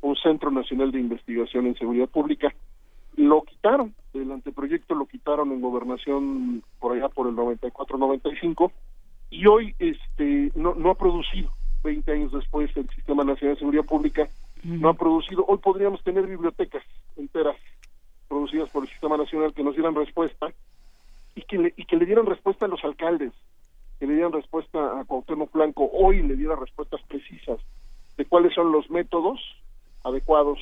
un centro nacional de investigación en seguridad pública lo quitaron del anteproyecto lo quitaron en gobernación por allá por el 94-95 y hoy este no, no ha producido 20 años después el Sistema Nacional de Seguridad Pública no ha producido hoy podríamos tener bibliotecas enteras producidas por el Sistema Nacional que nos dieran respuesta y que le, y que le dieran respuesta a los alcaldes que le dieran respuesta a Cuauhtémoc Blanco hoy le diera respuestas precisas de cuáles son los métodos adecuados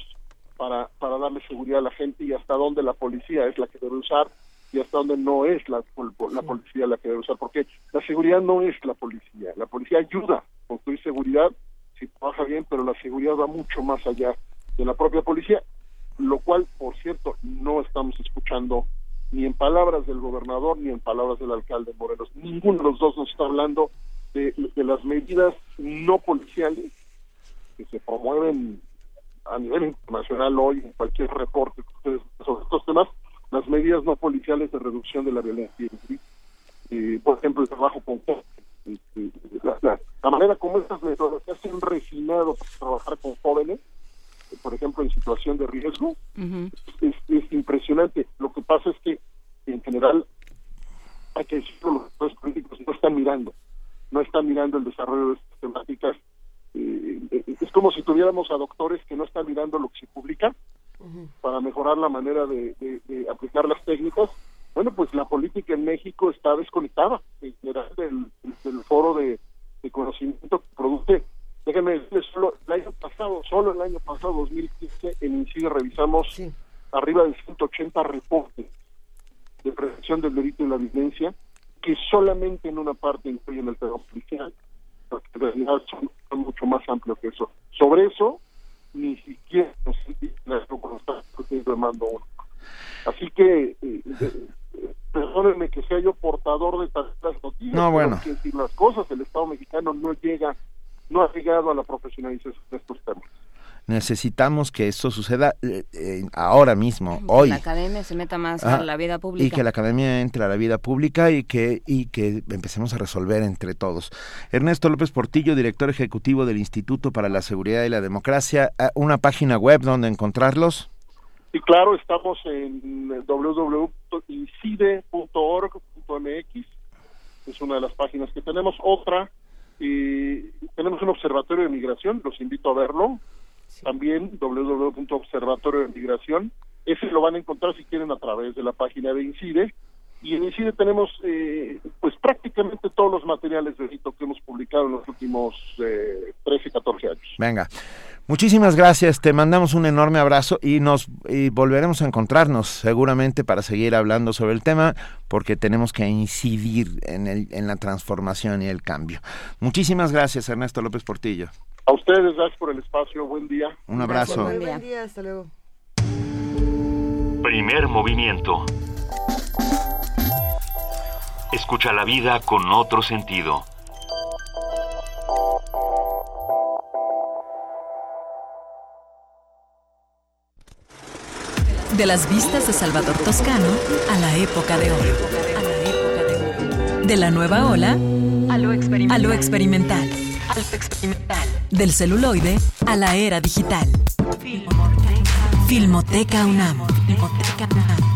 para, para darle seguridad a la gente y hasta dónde la policía es la que debe usar y hasta dónde no es la, la policía la que debe usar, porque la seguridad no es la policía, la policía ayuda a construir seguridad si trabaja bien, pero la seguridad va mucho más allá de la propia policía, lo cual, por cierto, no estamos escuchando ni en palabras del gobernador ni en palabras del alcalde Morelos. Ninguno de los dos nos está hablando de, las medidas no policiales que se promueven a nivel internacional hoy en cualquier reporte sobre estos temas, las medidas no policiales de reducción de la violencia. Eh, por ejemplo, el trabajo con este, la, la, manera como estas metodologías se han refinado para trabajar con jóvenes, por ejemplo, en situación de riesgo, uh -huh. es, es, impresionante. Lo que pasa es que, en general, hay que decirlo, los actores políticos no están mirando, no están mirando el desarrollo de estas temáticas eh, es como si tuviéramos a doctores que no están mirando lo que se publica uh -huh. para mejorar la manera de, de, de, aplicar las técnicas. Bueno, pues la política en México está desconectada en general del, del foro de, de, conocimiento que produce. Déjenme decirles, solo el año pasado, solo el año pasado, 2015, en INCIDE revisamos sí. arriba de 180 reportes de prevención del delito y la violencia que solamente en una parte incluyen el terror policial porque en realidad son, son, mucho más amplios que eso. Sobre eso, ni siquiera nos cuando está discutiendo mando uno. Así que, eh, eh, perdónenme que sea yo portador de tantas noticias, no, bueno. que decir las cosas, el Estado mexicano no llega, no ha llegado a la profesionalización de estos temas necesitamos que esto suceda eh, eh, ahora mismo, que hoy. la academia se meta más ah, a la vida pública. Y que la academia entre a la vida pública y que, y que empecemos a resolver entre todos. Ernesto López Portillo, director ejecutivo del Instituto para la Seguridad y la Democracia, ah, ¿una página web donde encontrarlos? Sí, claro, estamos en www.incide.org.mx, es una de las páginas que tenemos. Otra, eh, tenemos un observatorio de migración, los invito a verlo, Sí. También www.observatorio de migración. Ese lo van a encontrar si quieren a través de la página de INCIDE. Y en INCIDE tenemos eh, pues prácticamente todos los materiales de delito que hemos publicado en los últimos eh, 13, 14 años. Venga. Muchísimas gracias, te mandamos un enorme abrazo y nos y volveremos a encontrarnos seguramente para seguir hablando sobre el tema porque tenemos que incidir en, el, en la transformación y el cambio. Muchísimas gracias, Ernesto López Portillo. A ustedes, gracias por el espacio. Buen día. Un abrazo. Buen día. Buen día. Hasta luego. Primer movimiento. Escucha la vida con otro sentido. De las vistas de Salvador Toscano a la época de oro. De la nueva ola a lo experimental. A lo experimental. experimental. Del celuloide a la era digital. Filmoteca UNAM. Filmoteca UNAM.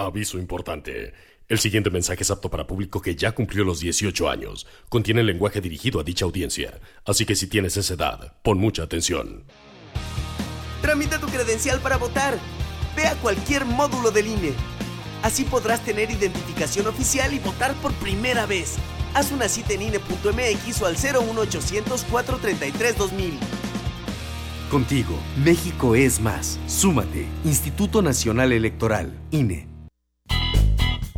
Aviso importante. El siguiente mensaje es apto para público que ya cumplió los 18 años. Contiene lenguaje dirigido a dicha audiencia. Así que si tienes esa edad, pon mucha atención. Tramita tu credencial para votar. Ve a cualquier módulo del INE. Así podrás tener identificación oficial y votar por primera vez. Haz una cita en INE.mx o al 01800 433 2000. Contigo, México es más. Súmate. Instituto Nacional Electoral, INE.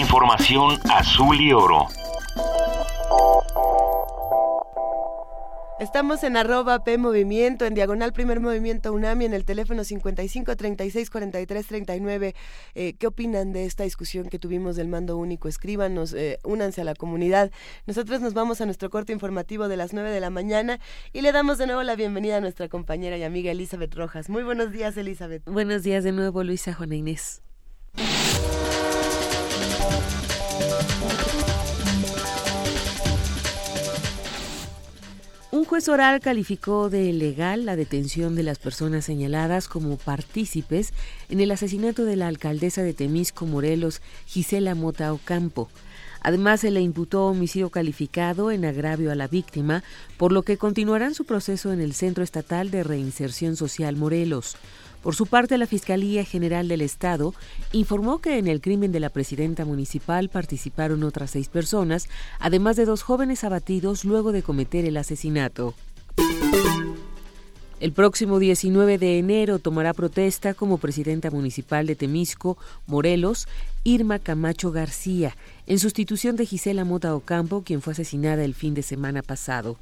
Información azul y oro. Estamos en arroba P Movimiento, en diagonal Primer Movimiento UNAMI, en el teléfono 55 36 43 39. Eh, ¿Qué opinan de esta discusión que tuvimos del mando único? Escríbanos, eh, únanse a la comunidad. Nosotros nos vamos a nuestro corte informativo de las 9 de la mañana y le damos de nuevo la bienvenida a nuestra compañera y amiga Elizabeth Rojas. Muy buenos días, Elizabeth. Buenos días de nuevo, Luisa Juana Inés. Un juez oral calificó de ilegal la detención de las personas señaladas como partícipes en el asesinato de la alcaldesa de Temisco, Morelos, Gisela Mota Ocampo. Además, se le imputó homicidio calificado en agravio a la víctima, por lo que continuarán su proceso en el Centro Estatal de Reinserción Social Morelos. Por su parte, la Fiscalía General del Estado informó que en el crimen de la presidenta municipal participaron otras seis personas, además de dos jóvenes abatidos luego de cometer el asesinato. El próximo 19 de enero tomará protesta como presidenta municipal de Temisco, Morelos, Irma Camacho García, en sustitución de Gisela Mota Ocampo, quien fue asesinada el fin de semana pasado.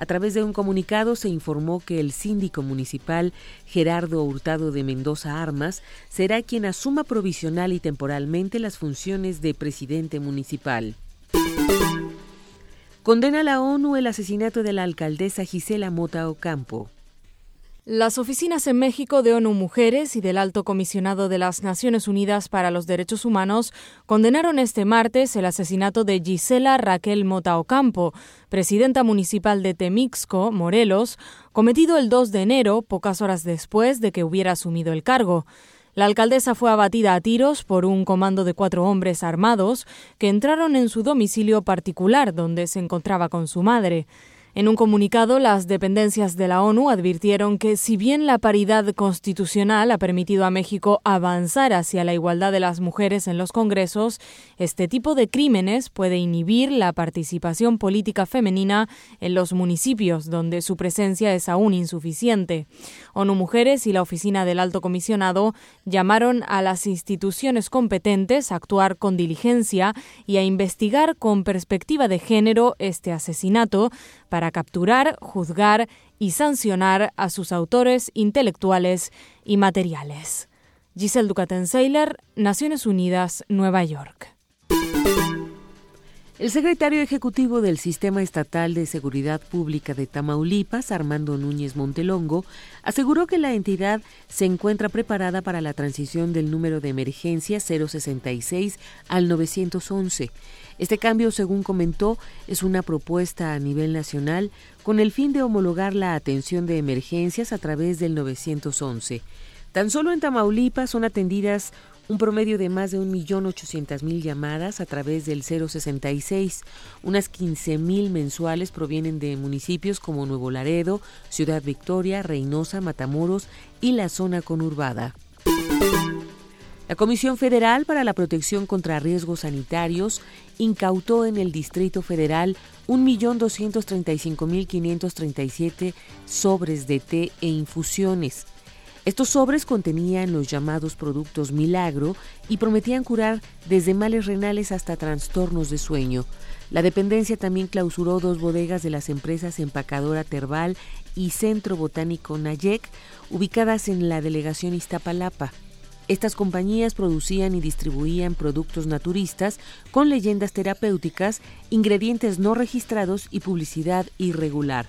A través de un comunicado se informó que el síndico municipal Gerardo Hurtado de Mendoza Armas será quien asuma provisional y temporalmente las funciones de presidente municipal. Condena la ONU el asesinato de la alcaldesa Gisela Mota Ocampo. Las oficinas en México de ONU Mujeres y del Alto Comisionado de las Naciones Unidas para los Derechos Humanos condenaron este martes el asesinato de Gisela Raquel Mota Ocampo, presidenta municipal de Temixco, Morelos, cometido el 2 de enero, pocas horas después de que hubiera asumido el cargo. La alcaldesa fue abatida a tiros por un comando de cuatro hombres armados que entraron en su domicilio particular donde se encontraba con su madre. En un comunicado, las dependencias de la ONU advirtieron que si bien la paridad constitucional ha permitido a México avanzar hacia la igualdad de las mujeres en los congresos, este tipo de crímenes puede inhibir la participación política femenina en los municipios donde su presencia es aún insuficiente. ONU Mujeres y la Oficina del Alto Comisionado llamaron a las instituciones competentes a actuar con diligencia y a investigar con perspectiva de género este asesinato para capturar, juzgar y sancionar a sus autores intelectuales y materiales. Giselle Ducaten Naciones Unidas, Nueva York. El secretario ejecutivo del Sistema Estatal de Seguridad Pública de Tamaulipas, Armando Núñez Montelongo, aseguró que la entidad se encuentra preparada para la transición del número de emergencia 066 al 911. Este cambio, según comentó, es una propuesta a nivel nacional con el fin de homologar la atención de emergencias a través del 911. Tan solo en Tamaulipas son atendidas un promedio de más de 1.800.000 llamadas a través del 066. Unas 15.000 mensuales provienen de municipios como Nuevo Laredo, Ciudad Victoria, Reynosa, Matamoros y la zona conurbada. La Comisión Federal para la Protección contra Riesgos Sanitarios incautó en el Distrito Federal 1.235.537 sobres de té e infusiones. Estos sobres contenían los llamados productos milagro y prometían curar desde males renales hasta trastornos de sueño. La dependencia también clausuró dos bodegas de las empresas Empacadora Terval y Centro Botánico Nayec, ubicadas en la delegación Iztapalapa. Estas compañías producían y distribuían productos naturistas con leyendas terapéuticas, ingredientes no registrados y publicidad irregular.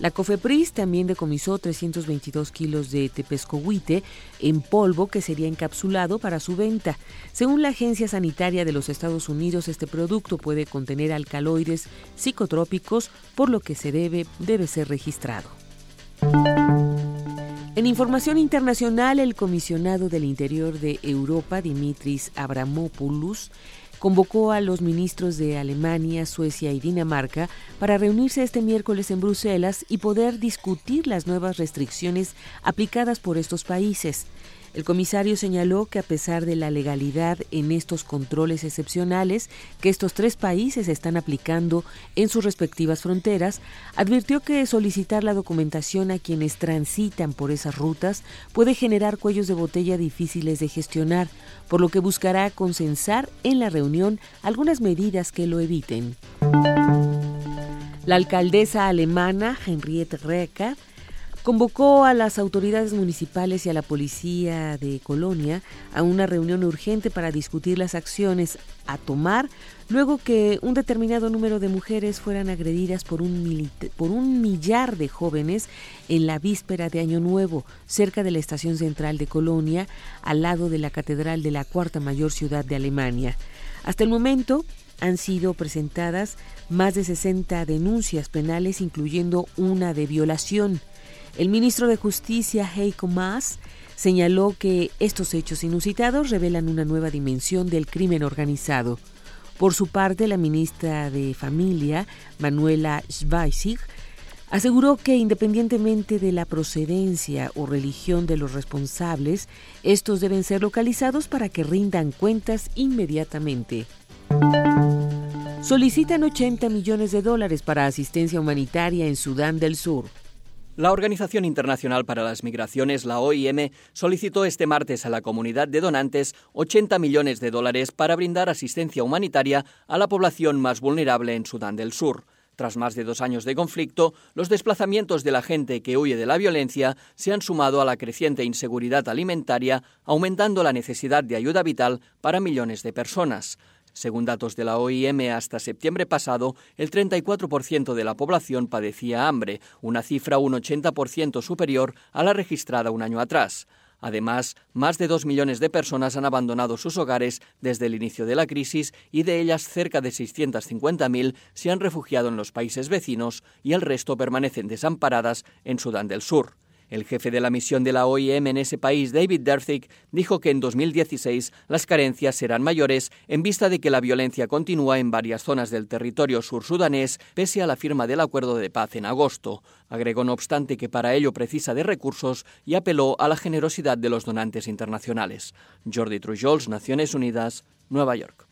La COFEPRIS también decomisó 322 kilos de tepescohuite en polvo que sería encapsulado para su venta. Según la Agencia Sanitaria de los Estados Unidos, este producto puede contener alcaloides psicotrópicos, por lo que se debe, debe ser registrado. En información internacional, el comisionado del Interior de Europa, Dimitris Abramopoulos, convocó a los ministros de Alemania, Suecia y Dinamarca para reunirse este miércoles en Bruselas y poder discutir las nuevas restricciones aplicadas por estos países. El comisario señaló que a pesar de la legalidad en estos controles excepcionales que estos tres países están aplicando en sus respectivas fronteras, advirtió que solicitar la documentación a quienes transitan por esas rutas puede generar cuellos de botella difíciles de gestionar, por lo que buscará consensar en la reunión algunas medidas que lo eviten. La alcaldesa alemana Henriette Recker convocó a las autoridades municipales y a la policía de Colonia a una reunión urgente para discutir las acciones a tomar luego que un determinado número de mujeres fueran agredidas por un, millar de jóvenes en la víspera de Año Nuevo, cerca de la estación central de Colonia, al lado de la catedral de la cuarta mayor ciudad de Alemania. Hasta el momento, han sido presentadas más de 60 denuncias penales, incluyendo una de violación. El ministro de Justicia, Heiko Maas, señaló que estos hechos inusitados revelan una nueva dimensión del crimen organizado. Por su parte, la ministra de Familia, Manuela Schweizig, aseguró que independientemente de la procedencia o religión de los responsables, estos deben ser localizados para que rindan cuentas inmediatamente. Solicitan 80 millones de dólares para asistencia humanitaria en Sudán del Sur. La Organización Internacional para las Migraciones, la OIM, solicitó este martes a la comunidad de donantes 80 millones de dólares para brindar asistencia humanitaria a la población más vulnerable en Sudán del Sur. Tras más de dos años de conflicto, los desplazamientos de la gente que huye de la violencia se han sumado a la creciente inseguridad alimentaria, aumentando la necesidad de ayuda vital para millones de personas. Según datos de la OIM, hasta septiembre pasado, el 34% de la población padecía hambre, una cifra un 80% superior a la registrada un año atrás. Además, más de dos millones de personas han abandonado sus hogares desde el inicio de la crisis y de ellas cerca de 650.000 se han refugiado en los países vecinos y el resto permanecen desamparadas en Sudán del Sur. El jefe de la misión de la OIM en ese país, David Derthik, dijo que en 2016 las carencias serán mayores en vista de que la violencia continúa en varias zonas del territorio sur-sudanés pese a la firma del acuerdo de paz en agosto. Agregó no obstante que para ello precisa de recursos y apeló a la generosidad de los donantes internacionales. Jordi Trujols, Naciones Unidas, Nueva York.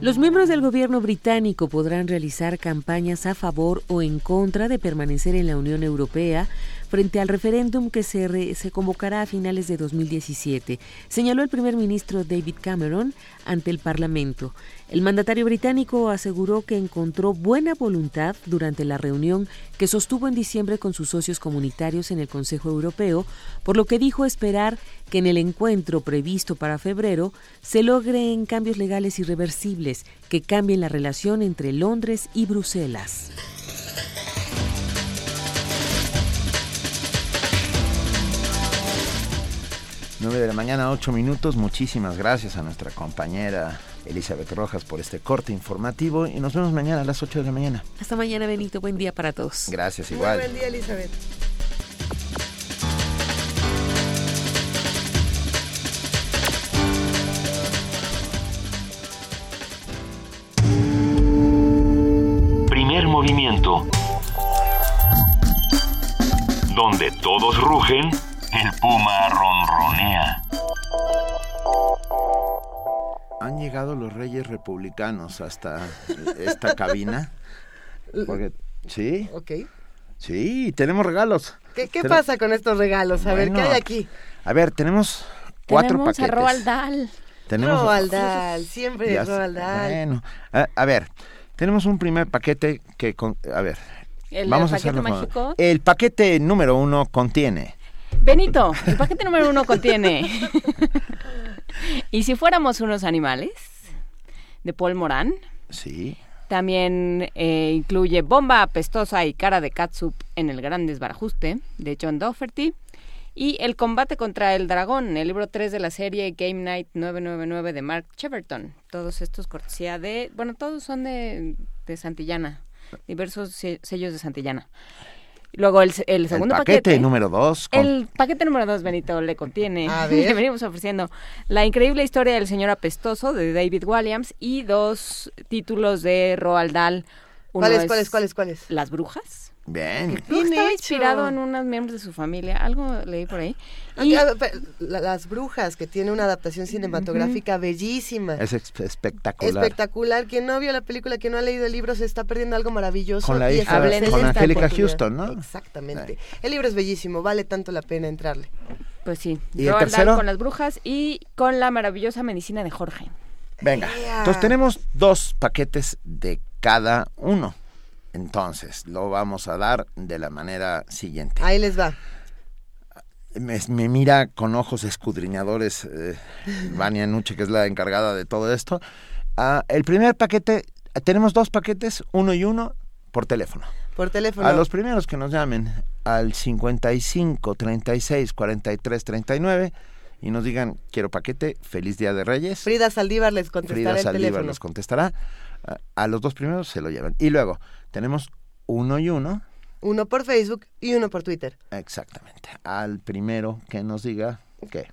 Los miembros del gobierno británico podrán realizar campañas a favor o en contra de permanecer en la Unión Europea frente al referéndum que se, se convocará a finales de 2017, señaló el primer ministro David Cameron ante el Parlamento. El mandatario británico aseguró que encontró buena voluntad durante la reunión que sostuvo en diciembre con sus socios comunitarios en el Consejo Europeo, por lo que dijo esperar que en el encuentro previsto para febrero se logren cambios legales irreversibles que cambien la relación entre Londres y Bruselas. 9 de la mañana, 8 minutos. Muchísimas gracias a nuestra compañera Elizabeth Rojas por este corte informativo y nos vemos mañana a las 8 de la mañana. Hasta mañana, Benito. Buen día para todos. Gracias, igual. Muy buen día, Elizabeth. Primer movimiento. Donde todos rugen el puma ronronea. Han llegado los reyes republicanos hasta esta cabina. Porque, ¿Sí? Ok. Sí, tenemos regalos. ¿Qué, qué Ten- pasa con estos regalos? A ver, ¿qué hay aquí? A ver, tenemos cuatro Tenemos paquetes. a Roald Dahl. Tenemos Roald Dahl, siempre Ya Roald Dahl. Bueno, a, a ver, tenemos un primer paquete que, con- a ver, ¿El vamos a paquete hacerlo. con- mágico? El paquete número uno contiene. Benito, el paquete número uno contiene. y si fuéramos unos animales, de Paul Morán. Sí. También eh, incluye Bomba apestosa y cara de catsup en el gran desbarajuste, de John Dougherty. Y El combate contra el dragón, el libro 3 de la serie Game Night 999 de Mark Cheverton. Todos estos cortesía de... Bueno, todos son de, de Santillana, diversos se- sellos de Santillana. Luego el, el segundo el paquete, paquete número dos. con- el paquete número dos, Benito, le contiene. A ver. Le venimos ofreciendo la increíble historia del señor apestoso de David Williams y dos títulos de Roald Dahl. ¿Cuáles, es cuáles, cuáles, cuáles? Las brujas. Bien. Que estaba hecho. inspirado en unos miembros de su familia. Algo leí por ahí. Y, Y Las Brujas, que tiene una adaptación cinematográfica bellísima. Es espectacular. Espectacular. Quien no vio la película, quien no ha leído el libro, se está perdiendo algo maravilloso. Con la y hija, con Angélica. Houston, ¿no? Exactamente. El libro es bellísimo, vale tanto la pena entrarle. pues sí, ¿Y el Roald Dahl tercero? con las brujas y con la maravillosa medicina de Jorge. Venga. Entonces tenemos dos paquetes de cada uno. Entonces, lo vamos a dar de la manera siguiente. Ahí les va. Me, me mira con ojos escudriñadores eh, Vania Nuche, que es la encargada de todo esto. Ah, el primer paquete, tenemos dos paquetes, uno y uno, por teléfono. Por teléfono. A los primeros que nos llamen al 55 36 43 39 y nos digan, quiero paquete, feliz Día de Reyes. Frida Saldívar les contestará Frida el Saldívar teléfono. les contestará. A- A los dos primeros se lo llevan. Y luego tenemos uno y uno, Uno por Facebook y uno por Twitter. exactamente. Al primero que nos diga qué.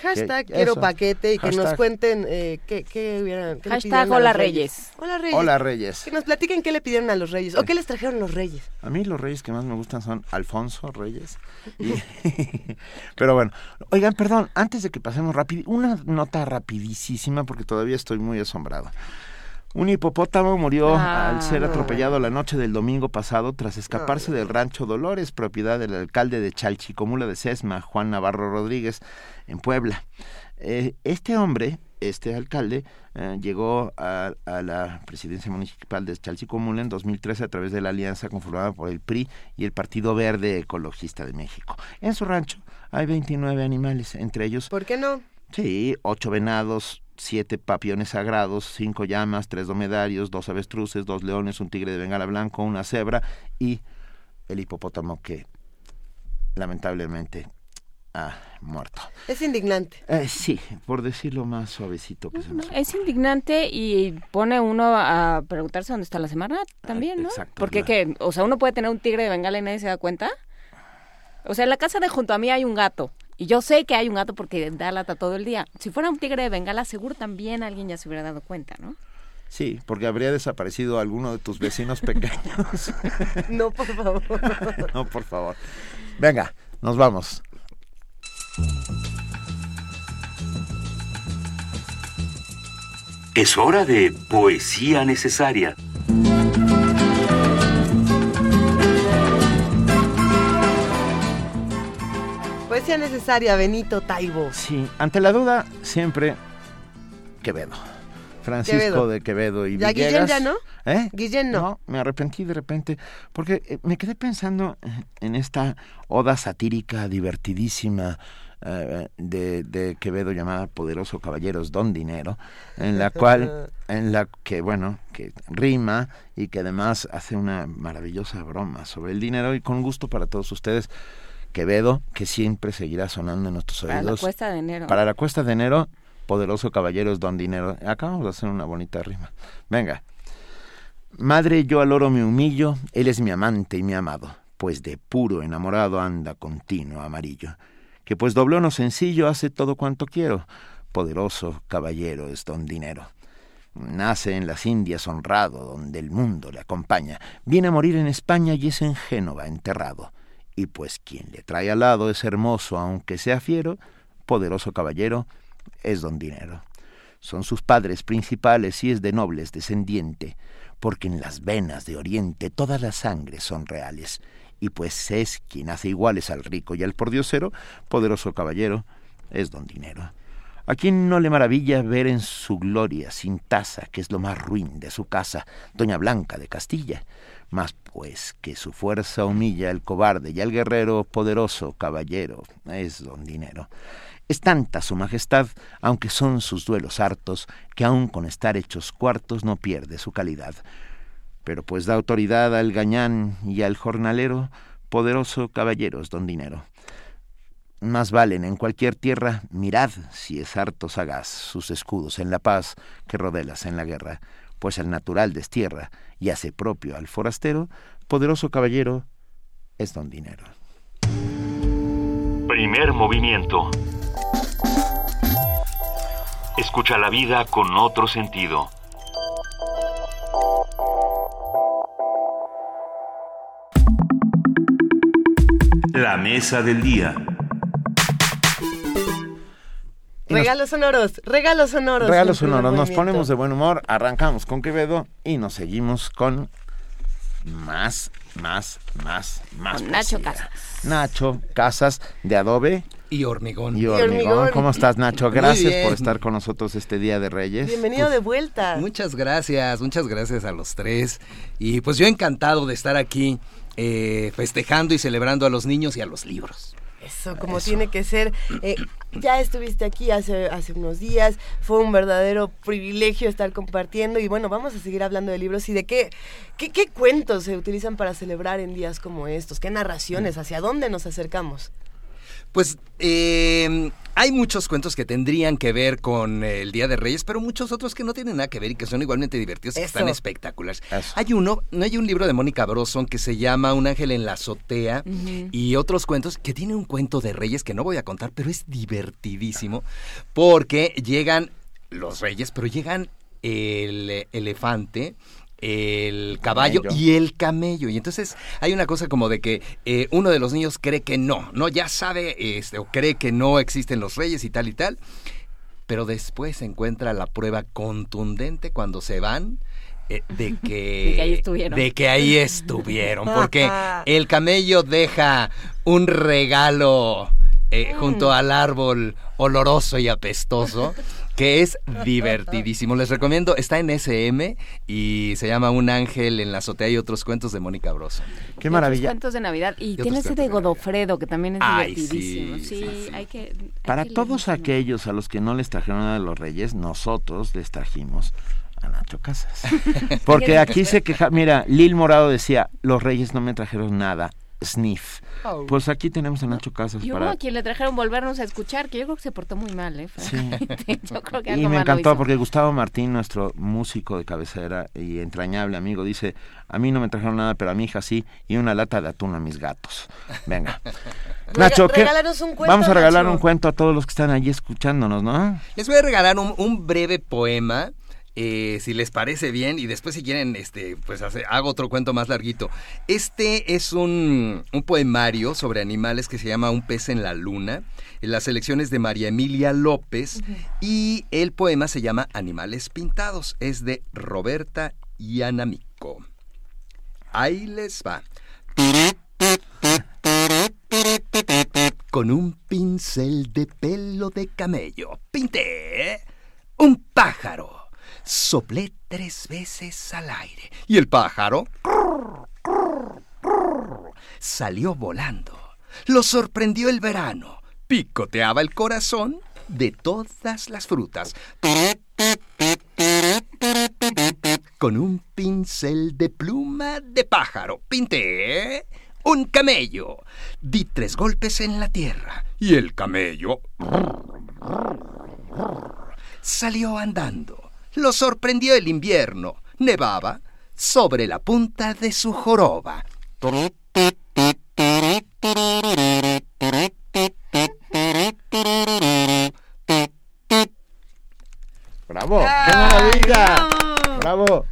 Hashtag Que- quiero eso. paquete y que nos cuenten eh, qué, qué hubieran. qué le Hashtag pidieron a Hola los Reyes. Hola Reyes. Hola Reyes. Que nos platiquen qué le pidieron a los Reyes o qué les trajeron los Reyes. A mí los reyes que más me gustan son Alfonso Reyes. y- Pero bueno, oigan, perdón, antes de que pasemos rápido, una nota rapidísima porque todavía estoy muy asombrado. Un hipopótamo murió Ah, al ser no. atropellado la noche del domingo pasado tras escaparse del rancho Dolores, propiedad del alcalde de Chalchicomula de Sesma, Juan Navarro Rodríguez, en Puebla. Eh, este hombre, este alcalde, eh, llegó a, a la presidencia municipal de Chalchicomula en 2013 a través de la alianza conformada por el PRI y el Partido Verde Ecologista de México. En su rancho hay 29 animales, entre ellos... ¿Por qué no? Sí, ocho venados, siete papiones sagrados, cinco llamas, tres domedarios, dos avestruces, dos leones, un tigre de bengala blanco, una cebra y el hipopótamo que lamentablemente ha muerto. Es indignante. Eh, sí, por decirlo más suavecito que se me Es indignante y pone uno a preguntarse dónde está la semana también, ¿no? exacto, Porque que, o sea, uno puede tener un tigre de bengala y nadie se da cuenta. O sea, en la casa de junto a mí hay un gato. Y yo sé que hay un gato porque da lata todo el día. Si fuera un tigre de bengala, seguro también alguien ya se hubiera dado cuenta, ¿no? Sí, porque habría desaparecido alguno de tus vecinos pequeños. No, por favor. no, por favor. Venga, nos vamos. Es hora de poesía necesaria. Poesía necesaria, Benito Taibo. Sí, ante la duda, siempre Quevedo. Francisco Quevedo. de Quevedo y Ya Guillén ya no. ¿Eh? Guillén no. No, me arrepentí de repente, porque eh, me quedé pensando en esta oda satírica divertidísima eh, de, de Quevedo llamada Poderoso Caballeros Don Dinero, en la cual, en la que, bueno, que rima y que además hace una maravillosa broma sobre el dinero y con gusto para todos ustedes. Quevedo, que siempre seguirá sonando en nuestros Para la oídos. cuesta de enero. Para la cuesta de enero, Poderoso Caballeros Don Dinero. Acabamos de hacer una bonita rima. Venga. Madre, yo al oro me humillo, él es mi amante y mi amado, pues de puro enamorado anda continuo amarillo, que pues doblono sencillo hace todo cuanto quiero, poderoso caballero es don dinero. Nace en las Indias honrado, donde el mundo le acompaña, viene a morir en España y es en Génova enterrado, y pues quien le trae al lado es hermoso aunque sea fiero, poderoso caballero es don dinero. Son sus padres principales y es de nobles descendiente, porque en las venas de Oriente todas las sangres son reales, y pues es quien hace iguales al rico y al pordiosero, poderoso caballero, es don dinero. A quien no le maravilla ver en su gloria sin taza, que es lo más ruin de su casa, doña Blanca de Castilla, mas pues que su fuerza humilla al cobarde y al guerrero poderoso caballero, es don dinero. Es tanta su majestad, aunque son sus duelos hartos, que aun con estar hechos cuartos no pierde su calidad. Pero pues da autoridad al gañán y al jornalero, poderoso caballeros don dinero. Más valen en cualquier tierra, mirad si es harto sagaz sus escudos en la paz que rodelas en la guerra, pues al natural destierra y hace propio al forastero, poderoso caballero es don dinero. Primer movimiento. Escucha la vida con otro sentido. La mesa del día. Regalos sonoros, regalos sonoros. Regalos sonoros, nos ponemos de buen humor, arrancamos con Quevedo y nos seguimos con más, más, más, más. Con Nacho. Casas. Nacho Casas de Adobe. Y hormigón. Y hormigón. hormigón. ¿Cómo estás, Nacho? Gracias por estar con nosotros este día de Reyes. Bienvenido de vuelta. Muchas gracias, muchas gracias a los tres. Y pues yo encantado de estar aquí eh, festejando y celebrando a los niños y a los libros. Eso, como tiene que ser. Eh, ya estuviste aquí hace, hace unos días, fue un verdadero privilegio estar compartiendo y bueno, vamos a seguir hablando de libros y de qué, qué, qué cuentos se utilizan para celebrar en días como estos, qué narraciones, hacia dónde nos acercamos. Pues eh, hay muchos cuentos que tendrían que ver con el Día de Reyes, pero muchos otros que no tienen nada que ver y que son igualmente divertidos y que están espectaculares. Hay uno, no hay un libro de Mónica Broson que se llama Un ángel en la azotea y otros cuentos que tiene un cuento de reyes que no voy a contar, pero es divertidísimo porque llegan los reyes, pero llegan el elefante, el caballo Camello. y el camello. Y entonces hay una cosa como de que eh, uno de los niños cree que no, no, ya sabe este, o cree que no existen los reyes y tal y tal, pero después se encuentra la prueba contundente cuando se van. eh, de que, De que ahí estuvieron. de que ahí estuvieron, porque el camello deja un regalo eh, Mm. junto al árbol oloroso y apestoso que es divertidísimo. Les recomiendo, está en SM y se llama Un ángel en la azotea y otros cuentos de Mónica Broso. Qué Y maravilla. otros cuentos de Navidad. Y, otros tiene ese de Godofredo, que también es Ay, divertidísimo. sí, Sí, sí, sí. hay que... hay Para que todos aquellos a los que no les trajeron nada de los Reyes, nosotros les trajimos a Nacho Casas. Porque aquí se queja, mira, Lil Morado decía, los Reyes no me trajeron nada, sniff. Oh. Pues aquí tenemos a Nacho Casas Y hubo para... a quien le trajeron volvernos a escuchar, que yo creo que se portó muy mal, ¿eh? francamente. Yo creo que Y me encantó porque Gustavo Martín, nuestro músico de cabecera y entrañable amigo, dice, a mí no me trajeron nada, pero a mi hija sí, y una lata de atún a mis gatos. Venga. Nacho, ¿qué? un cuento, Vamos a regalar Nacho. un cuento a todos los que están allí escuchándonos, ¿no? Les voy a regalar un, un breve poema. Eh, si les parece bien y después si quieren este pues hace- hago otro cuento más larguito. Este es un, un poemario sobre animales que se llama un pez en la luna en las selecciones de María Emilia López y el poema se llama Animales Pintados es de Roberta Yanamico. Ahí les va. Con un pincel de pelo de camello pinté un pájaro. Soplé tres veces al aire y el pájaro salió volando. Lo sorprendió el verano. Picoteaba el corazón de todas las frutas. Con un pincel de pluma de pájaro pinté un camello. Di tres golpes en la tierra y el camello salió andando. Lo sorprendió el invierno. Nevaba sobre la punta de su joroba. ¡Bravo! ¡Qué maravilla! ¡Bravo!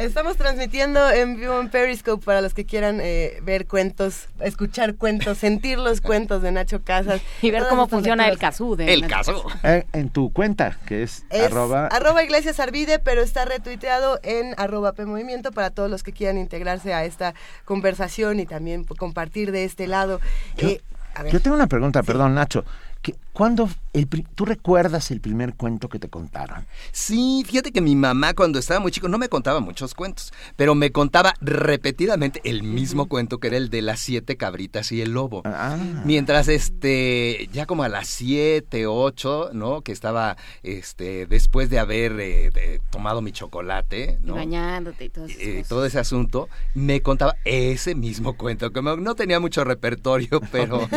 Estamos transmitiendo en vivo en Periscope para los que quieran eh, ver cuentos, escuchar cuentos, sentir los cuentos de Nacho Casas. Y ver cómo funciona el casú de El Nacho caso. Eh, en tu cuenta, que es, Es arroba... arroba Iglesias Arvide, pero está retuiteado en arroba P Movimiento para todos los que quieran integrarse a esta conversación y también compartir de este lado. Yo, Eh, a ver. yo tengo una pregunta, perdón, Nacho. que- ¿Cuándo, el, tú recuerdas el primer cuento que te contaron? Sí, fíjate que mi mamá cuando estaba muy chico no me contaba muchos cuentos, pero me contaba repetidamente el mismo cuento que era el de las siete cabritas y el lobo. Ah. Mientras este, ya como a las siete, ocho, ¿no? Que estaba, este, después de haber eh, de- tomado mi chocolate, Y ¿no? bañándote y todo eh, todo ese asunto, me contaba ese mismo cuento, que no no tenía mucho repertorio, pero,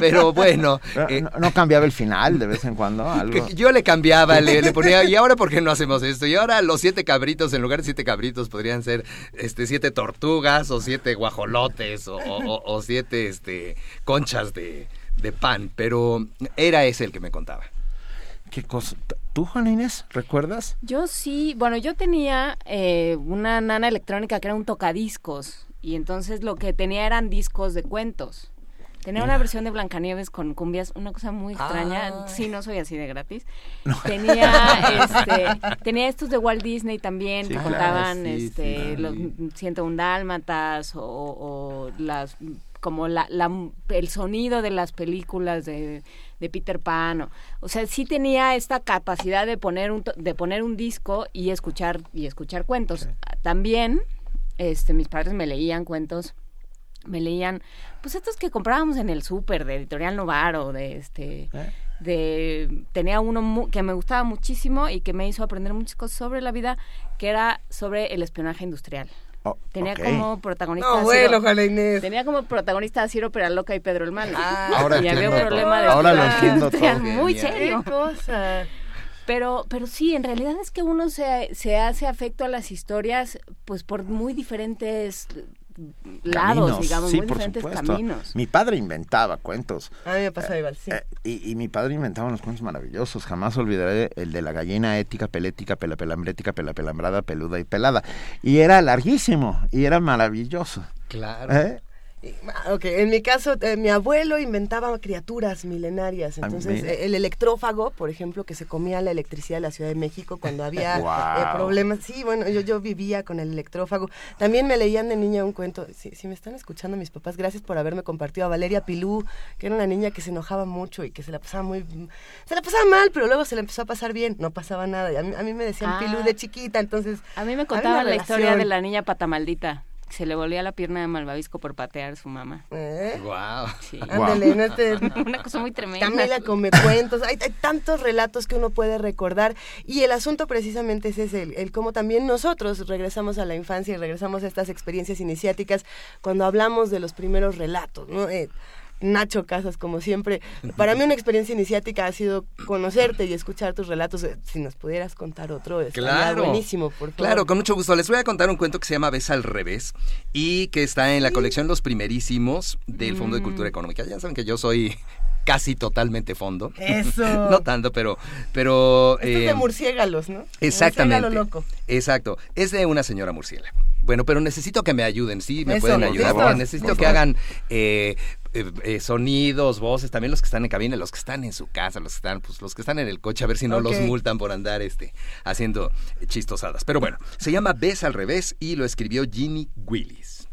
pero bueno. eh, ¿No, no cambiaba el final de vez en cuando? Algo? yo le cambiaba, le, le ponía, ¿y ahora por qué no hacemos esto? Y ahora los siete cabritos, en lugar de siete cabritos, podrían ser este, siete tortugas o siete guajolotes o, o- o siete este, conchas de, de pan. Pero era ese el que me contaba. ¿Qué cosa? ¿Tú, Juana Inés, recuerdas? Yo sí, bueno, yo tenía eh, una nana electrónica que era un tocadiscos y entonces lo que tenía eran discos de cuentos. Tenía una versión de Blancanieves con cumbias, una cosa muy extraña. Ay. Sí, no soy así de gratis. Tenía, este, tenía estos de Walt Disney también Sí, que claro, contaban sí, este, sí. los 101 dálmatas o, o las como la, la- el sonido de las películas de, de Peter Pan. O, o sea, sí tenía esta capacidad de poner un, to- de poner un disco y escuchar y escuchar cuentos. También, este, mis padres me leían cuentos me leían pues estos que comprábamos en el súper de editorial Novaro de este de tenía uno mu- que me gustaba muchísimo y que me hizo aprender muchas cosas sobre la vida que era sobre el espionaje industrial Oh, tenía como protagonista No, bueno, Ciro- Inés. tenía como protagonista a Ciro Peraloca y Pedro el Malo Ahora y había un todo. problema de Ahora lo entiendo industrial todo. muy Genial. serio ¿Qué cosa? pero, pero sí, en realidad es que uno se, se hace afecto a las historias, pues por muy diferentes lados, Caminos, digamos, sí, muy por diferentes supuesto. caminos. Mi padre inventaba cuentos. A mí me pasó igual, sí. Eh, y, y mi padre inventaba unos cuentos maravillosos. Jamás olvidaré el de la gallina ética, pelética, pelapelambrética, pelapelambrada, peluda y pelada. Y era larguísimo y era maravilloso. Claro. ¿Eh? Ok, en mi caso, eh, mi abuelo inventaba criaturas milenarias. Ah, Entonces, eh, el electrófago, por ejemplo, que se comía la electricidad de la Ciudad de México cuando había eh, problemas. Sí, bueno, yo, yo vivía con el electrófago. También me leían de niña un cuento. Si, si me están escuchando mis papás, gracias por haberme compartido a Valeria Pilú, que era una niña que se enojaba mucho y que se la pasaba muy. Se la pasaba mal, pero luego se la empezó a pasar bien. No pasaba nada. Y a mí, a mí me decían Ah. Pilú de chiquita, entonces. A mí me contaban la historia de la niña patamaldita. Se le volvía la pierna de malvavisco por patear a su mamá. ¿Eh? Wow. Sí. Ándale, no te- Una cosa muy tremenda. Camila come cuentos, hay, hay tantos relatos que uno puede recordar y el asunto precisamente es ese, el, el cómo también nosotros regresamos a la infancia y regresamos a estas experiencias iniciáticas cuando hablamos de los primeros relatos, ¿no? Eh, Nacho Casas, como siempre, para mí una experiencia iniciática ha sido conocerte y escuchar tus relatos. Si nos pudieras contar otro, estaría Claro. buenísimo, por favor. Claro, con mucho gusto. Les voy a contar un cuento que se llama Ves al revés y que está en la colección Los Primerísimos del Fondo de Cultura Económica. Ya saben que yo soy casi totalmente fondo. Eso. no tanto, pero... pero Esto es de eh, murciélagos, ¿no? Exactamente. Murciélago loco. Exacto. Es de una señora murciélago. Bueno, pero necesito que me ayuden, sí, me Eso, pueden ayudar. favor, necesito que hagan eh, eh, eh, sonidos, voces, también los que están en cabina, los que están en su casa, los que están, pues los que están en el coche, a ver si no los multan por andar este, haciendo chistosadas. Pero bueno, se llama Ves al revés y lo escribió Ginny Willis.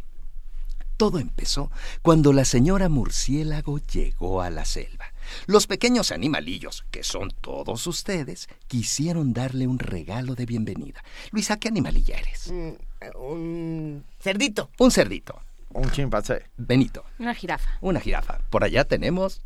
Todo empezó cuando la señora murciélago llegó a la selva. Los pequeños animalillos, que son todos ustedes, quisieron darle un regalo de bienvenida. Luisa, ¿qué animalilla eres? Mm, un cerdito. Un cerdito. Un chimpancé. Benito. Una jirafa. Una jirafa. Por allá tenemos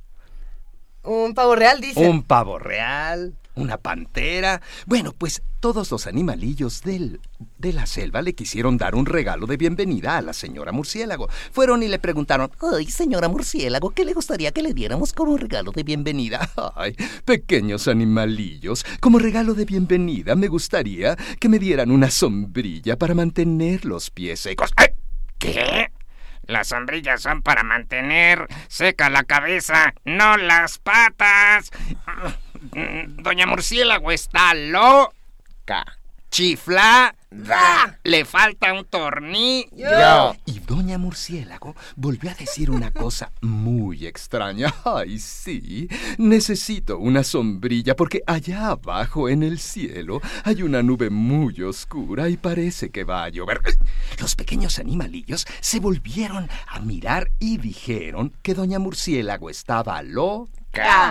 Un pavo real, dice. un pavo real, una pantera. Bueno, pues todos los animalillos del, de la selva le quisieron dar un regalo de bienvenida a la señora murciélago. Fueron y le preguntaron, ay, señora murciélago, ¿qué le gustaría que le diéramos como regalo de bienvenida? Ay, pequeños animalillos, como regalo de bienvenida me gustaría que me dieran una sombrilla para mantener los pies secos. ¡Ay! ¿Qué? Las sombrillas son para mantener seca la cabeza, no las patas. Doña Murciélago está loca. Chifla. Le falta un tornillo. Y doña Murciélago volvió a decir una cosa muy extraña. Ay, sí, necesito una sombrilla porque allá abajo en el cielo hay una nube muy oscura y parece que va a llover. Los pequeños animalillos se volvieron a mirar y dijeron que doña Murciélago estaba loca.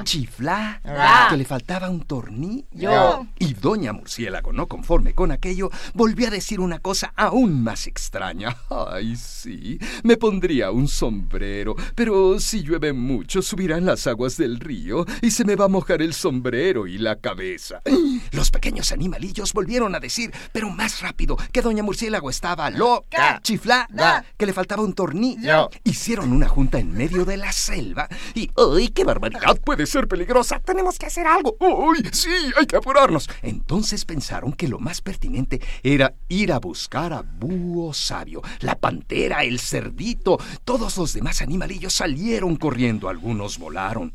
Chifla, Ra. que le faltaba un tornillo. Yo. Y doña Murciélago, no conforme con aquello, volvió a decir una cosa aún más extraña. Ay, sí, me pondría un sombrero, pero si llueve mucho subirán las aguas del río y se me va a mojar el sombrero y la cabeza. Los pequeños animalillos volvieron a decir, pero más rápido, que doña Murciélago estaba loca. Chifla, Da. que le faltaba un tornillo. Hicieron una junta en medio de la selva y ¡ay, qué barbaridad! Puede ser peligrosa. Tenemos que hacer algo. ¡Uy! Sí, hay que apurarnos. Entonces pensaron que lo más pertinente era ir a buscar a Búho Sabio. La pantera, el cerdito, todos los demás animalillos salieron corriendo. Algunos volaron.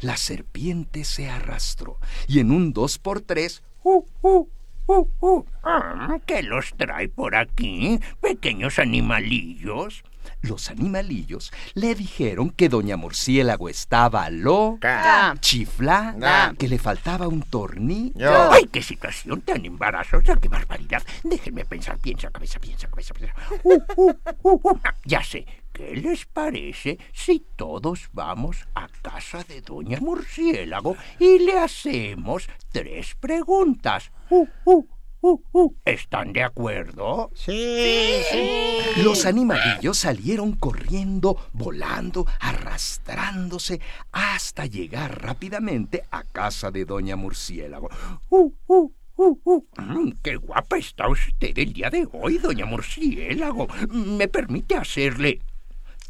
La serpiente se arrastró y en un dos por tres Uh, uh, uh, uh. Ah, ¿Qué los trae por aquí, pequeños animalillos? Los animalillos le dijeron que doña Murciélago estaba loca, chiflada, que le faltaba un tornillo. ¡Ay, qué situación tan embarazosa! ¡Qué barbaridad! Déjenme pensar. Piensa, cabeza, piensa, cabeza, piensa. Uh, uh, uh, uh. Ya sé. ¿Qué les parece si todos vamos a casa de Doña Murciélago y le hacemos tres preguntas? Uh, uh, uh, uh. ¿Están de acuerdo? Sí, sí. Los animalillos salieron corriendo, volando, arrastrándose, hasta llegar rápidamente a casa de Doña Murciélago. Uh, uh, uh, uh. Mm, ¡Qué guapa está usted el día de hoy, Doña Murciélago! ¿Me permite hacerle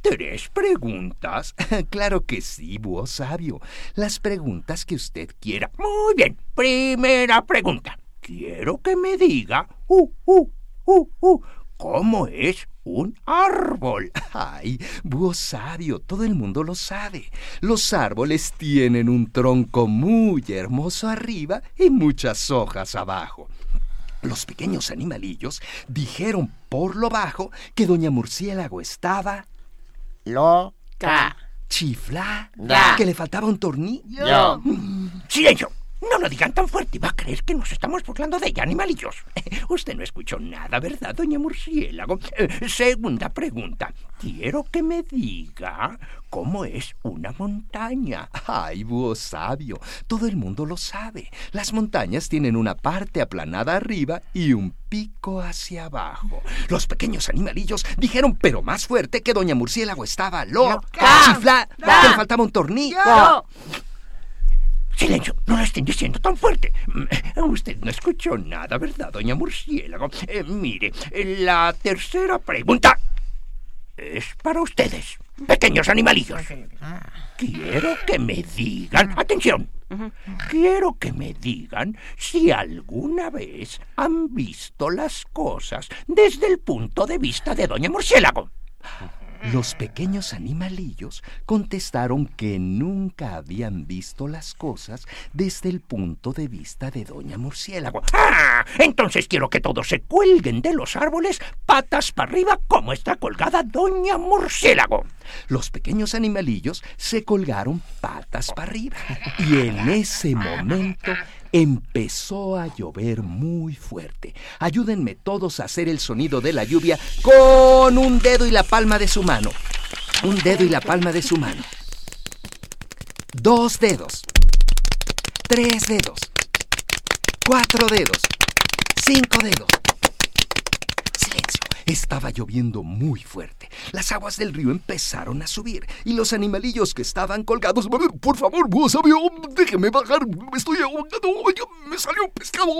tres preguntas? claro que sí, búho sabio. Las preguntas que usted quiera. Muy bien. Primera pregunta. Quiero que me diga, uh, uh, uh, uh, ¿cómo es un árbol? Ay, búho sabio, todo el mundo lo sabe. Los árboles tienen un tronco muy hermoso arriba y muchas hojas abajo. Los pequeños animalillos dijeron por lo bajo que doña Murciélago estaba loca. Chifla, que le faltaba un tornillo. Yo. ¡Silencio! No lo digan tan fuerte, va a creer que nos estamos burlando de ella, animalillos. Usted no escuchó nada, ¿verdad, doña Murciélago? Eh, segunda pregunta. Quiero que me diga cómo es una montaña. Ay, búho sabio, todo el mundo lo sabe. Las montañas tienen una parte aplanada arriba y un pico hacia abajo. Los pequeños animalillos dijeron, pero más fuerte, que doña Murciélago estaba loca. Chifla, que le faltaba un tornillo. Yo. Silencio, no lo estén diciendo tan fuerte. Mm, Usted no escuchó nada, ¿verdad, doña Murciélago? Eh, mire, eh, la tercera pregunta es para ustedes, pequeños animalillos. Quiero que me digan, atención, quiero que me digan si alguna vez han visto las cosas desde el punto de vista de doña Murciélago. Los pequeños animalillos contestaron que nunca habían visto las cosas desde el punto de vista de Doña Murciélago. Ah, entonces quiero que todos se cuelguen de los árboles patas para arriba como está colgada Doña Murciélago. Los pequeños animalillos se colgaron patas para arriba y en ese momento Empezó a llover muy fuerte. Ayúdenme todos a hacer el sonido de la lluvia con un dedo y la palma de su mano. Un dedo y la palma de su mano. Dos dedos. Tres dedos. Cuatro dedos. Cinco dedos. Silencio. Estaba lloviendo muy fuerte. Las aguas del río empezaron a subir y los animalillos que estaban colgados. Por favor, sabio, déjeme bajar. Me estoy ahogando. Me salió un pescado.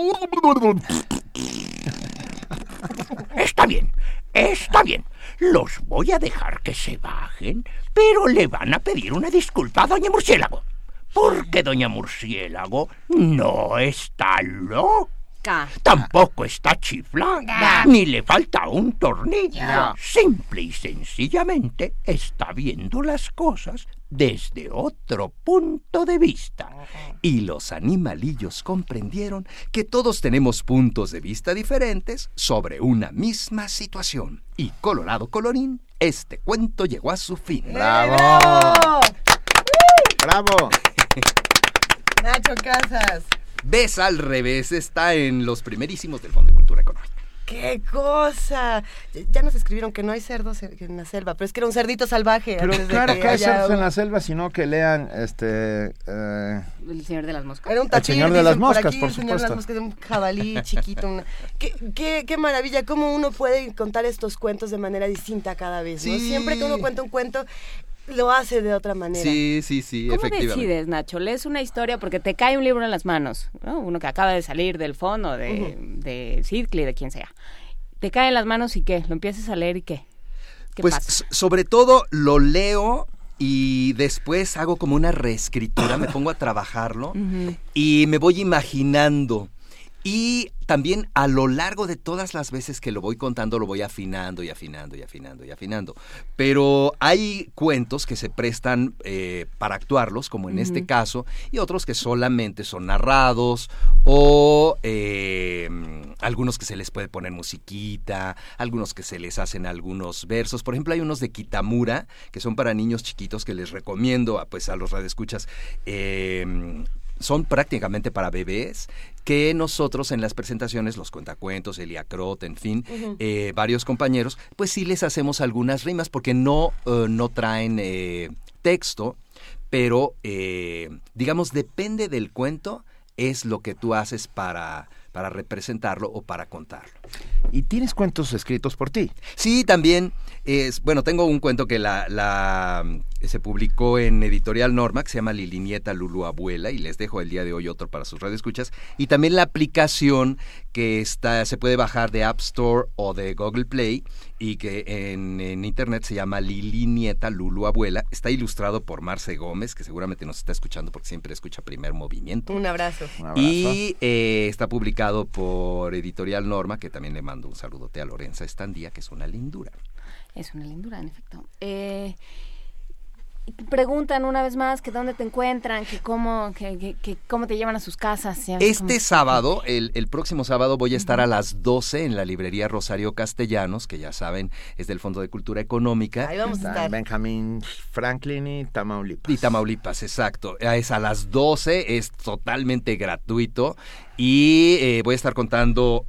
Está bien, está bien. Los voy a dejar que se bajen, pero le van a pedir una disculpa a Doña Murciélago. Porque Doña Murciélago no está loca. Tampoco está chiflada, ni le falta un tornillo. Simple y sencillamente está viendo las cosas desde otro punto de vista. Y los animalillos comprendieron que todos tenemos puntos de vista diferentes sobre una misma situación. Y colorado colorín, este cuento llegó a su fin. ¡Bravo! ¡Bravo! Nacho Casas. Ves al revés está en los primerísimos del Fondo de Cultura Económica. ¡Qué cosa! Ya nos escribieron que no hay cerdos en la selva, pero es que era un cerdito salvaje. Pero antes de claro que que hay cerdos un- en la selva, sino que lean este... eh, El señor de las moscas. Era un El tapir, señor de las dicen moscas, aquí, por el señor de las supuesto. moscas, un jabalí chiquito. una- ¿Qué, qué, qué maravilla, cómo uno puede contar estos cuentos de manera distinta cada vez. ¿no? Sí. Siempre que uno cuenta un cuento, lo hace de otra manera. Sí, sí, sí, ¿Cómo efectivamente. decides, Nacho? Lees una historia porque te cae un libro en las manos, ¿no? Uno que acaba de salir del fondo, de, de Sidkley, de quien sea. Te cae en las manos y ¿qué? ¿Lo empiezas a leer y qué? ¿Qué Pues pasa? sobre todo lo leo y después hago como una reescritura, me pongo a trabajarlo y me voy imaginando. Y también a lo largo de todas las veces que lo voy contando, lo voy afinando y afinando y afinando y afinando. Pero hay cuentos que se prestan eh, para actuarlos, como en este caso, y otros que solamente son narrados o eh, algunos que se les puede poner musiquita, algunos que se les hacen algunos versos. Por ejemplo, hay unos de Kitamura que son para niños chiquitos que les recomiendo a, pues, a los radioescuchas. eh, son prácticamente para bebés que nosotros en las presentaciones, los cuentacuentos, Elia Crot, en fin, eh, varios compañeros, pues sí les hacemos algunas rimas porque no, eh, no traen eh, texto, pero eh, digamos, depende del cuento, es lo que tú haces para, para representarlo o para contarlo. ¿Y tienes cuentos escritos por ti? Sí, también. Es, bueno, tengo un cuento que la, la, se publicó en Editorial Norma, que se llama Lili Nieta Lulu Abuela, y les dejo el día de hoy otro para sus radioescuchas. Y también la aplicación que está, se puede bajar de App Store o de Google Play, y que en, en internet se llama Lili Nieta Lulu Abuela. Está ilustrado por Marce Gómez, que seguramente nos está escuchando porque siempre escucha primer movimiento. Un abrazo. Y eh, está publicado por Editorial Norma, que también le mando un saludote a Lorenza Estandía, que es una lindura. Es una lindura, en efecto. Eh, preguntan una vez más que dónde te encuentran, que cómo, que, que- que cómo te llevan a sus casas. Este cómo- sábado, el, el próximo sábado, voy a estar a las 12 en la librería Rosario Castellanos, que ya saben, es del Fondo de Cultura Económica. Está en Benjamin Franklin y Tamaulipas. Y Tamaulipas, exacto. Es a las 12, es totalmente gratuito. Y eh, voy a estar contando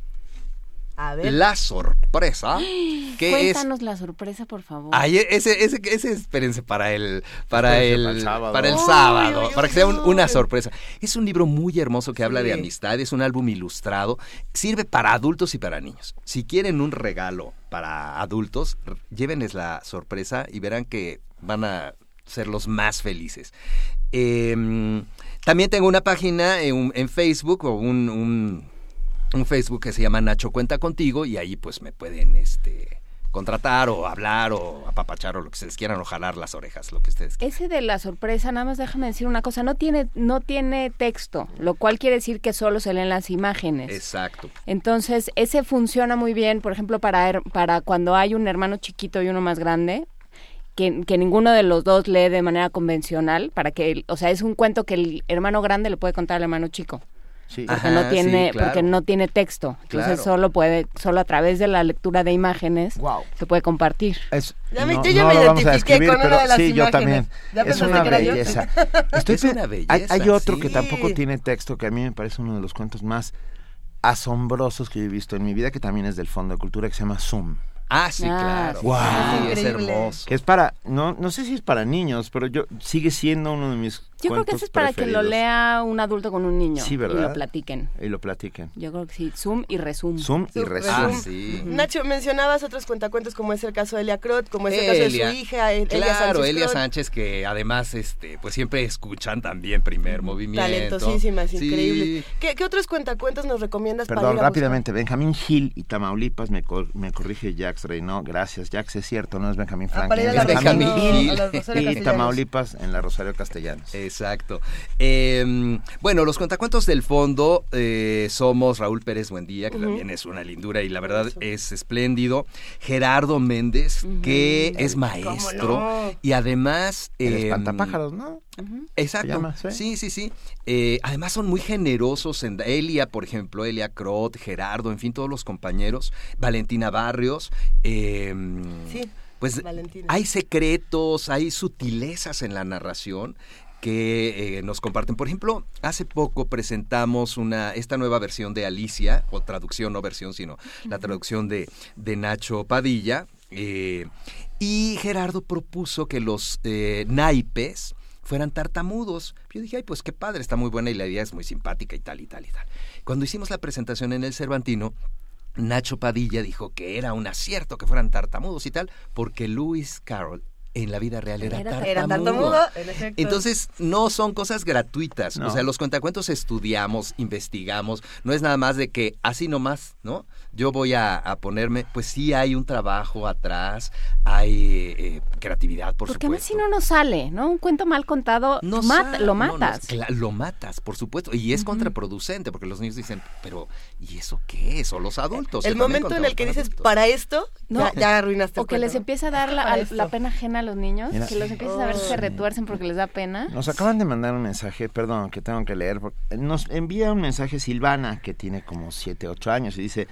A ver. la sorpresa, que es Cuéntanos la sorpresa, por favor. Ay, ese, ese, ese, espérense para el, para el, para el sábado. para el sábado, para que sea un- una sorpresa. Es un libro muy hermoso que habla de amistad, es un álbum ilustrado, sirve para adultos y para niños. Si quieren un regalo para adultos, llévenles la sorpresa y verán que van a ser los más felices. Em, también tengo una página en, Facebook o un, un, un Facebook que se llama Nacho Cuenta Contigo y ahí pues me pueden este contratar o hablar o apapachar o lo que ustedes quieran o jalar las orejas, lo que ustedes quieran. Ese de la sorpresa, nada más déjame decir una cosa, no tiene, no tiene texto, lo cual quiere decir que solo se leen las imágenes. Exacto. Entonces, ese funciona muy bien, por ejemplo, para, para cuando hay un hermano chiquito y uno más grande, que, que ninguno de los dos lee de manera convencional, para que, o sea, es un cuento que el hermano grande le puede contar al hermano chico. Sí. porque Ajá, no tiene sí, claro. porque no tiene texto entonces Claro. solo puede solo a través de la lectura de imágenes Wow. se puede compartir Es- Ya me- no, yo ya no me lo vamos a identifiqué con una pero de las sí, yo también. ¿Ya es una que belleza. Estoy Es una hay, belleza, hay otro que tampoco tiene texto, que a mí me parece uno de los cuentos más asombrosos que yo he visto en mi vida, que también es del Fondo de Cultura, que se llama Zoom. Ah, sí, Ah, claro. Wow. Sí, es Increíble. hermoso. Que es para, no, no sé si es para niños, pero yo sigue siendo uno de mis yo creo que eso es para que lo lea un adulto con un niño Sí, y ¿verdad? lo platiquen Y lo platiquen. yo creo que sí zoom y resum Zoom y resumen. Ah, sí. Nacho, mencionabas otros cuentacuentos como es el caso de Elia Crot, como es el caso de su hija, El- Elia Claro, Sánchez Elia. Sánchez, que además, este, pues siempre escuchan también primer movimiento. Talentosísimas, Sí. increíbles. ¿Qué, qué otros cuentacuentos nos recomiendas para Perdón, ir a rápidamente, Benjamín Gil y Tamaulipas, me, cor- me corrige Jax Reyno, gracias, Jax, es cierto, no es Benjamín Ah, Franklin, es Benjamín y. Tamaulipas en la Rosario Castellanos. Exacto. Eh, bueno, los cuentacuentos del fondo eh, somos Raúl Pérez Buendía, que también es una lindura y la verdad es espléndido. Gerardo Méndez, que es maestro no? y además... El espantapájaros, ¿no? Exacto. Llama, sí. sí, sí, sí. Eh, además son muy generosos. En, Elia, por ejemplo, Elia Crot, Gerardo, en fin, todos los compañeros. Valentina Barrios. eh, Sí, pues Valentina. hay secretos, hay sutilezas en la narración que eh, nos comparten. Por ejemplo, hace poco presentamos una esta nueva versión de Alicia, o traducción, no versión, sino la traducción de, de Nacho Padilla. eh, y Gerardo propuso que los eh, naipes fueran tartamudos. Yo dije, ay, pues qué padre, está muy buena y la idea es muy simpática y tal y tal y tal. Cuando hicimos la presentación en el Cervantino, Nacho Padilla dijo que era un acierto que fueran tartamudos y tal, porque Lewis Carroll en la vida real era, Era tartamudo. Era tartamudo. Entonces, no son cosas gratuitas. No. O sea, los cuentacuentos estudiamos, investigamos. No es nada más de que así nomás, ¿no? Yo voy a, a ponerme, pues sí hay un trabajo atrás, hay eh, creatividad, por porque además supuesto. si no no sale no un cuento mal contado No mata- lo no, no, matas lo matas, por supuesto. Y es contraproducente, porque los niños dicen, pero ¿y eso qué es? O los adultos. El momento en el que dices, para esto, No. ya, ya arruinaste o el que les empieza a dar la, la pena ajena a los niños Mira. que los empiezas a ver se retuercen porque les da pena Nos acaban de mandar un mensaje, perdón, que tengo que leer. Nos envía un mensaje Silvana, que tiene como 7, 8 años, y dice,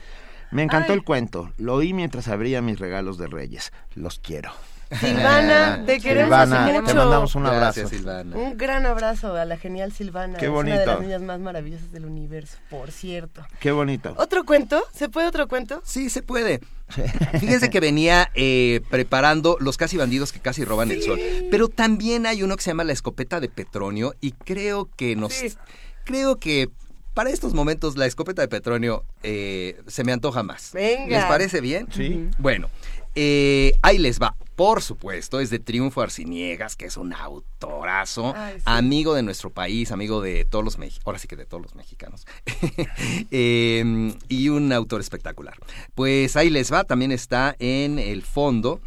me encantó Ay. el cuento, lo oí mientras abría mis regalos de Reyes, los quiero. Silvana, te queremos Silvana, hace te mucho. mandamos un abrazo. Gracias, Silvana. Un gran abrazo a la genial Silvana. Qué Es una de bonito. las niñas más maravillosas del universo, por cierto. Qué bonito. ¿Otro cuento? ¿Se puede otro cuento? Sí, se puede. Fíjense que venía eh, preparando los casi bandidos que casi roban el sol. Pero también hay uno que se llama La escopeta de Petronio y creo que nos... Sí. Creo que para estos momentos la escopeta de Petronio eh, se me antoja más. Venga. ¿Les parece bien? Sí. Bueno, eh, ahí les va. Por supuesto, es de Triunfo Arciniegas, que es un autorazo, Ay, sí. amigo de nuestro país, amigo de todos los mexicanos, ahora sí que de todos los mexicanos, Eh, y un autor espectacular. Pues ahí les va, también está en el fondo,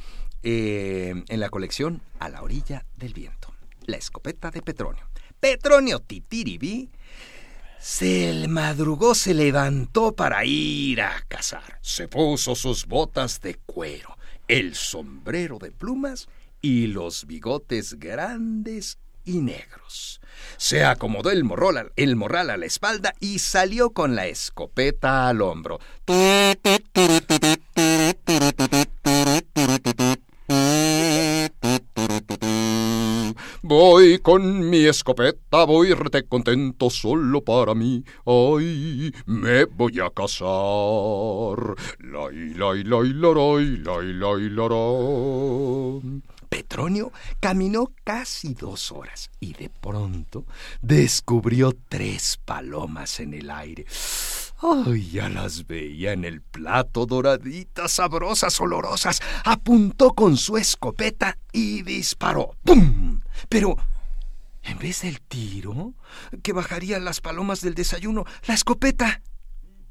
eh, en la colección A la orilla del viento, la escopeta de Petronio. Petronio Titiribí se madrugó, se levantó para ir a cazar. Se puso sus botas de cuero, el sombrero de plumas y los bigotes grandes y negros. Se acomodó el morral, el morral a la espalda y salió con la escopeta al hombro. Voy con mi escopeta, voy rete contento solo para mí. Ay, me voy a casar. Lai, lai, lai, larai, lai, lai, larán. Petronio caminó casi dos horas y de pronto descubrió tres palomas en el aire. Ay, ya las veía en el plato, doraditas, sabrosas, olorosas. Apuntó con su escopeta y disparó. ¡Pum! Pero, en vez del tiro, que bajarían las palomas del desayuno, la escopeta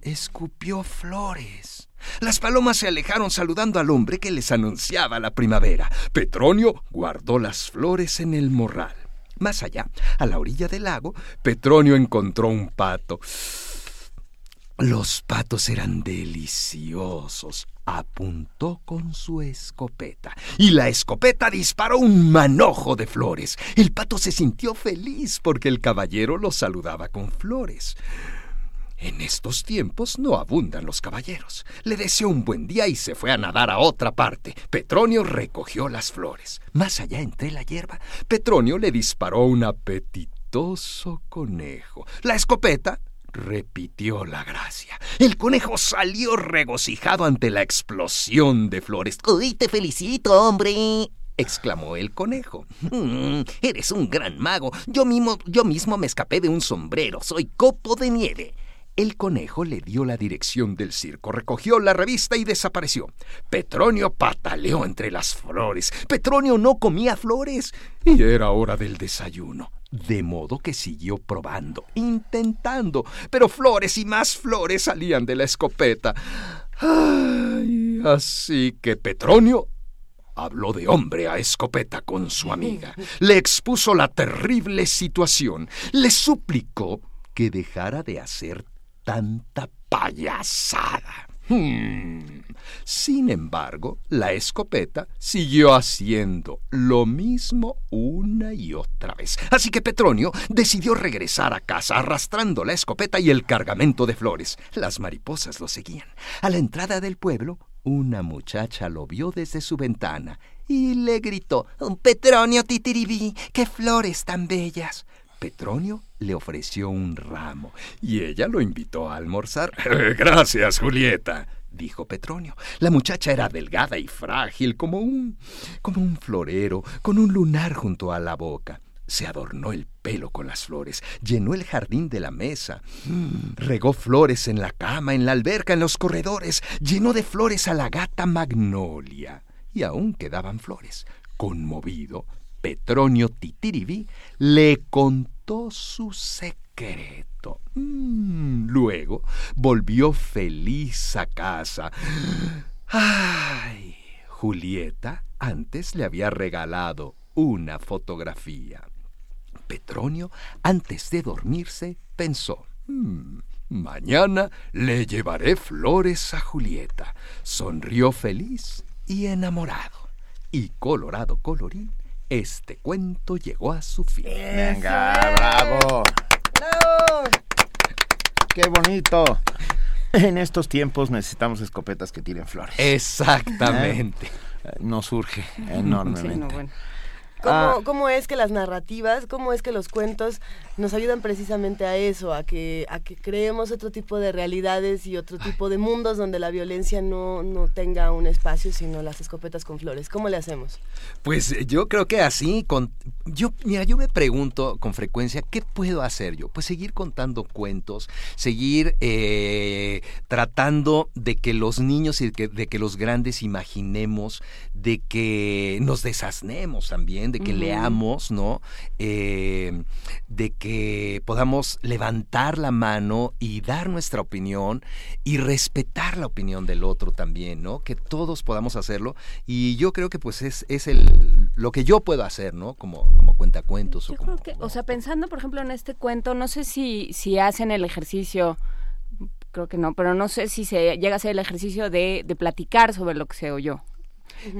escupió flores. Las palomas se alejaron saludando al hombre que les anunciaba la primavera. Petronio guardó las flores en el morral. Más allá, a la orilla del lago, Petronio encontró un pato. Los patos eran deliciosos. Apuntó con su escopeta y la escopeta disparó un manojo de flores. El pato se sintió feliz porque el caballero lo saludaba con flores. En estos tiempos no abundan los caballeros. Le deseó un buen día y se fue a nadar a otra parte. Petronio recogió las flores. Más allá entre la hierba, Petronio le disparó un apetitoso conejo. La escopeta repitió la gracia. El conejo salió regocijado ante la explosión de flores. ¡Uy, te felicito, hombre! exclamó el conejo. Mm, eres un gran mago. Yo mismo, yo mismo me escapé de un sombrero. Soy copo de nieve. El conejo le dio la dirección del circo, recogió la revista y desapareció. Petronio pataleó entre las flores. Petronio no comía flores y era hora del desayuno. De modo que siguió probando, intentando, pero flores y más flores salían de la escopeta. Ay, así que Petronio habló de hombre a escopeta con su amiga. Le expuso la terrible situación. Le suplicó que dejara de hacer tanta payasada. Hmm. Sin embargo, la escopeta siguió haciendo lo mismo una y otra vez. Así que Petronio decidió regresar a casa arrastrando la escopeta y el cargamento de flores. Las mariposas lo seguían. A la entrada del pueblo, una muchacha lo vio desde su ventana y le gritó: Petronio Titiribí, qué flores tan bellas. Petronio le ofreció un ramo y ella lo invitó a almorzar. Gracias, Julieta, dijo Petronio. La muchacha era delgada y frágil como un como un florero con un lunar junto a la boca. Se adornó el pelo con las flores, llenó el jardín de la mesa, regó flores en la cama, en la alberca, en los corredores, llenó de flores a la gata Magnolia. Y aún quedaban flores. Conmovido, Petronio Titiribí le contó su secreto. Mm, luego volvió feliz a casa. Ay, Julieta antes le había regalado una fotografía. Petronio, antes de dormirse, pensó, "Mm, mañana le llevaré flores a Julieta. Sonrió feliz y enamorado. Y colorado colorín, este cuento llegó a su fin. Venga, bravo. Qué bonito. En estos tiempos necesitamos escopetas que tiren flores. Exactamente. Eh, Nos surge enormemente. Sí, no, bueno. ¿Cómo, Ah. cómo es que las narrativas, cómo es que los cuentos nos ayudan precisamente a eso, a que, a que creemos otro tipo de realidades y otro tipo de mundos donde la violencia no, no tenga un espacio, sino las escopetas con flores? ¿Cómo le hacemos? Pues eh, yo creo que así, con, yo, mira, yo me pregunto con frecuencia, ¿qué puedo hacer yo? Pues seguir contando cuentos, seguir eh, tratando de que los niños y que- de que los grandes imaginemos, de que nos desasnemos también, de que leamos, ¿no? Eh, de que podamos levantar la mano y dar nuestra opinión y respetar la opinión del otro también, ¿no? Que todos podamos hacerlo y yo creo que pues es, es el, lo que yo puedo hacer, ¿no? Como, como cuentacuentos o Yo como... creo que, o sea, pensando, por ejemplo, en este cuento, no sé si, si hacen el ejercicio, creo que no, pero no sé si se llega a hacer el ejercicio de, de platicar sobre lo que se oyó,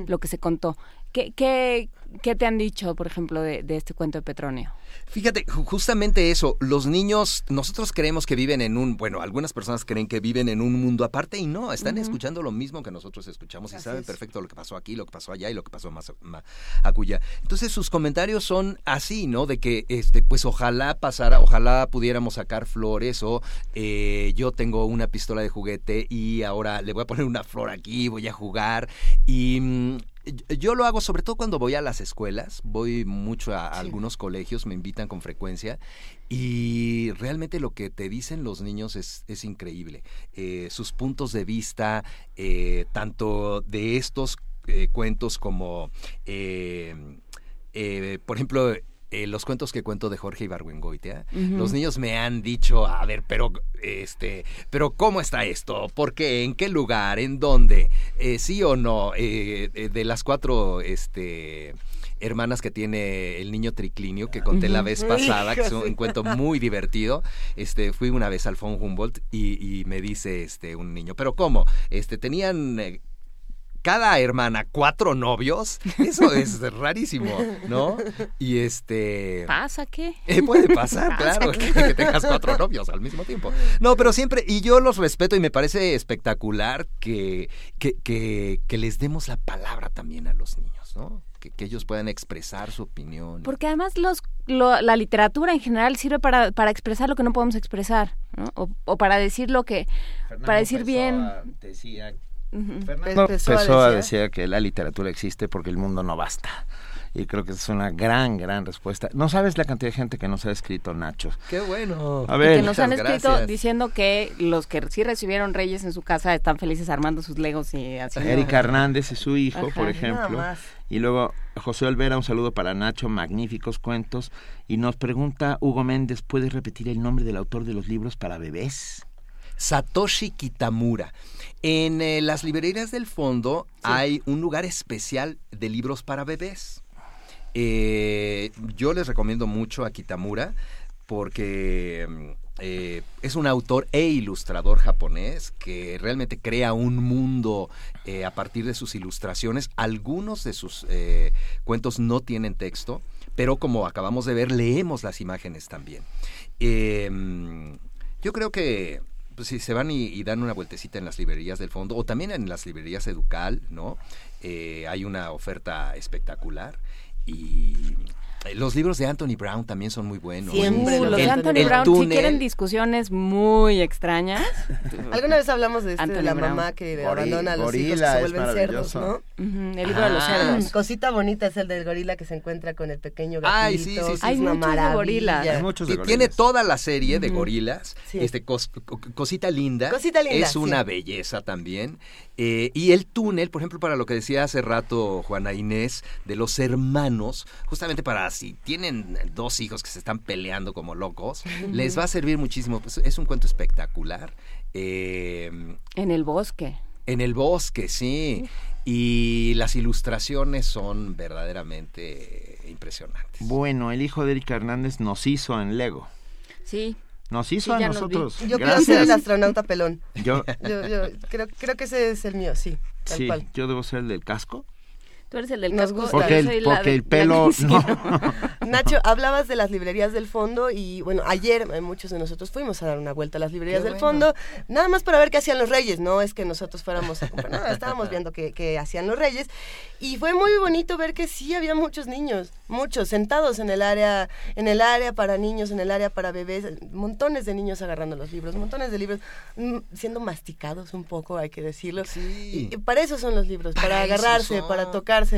lo que se contó. ¿Qué, qué, qué te han dicho, por ejemplo, de, de este cuento de Petronio? Fíjate, ju- justamente eso, los niños, nosotros creemos que viven en un, bueno, algunas personas creen que viven en un mundo aparte y no, están escuchando lo mismo que nosotros escuchamos y saben es. perfecto lo que pasó aquí, lo que pasó allá y lo que pasó más, ma- acullá. Entonces sus comentarios son así, ¿no? De que, este, pues ojalá pasara, ojalá pudiéramos sacar flores o eh, yo tengo una pistola de juguete y ahora le voy a poner una flor aquí, voy a jugar y... yo lo hago sobre todo cuando voy a las escuelas, voy mucho a, a algunos colegios, me invitan con frecuencia y realmente lo que te dicen los niños es, es increíble. Eh, sus puntos de vista, eh, tanto de estos eh, cuentos como, por ejemplo, eh, los cuentos que cuento de Jorge Ibargüengoitia, los niños me han dicho, a ver, pero este, pero cómo está esto, por qué, en qué lugar, en dónde, Eh, sí o no, Eh, de las cuatro, este hermanas que tiene el niño triclinio que conté la vez pasada, que es un, cuento muy divertido. Este, fui una vez al von Humboldt y, y me dice este un niño, pero cómo, este tenían cada hermana cuatro novios, eso es rarísimo, ¿no? Y este... ¿Pasa qué? Eh, puede pasar, ¿Pasa claro, que, que tengas cuatro novios al mismo tiempo. No, pero siempre, y yo los respeto y me parece espectacular que, que, que, que les demos la palabra también a los niños, ¿no? Que, que ellos puedan expresar su opinión. Porque además los, lo- la literatura en general sirve para, para expresar lo que no podemos expresar, ¿no? O, o para decir lo que... para decir bien... Decía, Fernando Pessoa decía que la literatura existe porque el mundo no basta. Y creo que es una gran, gran respuesta. No sabes la cantidad de gente que nos ha escrito Nacho. Qué bueno. A Y ver, que nos han escrito gracias. diciendo que los que sí recibieron reyes en su casa están felices armando sus legos y haciendo... Erika Hernández es su hijo, Ajá, por nada ejemplo. más. Y luego José Olvera, un saludo para Nacho, magníficos cuentos. Y nos pregunta Hugo Méndez, ¿puedes repetir el nombre del autor de los libros para bebés? Satoshi Kitamura. En eh, las librerías del fondo hay un lugar especial de libros para bebés. Eh, yo les recomiendo mucho a Kitamura porque mm, eh, es un autor e ilustrador japonés que realmente crea un mundo eh, a partir de sus ilustraciones. Algunos de sus eh, cuentos no tienen texto, pero como acabamos de ver, leemos las imágenes también. Eh, yo creo que pues, si se van y, y dan una vueltecita en las librerías del fondo, o también en las librerías Educal, ¿no? Eh, hay una oferta espectacular. Y los libros de Anthony Brown también son muy buenos. Siempre El- los de Anthony el Brown, si túnel, quieren discusiones muy extrañas. Alguna vez hablamos de, este, de la Brown. mamá que Goril- abandona a los hijos que gorila, se vuelven cerdos, ¿no? el libro de los Ah, cerdos. Cosita bonita es el del gorila que se encuentra con el pequeño gatito. Ay, sí, sí, sí. Hay una muchos de gorilas. Hay muchos de Y gorilas. tiene toda la serie de gorilas. Sí. Este cos- co- cosita linda. Cosita linda, Es una sí. belleza también. Eh, y el túnel, por ejemplo, para lo que decía hace rato Juana Inés, de los hermanos, justamente para si tienen dos hijos que se están peleando como locos, les va a servir muchísimo. Pues, es un cuento espectacular. Eh, En el bosque. en el bosque, sí. Y las ilustraciones son verdaderamente impresionantes. Bueno, el hijo de Erika Hernández nos hizo en Lego. Sí. Nos hizo Sí, a nos nosotros. Yo quiero ser el astronauta pelón. Yo, Yo, yo creo, creo que ese es el mío, sí, tal sí, cual. yo debo ser el del casco. Tú eres el del Nos casco. gusta. Porque el- soy la porque de- el pelo- la que sí, no. Nacho, hablabas de las librerías del fondo y bueno, ayer eh, muchos de nosotros fuimos a dar una vuelta a las librerías Qué del bueno. fondo, nada más para ver qué hacían los reyes, no es que nosotros fuéramos a comprar nada, estábamos viendo qué, qué hacían los reyes y fue muy bonito ver que sí había muchos niños, muchos sentados en el área, en el área para niños, en el área para bebés, montones de niños agarrando los libros, montones de libros mm, siendo masticados un poco, hay que decirlo. Y, y para eso son los libros, para, agarrarse, son. para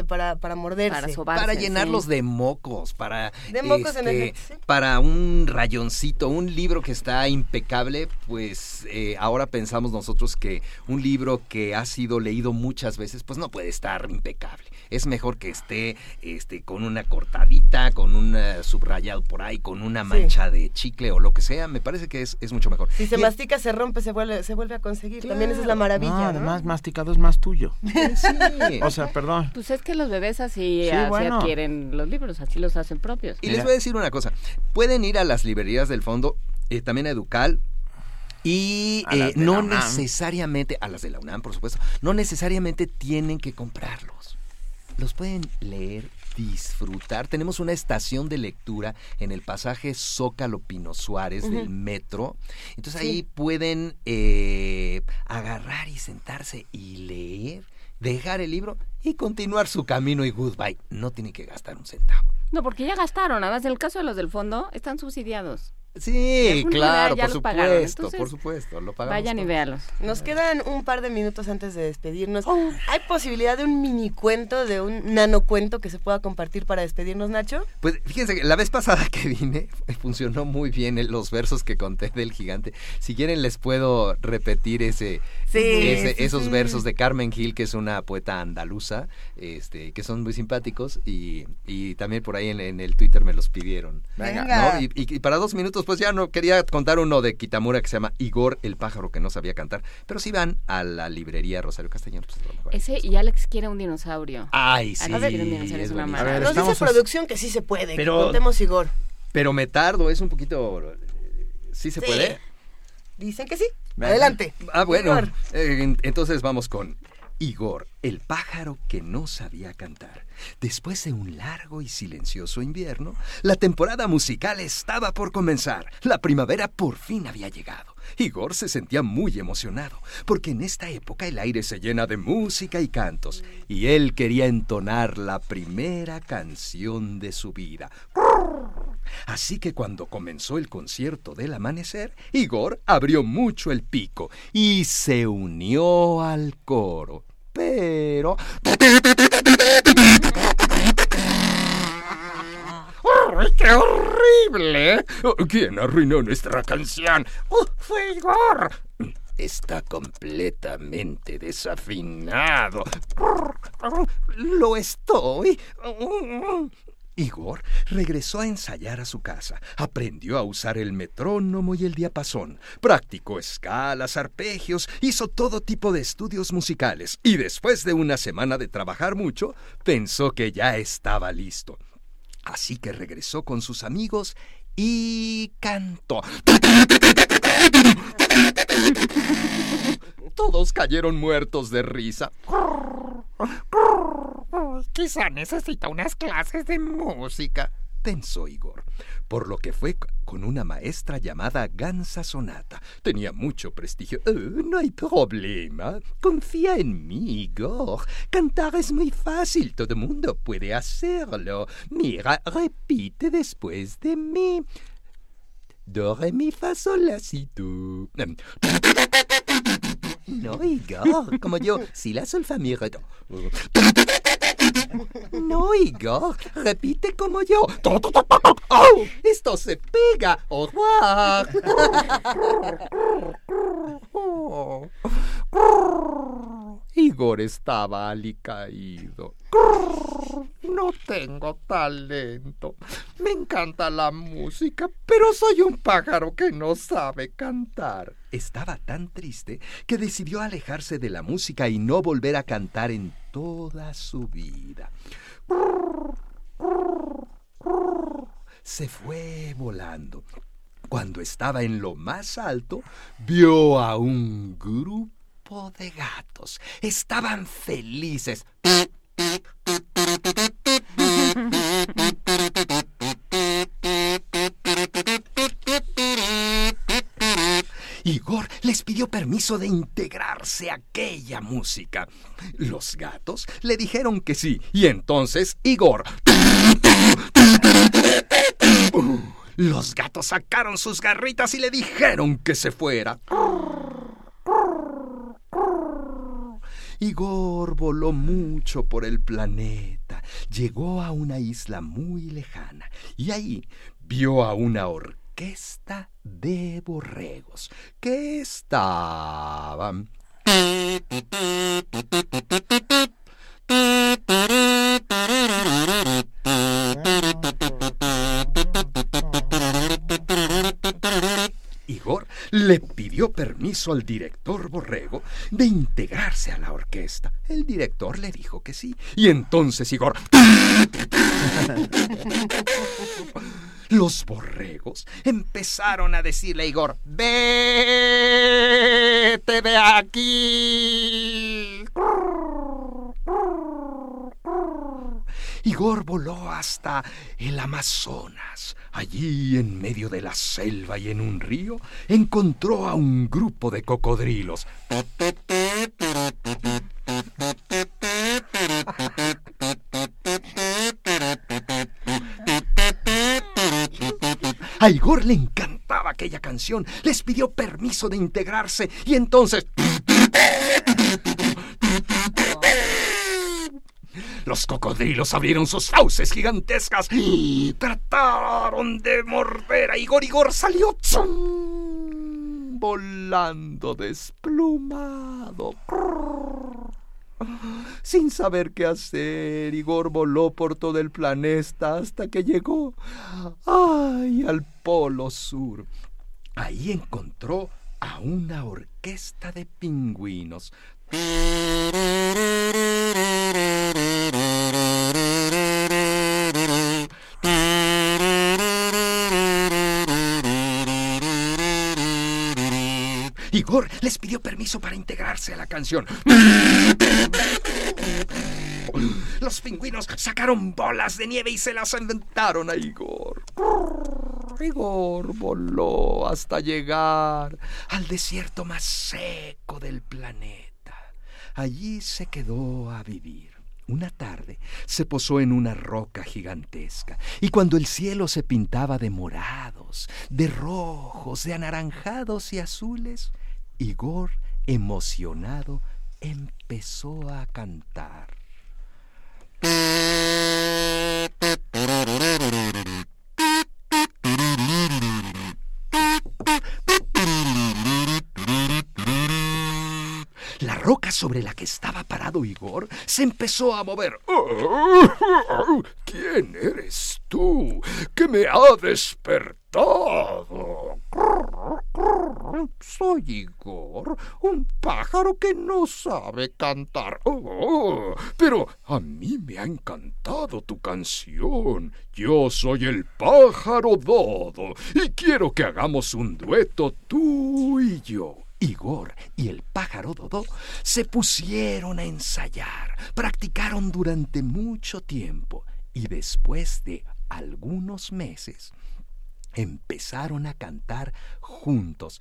para, para morderse. Para sobarse, Para llenarlos sí. de mocos, para De mocos en este, sí. para un rayoncito, un libro que está impecable, pues eh, ahora pensamos nosotros que un libro que ha sido leído muchas veces, pues no puede estar impecable. Es mejor que esté este, con una cortadita, con un eh, subrayado por ahí, con una mancha de chicle o lo que sea. Me parece que es, es mucho mejor. Si se Y- mastica, se rompe, se vuelve, se vuelve a conseguir. También esa es la maravilla. No, ¿no? además, masticado es más tuyo. Sí. O sea, perdón. Pues es que los bebés así, Sí, así bueno. adquieren los libros, así los hacen propios. Y les voy a decir una cosa. Pueden ir a las librerías del fondo, eh, también a Educal. Y eh, no necesariamente, a las de la UNAM, por supuesto, no necesariamente tienen que comprarlos. Los pueden leer, disfrutar. Tenemos una estación de lectura en el pasaje Zócalo Pino Suárez del metro. Entonces Sí. ahí pueden eh, agarrar y sentarse y leer, dejar el libro y continuar su camino y goodbye. No tienen que gastar un centavo. No, porque ya gastaron. Además, en el caso de los del fondo, están subsidiados. Sí, claro, por supuesto, entonces, por supuesto, lo pagamos. Vayan y todos. véanlos. Nos quedan un par de minutos antes de despedirnos. Oh. ¿Hay posibilidad de un mini cuento, de un nano cuento que se pueda compartir para despedirnos, Nacho? Pues fíjense que la vez pasada que vine funcionó muy bien el- los versos que conté del gigante. Si quieren les puedo repetir ese, Sí, ese- sí, esos sí. versos de Carmen Gil, que es una poeta andaluza, este, que son muy simpáticos y, y también por ahí en, en el Twitter me los pidieron. Venga. ¿no? Y, y- y para dos minutos pues ya no quería contar uno de Kitamura que se llama Igor el pájaro que no sabía cantar, pero si van a la librería Rosario Castellano pues es lo mejor. Ese y Alex quiere un dinosaurio. Ay, sí, Alex quiere un dinosaurio, es una buenísimo. A ver, Nos dice estamos producción que sí se puede, Pero- que contemos Igor. Pero me tardo, es un poquito... ¿Sí se Sí. puede? Dicen que sí. Adelante. Ah, bueno. Eh, en- entonces vamos con Igor, el pájaro que no sabía cantar. Después de un largo y silencioso invierno, la temporada musical estaba por comenzar. La primavera por fin había llegado. Igor se sentía muy emocionado, porque en esta época el aire se llena de música y cantos, y él quería entonar la primera canción de su vida. Así que cuando comenzó el concierto del amanecer, Igor abrió mucho el pico y se unió al coro. Pero... ¡Ay, qué horrible! ¿Quién arruinó nuestra canción? ¡Oh, fue Igor! Está completamente desafinado. Lo estoy. Igor regresó a ensayar a su casa, aprendió a usar el metrónomo y el diapasón, practicó escalas, arpegios, hizo todo tipo de estudios musicales y después de una semana de trabajar mucho, pensó que ya estaba listo. Así que regresó con sus amigos y cantó. Todos cayeron muertos de risa. Quizá necesita unas clases de música, pensó Igor, por lo que fue con una maestra llamada Gansa Sonata. Tenía mucho prestigio. Oh, no hay problema. Confía en mí, Igor. Cantar es muy fácil. Todo mundo puede hacerlo. Mira, repite después de mí. Do, re, mi, fa, sol, la, si. No, Igor, como yo. Si, la, sol, fa, mi, re. No, Igor, repite como yo. ¡Oh! Esto se pega. ¡Au revoir! Igor estaba alicaído. No tengo talento. Me encanta la música, pero soy un pájaro que no sabe cantar. Estaba tan triste que decidió alejarse de la música y no volver a cantar en toda su vida. Se fue volando. Cuando estaba en lo más alto, vio a un grupo de gatos. Estaban felices. Igor les pidió permiso de integrarse a aquella música. Los gatos le dijeron que sí, y entonces Igor... Los gatos sacaron sus garritas y le dijeron que se fuera. Igor voló mucho por el planeta, llegó a una isla muy lejana y ahí vio a una orquesta de borregos que estaban... Igor le pidió permiso al director Borrego de integrarse a la orquesta. El director le dijo que sí. Y entonces Igor... Los borregos empezaron a decirle a Igor, vete de aquí. Igor voló hasta el Amazonas. Allí, en medio de la selva y en un río, encontró a un grupo de cocodrilos. A Igor le encantaba aquella canción. Les pidió permiso de integrarse y entonces... Los cocodrilos abrieron sus fauces gigantescas y trataron de morder a Igor. Igor salió ¡zum! volando desplumado. Sin saber qué hacer, Igor voló por todo el planeta hasta que llegó ay, al Polo Sur. Ahí encontró a una orquesta de pingüinos. Igor les pidió permiso para integrarse a la canción. Los pingüinos sacaron bolas de nieve y se las inventaron a Igor. Igor voló hasta llegar al desierto más seco del planeta. Allí se quedó a vivir. Una tarde se posó en una roca gigantesca y cuando el cielo se pintaba de morados, de rojos, de anaranjados y azules, Igor, emocionado, empezó a cantar. La roca sobre la que estaba parado Igor se empezó a mover. ¿Quién eres tú que me ha despertado? Soy Igor, un pájaro que no sabe cantar. Oh, pero a mí me ha encantado tu canción. Yo soy el pájaro Dodo y quiero que hagamos un dueto tú y yo. Igor y el pájaro Dodo se pusieron a ensayar, practicaron durante mucho tiempo y después de algunos meses empezaron a cantar juntos.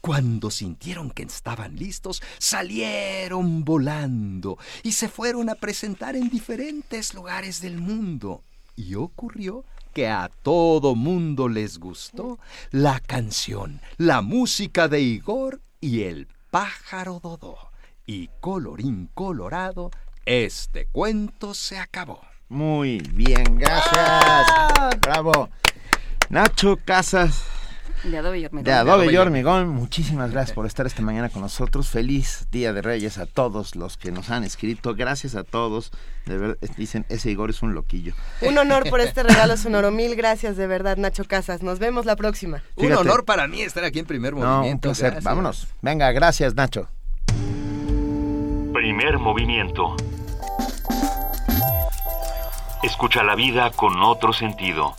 Cuando sintieron que estaban listos, salieron volando y se fueron a presentar en diferentes lugares del mundo. Y ocurrió que a todo mundo les gustó la canción, la música de Igor y el pájaro Dodó. Y colorín colorado, este cuento se acabó. Muy bien, gracias. Bravo. Nacho Casas. De Adobe y Hormigón. De Adobe y Hormigón, muchísimas gracias por estar esta mañana con nosotros. Feliz Día de Reyes a todos los que nos han escrito. Gracias a todos. De verdad, dicen, ese Igor es un loquillo. Un honor por este regalo sonoro. Mil gracias de verdad, Nacho Casas. Nos vemos la próxima. Un honor para mí estar aquí en primer No, un movimiento. placer. gracias. Vámonos. Venga, gracias, Nacho. Primer movimiento. Escucha la vida con otro sentido.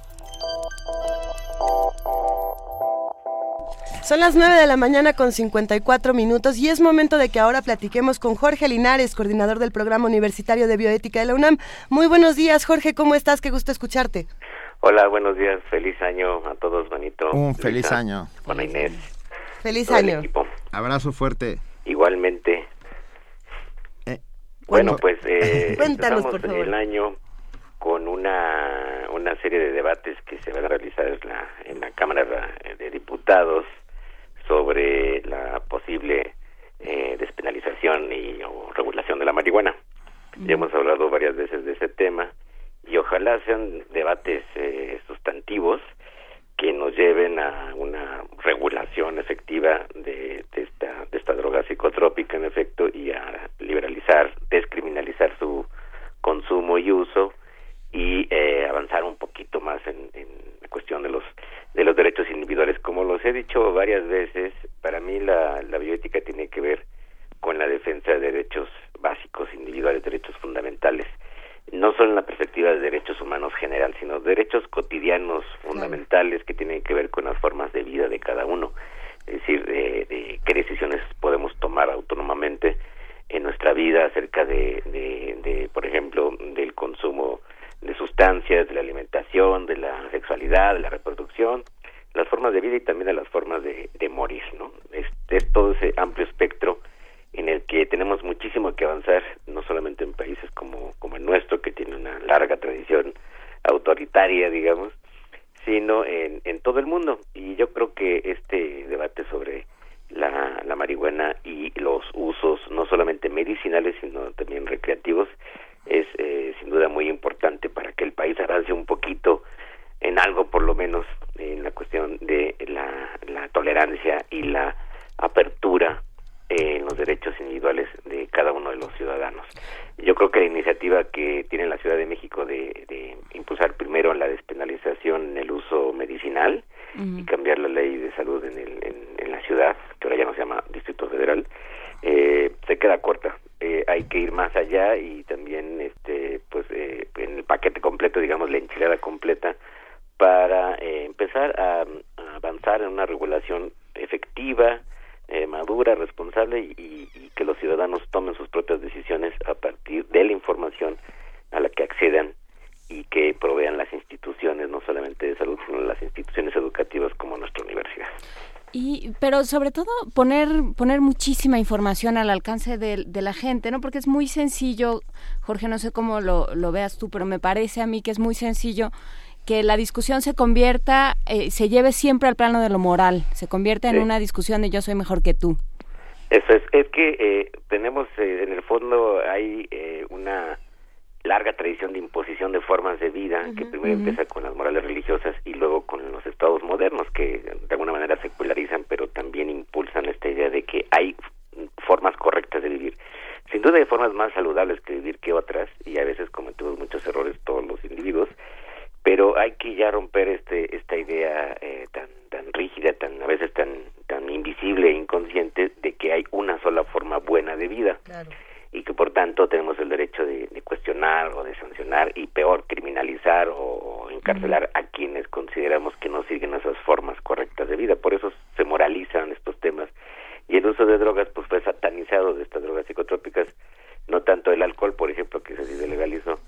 Son las 9 de la mañana con 54 minutos y es momento de que ahora platiquemos con Jorge Linares, coordinador del Programa Universitario de Bioética de la UNAM. Muy buenos días, Jorge, ¿cómo estás? Qué gusto escucharte. Hola, buenos días. Feliz año a todos, Juanito. Un feliz año. Juana Inés. Feliz todo el año. equipo. Abrazo fuerte. Igualmente. Eh, bueno, pues eh, Cuéntanos, por favor. el año con una, una serie de debates que se van a realizar en la, en la Cámara de Diputados sobre la posible eh, despenalización y o regulación de la marihuana. Ya hemos hablado varias veces de ese tema y ojalá sean debates eh, sustantivos que nos lleven a una regulación efectiva de, de esta de esta droga psicotrópica en efecto y a liberalizar, descriminalizar su consumo y uso y eh, avanzar un poquito más en, en la cuestión de los de los derechos individuales. Como los he dicho varias veces, para mí la, la bioética tiene que ver con la defensa de derechos básicos individuales, derechos fundamentales, no solo en la perspectiva de derechos humanos general, sino derechos cotidianos fundamentales que tienen que ver con las formas de vida de cada uno, es decir, de, de qué decisiones podemos tomar autónomamente en nuestra vida acerca de, de, de, por ejemplo, del consumo de sustancias, de la alimentación, de la sexualidad, de la reproducción, las formas de vida y también de las formas de, morir, ¿no? Es, es todo ese amplio espectro en el que tenemos muchísimo que avanzar, no solamente en países como, como el nuestro, que tiene una larga tradición autoritaria, digamos, sino en, en todo el mundo. Y yo creo que este debate sobre la, la marihuana y los usos, no solamente medicinales, sino también recreativos, es eh, sin duda muy importante para que el país avance un poquito en algo, por lo menos, en la cuestión de la, la tolerancia y la apertura en los derechos individuales de cada uno de los ciudadanos. Yo creo que la iniciativa que tiene la Ciudad de México de, de impulsar primero la despenalización en el uso medicinal y cambiar la ley de salud en, el, en, en la ciudad eh, se queda corta. Eh, hay que ir más allá y también, este, pues, eh, en el paquete completo, digamos, la enchilada completa, para eh, empezar a, a, avanzar en una regulación efectiva, eh, madura, responsable y, y que los ciudadanos tomen sus propias decisiones a partir de la información a la que accedan y que provean las instituciones, no solamente de salud, sino las instituciones educativas como nuestra universidad. Y, pero sobre todo poner, poner muchísima información al alcance de, de, la gente, ¿no? Porque es muy sencillo, Jorge, no sé cómo lo, lo veas tú, pero me parece a mí que es muy sencillo que la discusión se convierta, eh, se lleve siempre al plano de lo moral, se convierta en Sí. una discusión de yo soy mejor que tú. Eso es, es que eh, tenemos eh, en el fondo hay eh, una larga tradición de imposición de formas de vida que primero empieza con las morales religiosas y luego con los estados modernos que de alguna manera secularizan pero también impulsan esta idea de que hay formas correctas de vivir. Sin duda hay formas más saludables que vivir que otras y a veces cometemos muchos errores todos los individuos, pero hay que ya romper este esta idea eh, tan tan rígida, tan a veces tan tan invisible e inconsciente de que hay una sola forma buena de vida. Y que por tanto tenemos el derecho de, de cuestionar o de sancionar y peor criminalizar o, o encarcelar a quienes consideramos que no siguen esas formas correctas de vida. Por eso se moralizan estos temas y el uso de drogas pues fue satanizado de estas drogas psicotrópicas, no tanto el alcohol, por ejemplo, que se legalizó,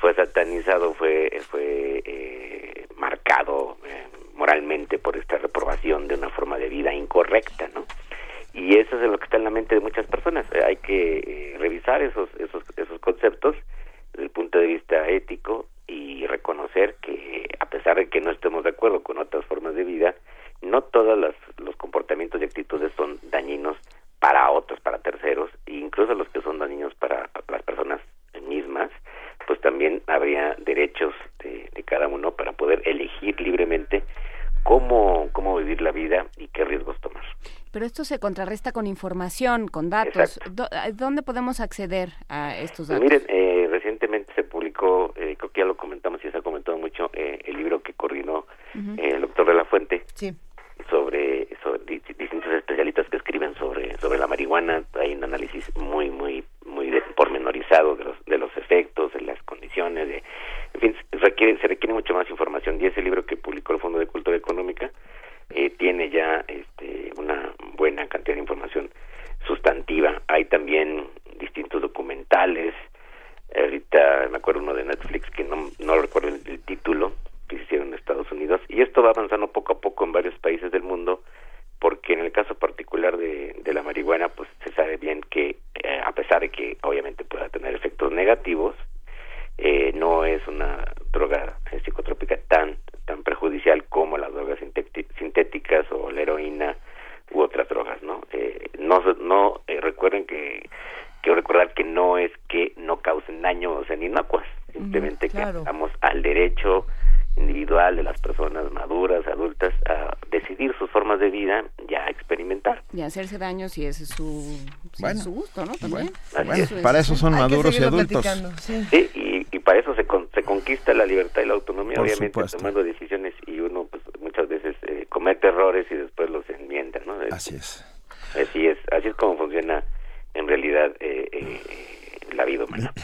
fue satanizado, fue fue eh, marcado eh, moralmente por esta reprobación de una forma de vida incorrecta, ¿no? Y eso es lo que está en la mente de muchas personas. Eh, hay que eh, revisar esos esos esos conceptos desde el punto de vista ético y reconocer que a pesar de que no estemos de acuerdo con otras formas de vida, no todos los, los comportamientos y actitudes son dañinos para otros, para terceros, e incluso los que son dañinos para las personas mismas, pues también habría derechos de, de cada uno para poder elegir libremente cómo, cómo vivir la vida y qué riesgos tomar. Pero esto se contrarresta con información, con datos. Do- ¿a ¿Dónde podemos acceder a estos Pues datos? miren, eh, recientemente se publicó, eh, creo que ya lo comentamos y se ha comentado mucho, eh, el libro que coordinó Ujú. eh, el doctor de la Fuente Sí. sobre, sobre di- distintos especialistas que escriben sobre sobre la marihuana. Hay un análisis muy, muy, muy de- pormenorizado de los, de los efectos, de las condiciones, de, en fin, se requiere, se requiere mucho más información. Y ese libro que publicó el Fondo de Cultura Económica eh, tiene ya este, una buena cantidad de información sustantiva. Hay también distintos documentales. Ahorita me acuerdo uno de Netflix que no, no recuerdo el, el título que se hicieron en Estados Unidos. Y esto va avanzando poco a poco en varios países del mundo porque en el caso particular de, de la marihuana pues se sabe bien que eh, a pesar de que obviamente pueda tener efectos negativos eh, no es una droga eh, psicotrópica tan tan perjudicial como las drogas sintéti- sintéticas o la heroína u otras drogas no Eh, no se- no eh, recuerden que que recordar que no es que no causen daño o sean inocuas simplemente claro. que estamos al derecho individual de las personas maduras adultas a decidir sus formas de vida y a experimentar Y hacerse daño si ese es su, si Bueno, es su gusto, ¿no? También. Bueno, Eso es- para eso son maduros y adultos. platicando, sí. Sí, y, y para eso se, con- se conquista la libertad y la autonomía, Por obviamente supuesto. tomando decisiones y uno pues muchas veces eh, comete errores y después los enmienda, ¿no? Así es. Así es, así es como funciona en realidad eh, eh, la vida humana.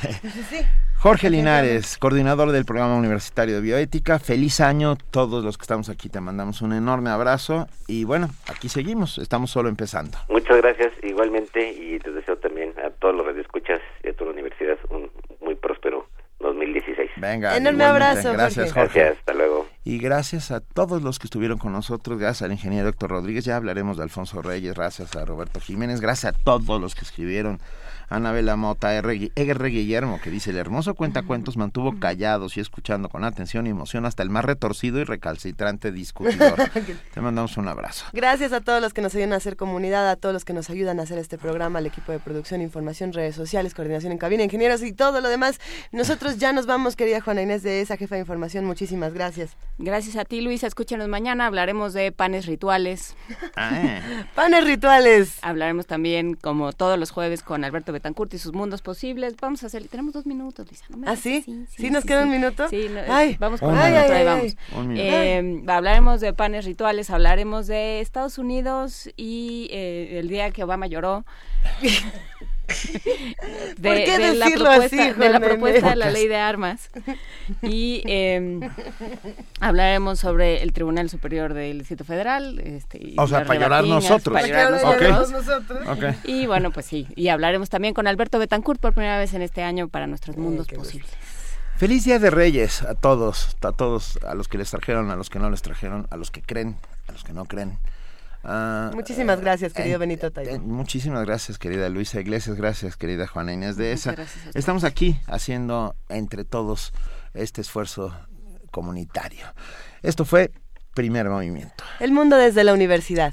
Jorge Linares, coordinador del programa universitario de bioética. Feliz año, todos los que estamos aquí te mandamos un enorme abrazo y bueno, aquí seguimos, estamos solo empezando. Muchas gracias igualmente y les deseo también a todos los radioescuchas y a toda la universidad un muy próspero 2016. Venga, Enorme abrazo, Gracias, Jorge. Jorge. Gracias, hasta luego. Y gracias a todos los que estuvieron con nosotros, gracias al ingeniero Héctor Rodríguez, ya hablaremos de Alfonso Reyes, gracias a Roberto Jiménez, gracias a todos los que escribieron, Anabela Mota, R. Gui- R. Guillermo, que dice, el hermoso cuentacuentos mantuvo callados y escuchando con atención y emoción hasta el más retorcido y recalcitrante discutidor. Te mandamos un abrazo. Gracias a todos los que nos ayudan a hacer comunidad, a todos los que nos ayudan a hacer este programa, al equipo de producción, información, redes sociales, coordinación en cabina, ingenieros y todo lo demás. Nosotros ya nos vamos, querida Juana Inés de esa jefa de información. Muchísimas gracias. Gracias a ti, Luisa. Escúchenos mañana. Hablaremos de panes rituales. Panes rituales. Hablaremos también, como todos los jueves, con Alberto Betancourt y sus mundos posibles. Vamos a hacer. Tenemos dos minutos, Luisa. ¿no me ¿Ah, sí? así? ¿Sí nos queda un minuto? Sí, no, Ay. vamos con Un un minuto. ahí Ay, ay, vamos. ay. Eh, hablaremos de panes rituales, hablaremos de Estados Unidos y eh, el día que Obama lloró. de, ¿Por qué de la propuesta, así, de la Juan propuesta de la Menéndez? ley de armas. Y eh, hablaremos sobre el Tribunal Superior del Distrito Federal. Este, y O sea, para llorar nosotros. Para llorar nosotros. Y bueno, pues sí. Y hablaremos también con Alberto Betancourt por primera vez en este año para nuestros mundos posibles. Feliz Día de Reyes a todos, a todos, a los que les trajeron, a los que no les trajeron, a los que creen, a los que no creen. Ah, Muchísimas gracias, querido eh, Benito eh, Taibo. muchísimas gracias, querida Luisa Iglesias. Gracias, querida Juana Inés de esa. Estamos aquí haciendo entre todos este esfuerzo comunitario. Esto fue Primer Movimiento. El mundo desde la universidad.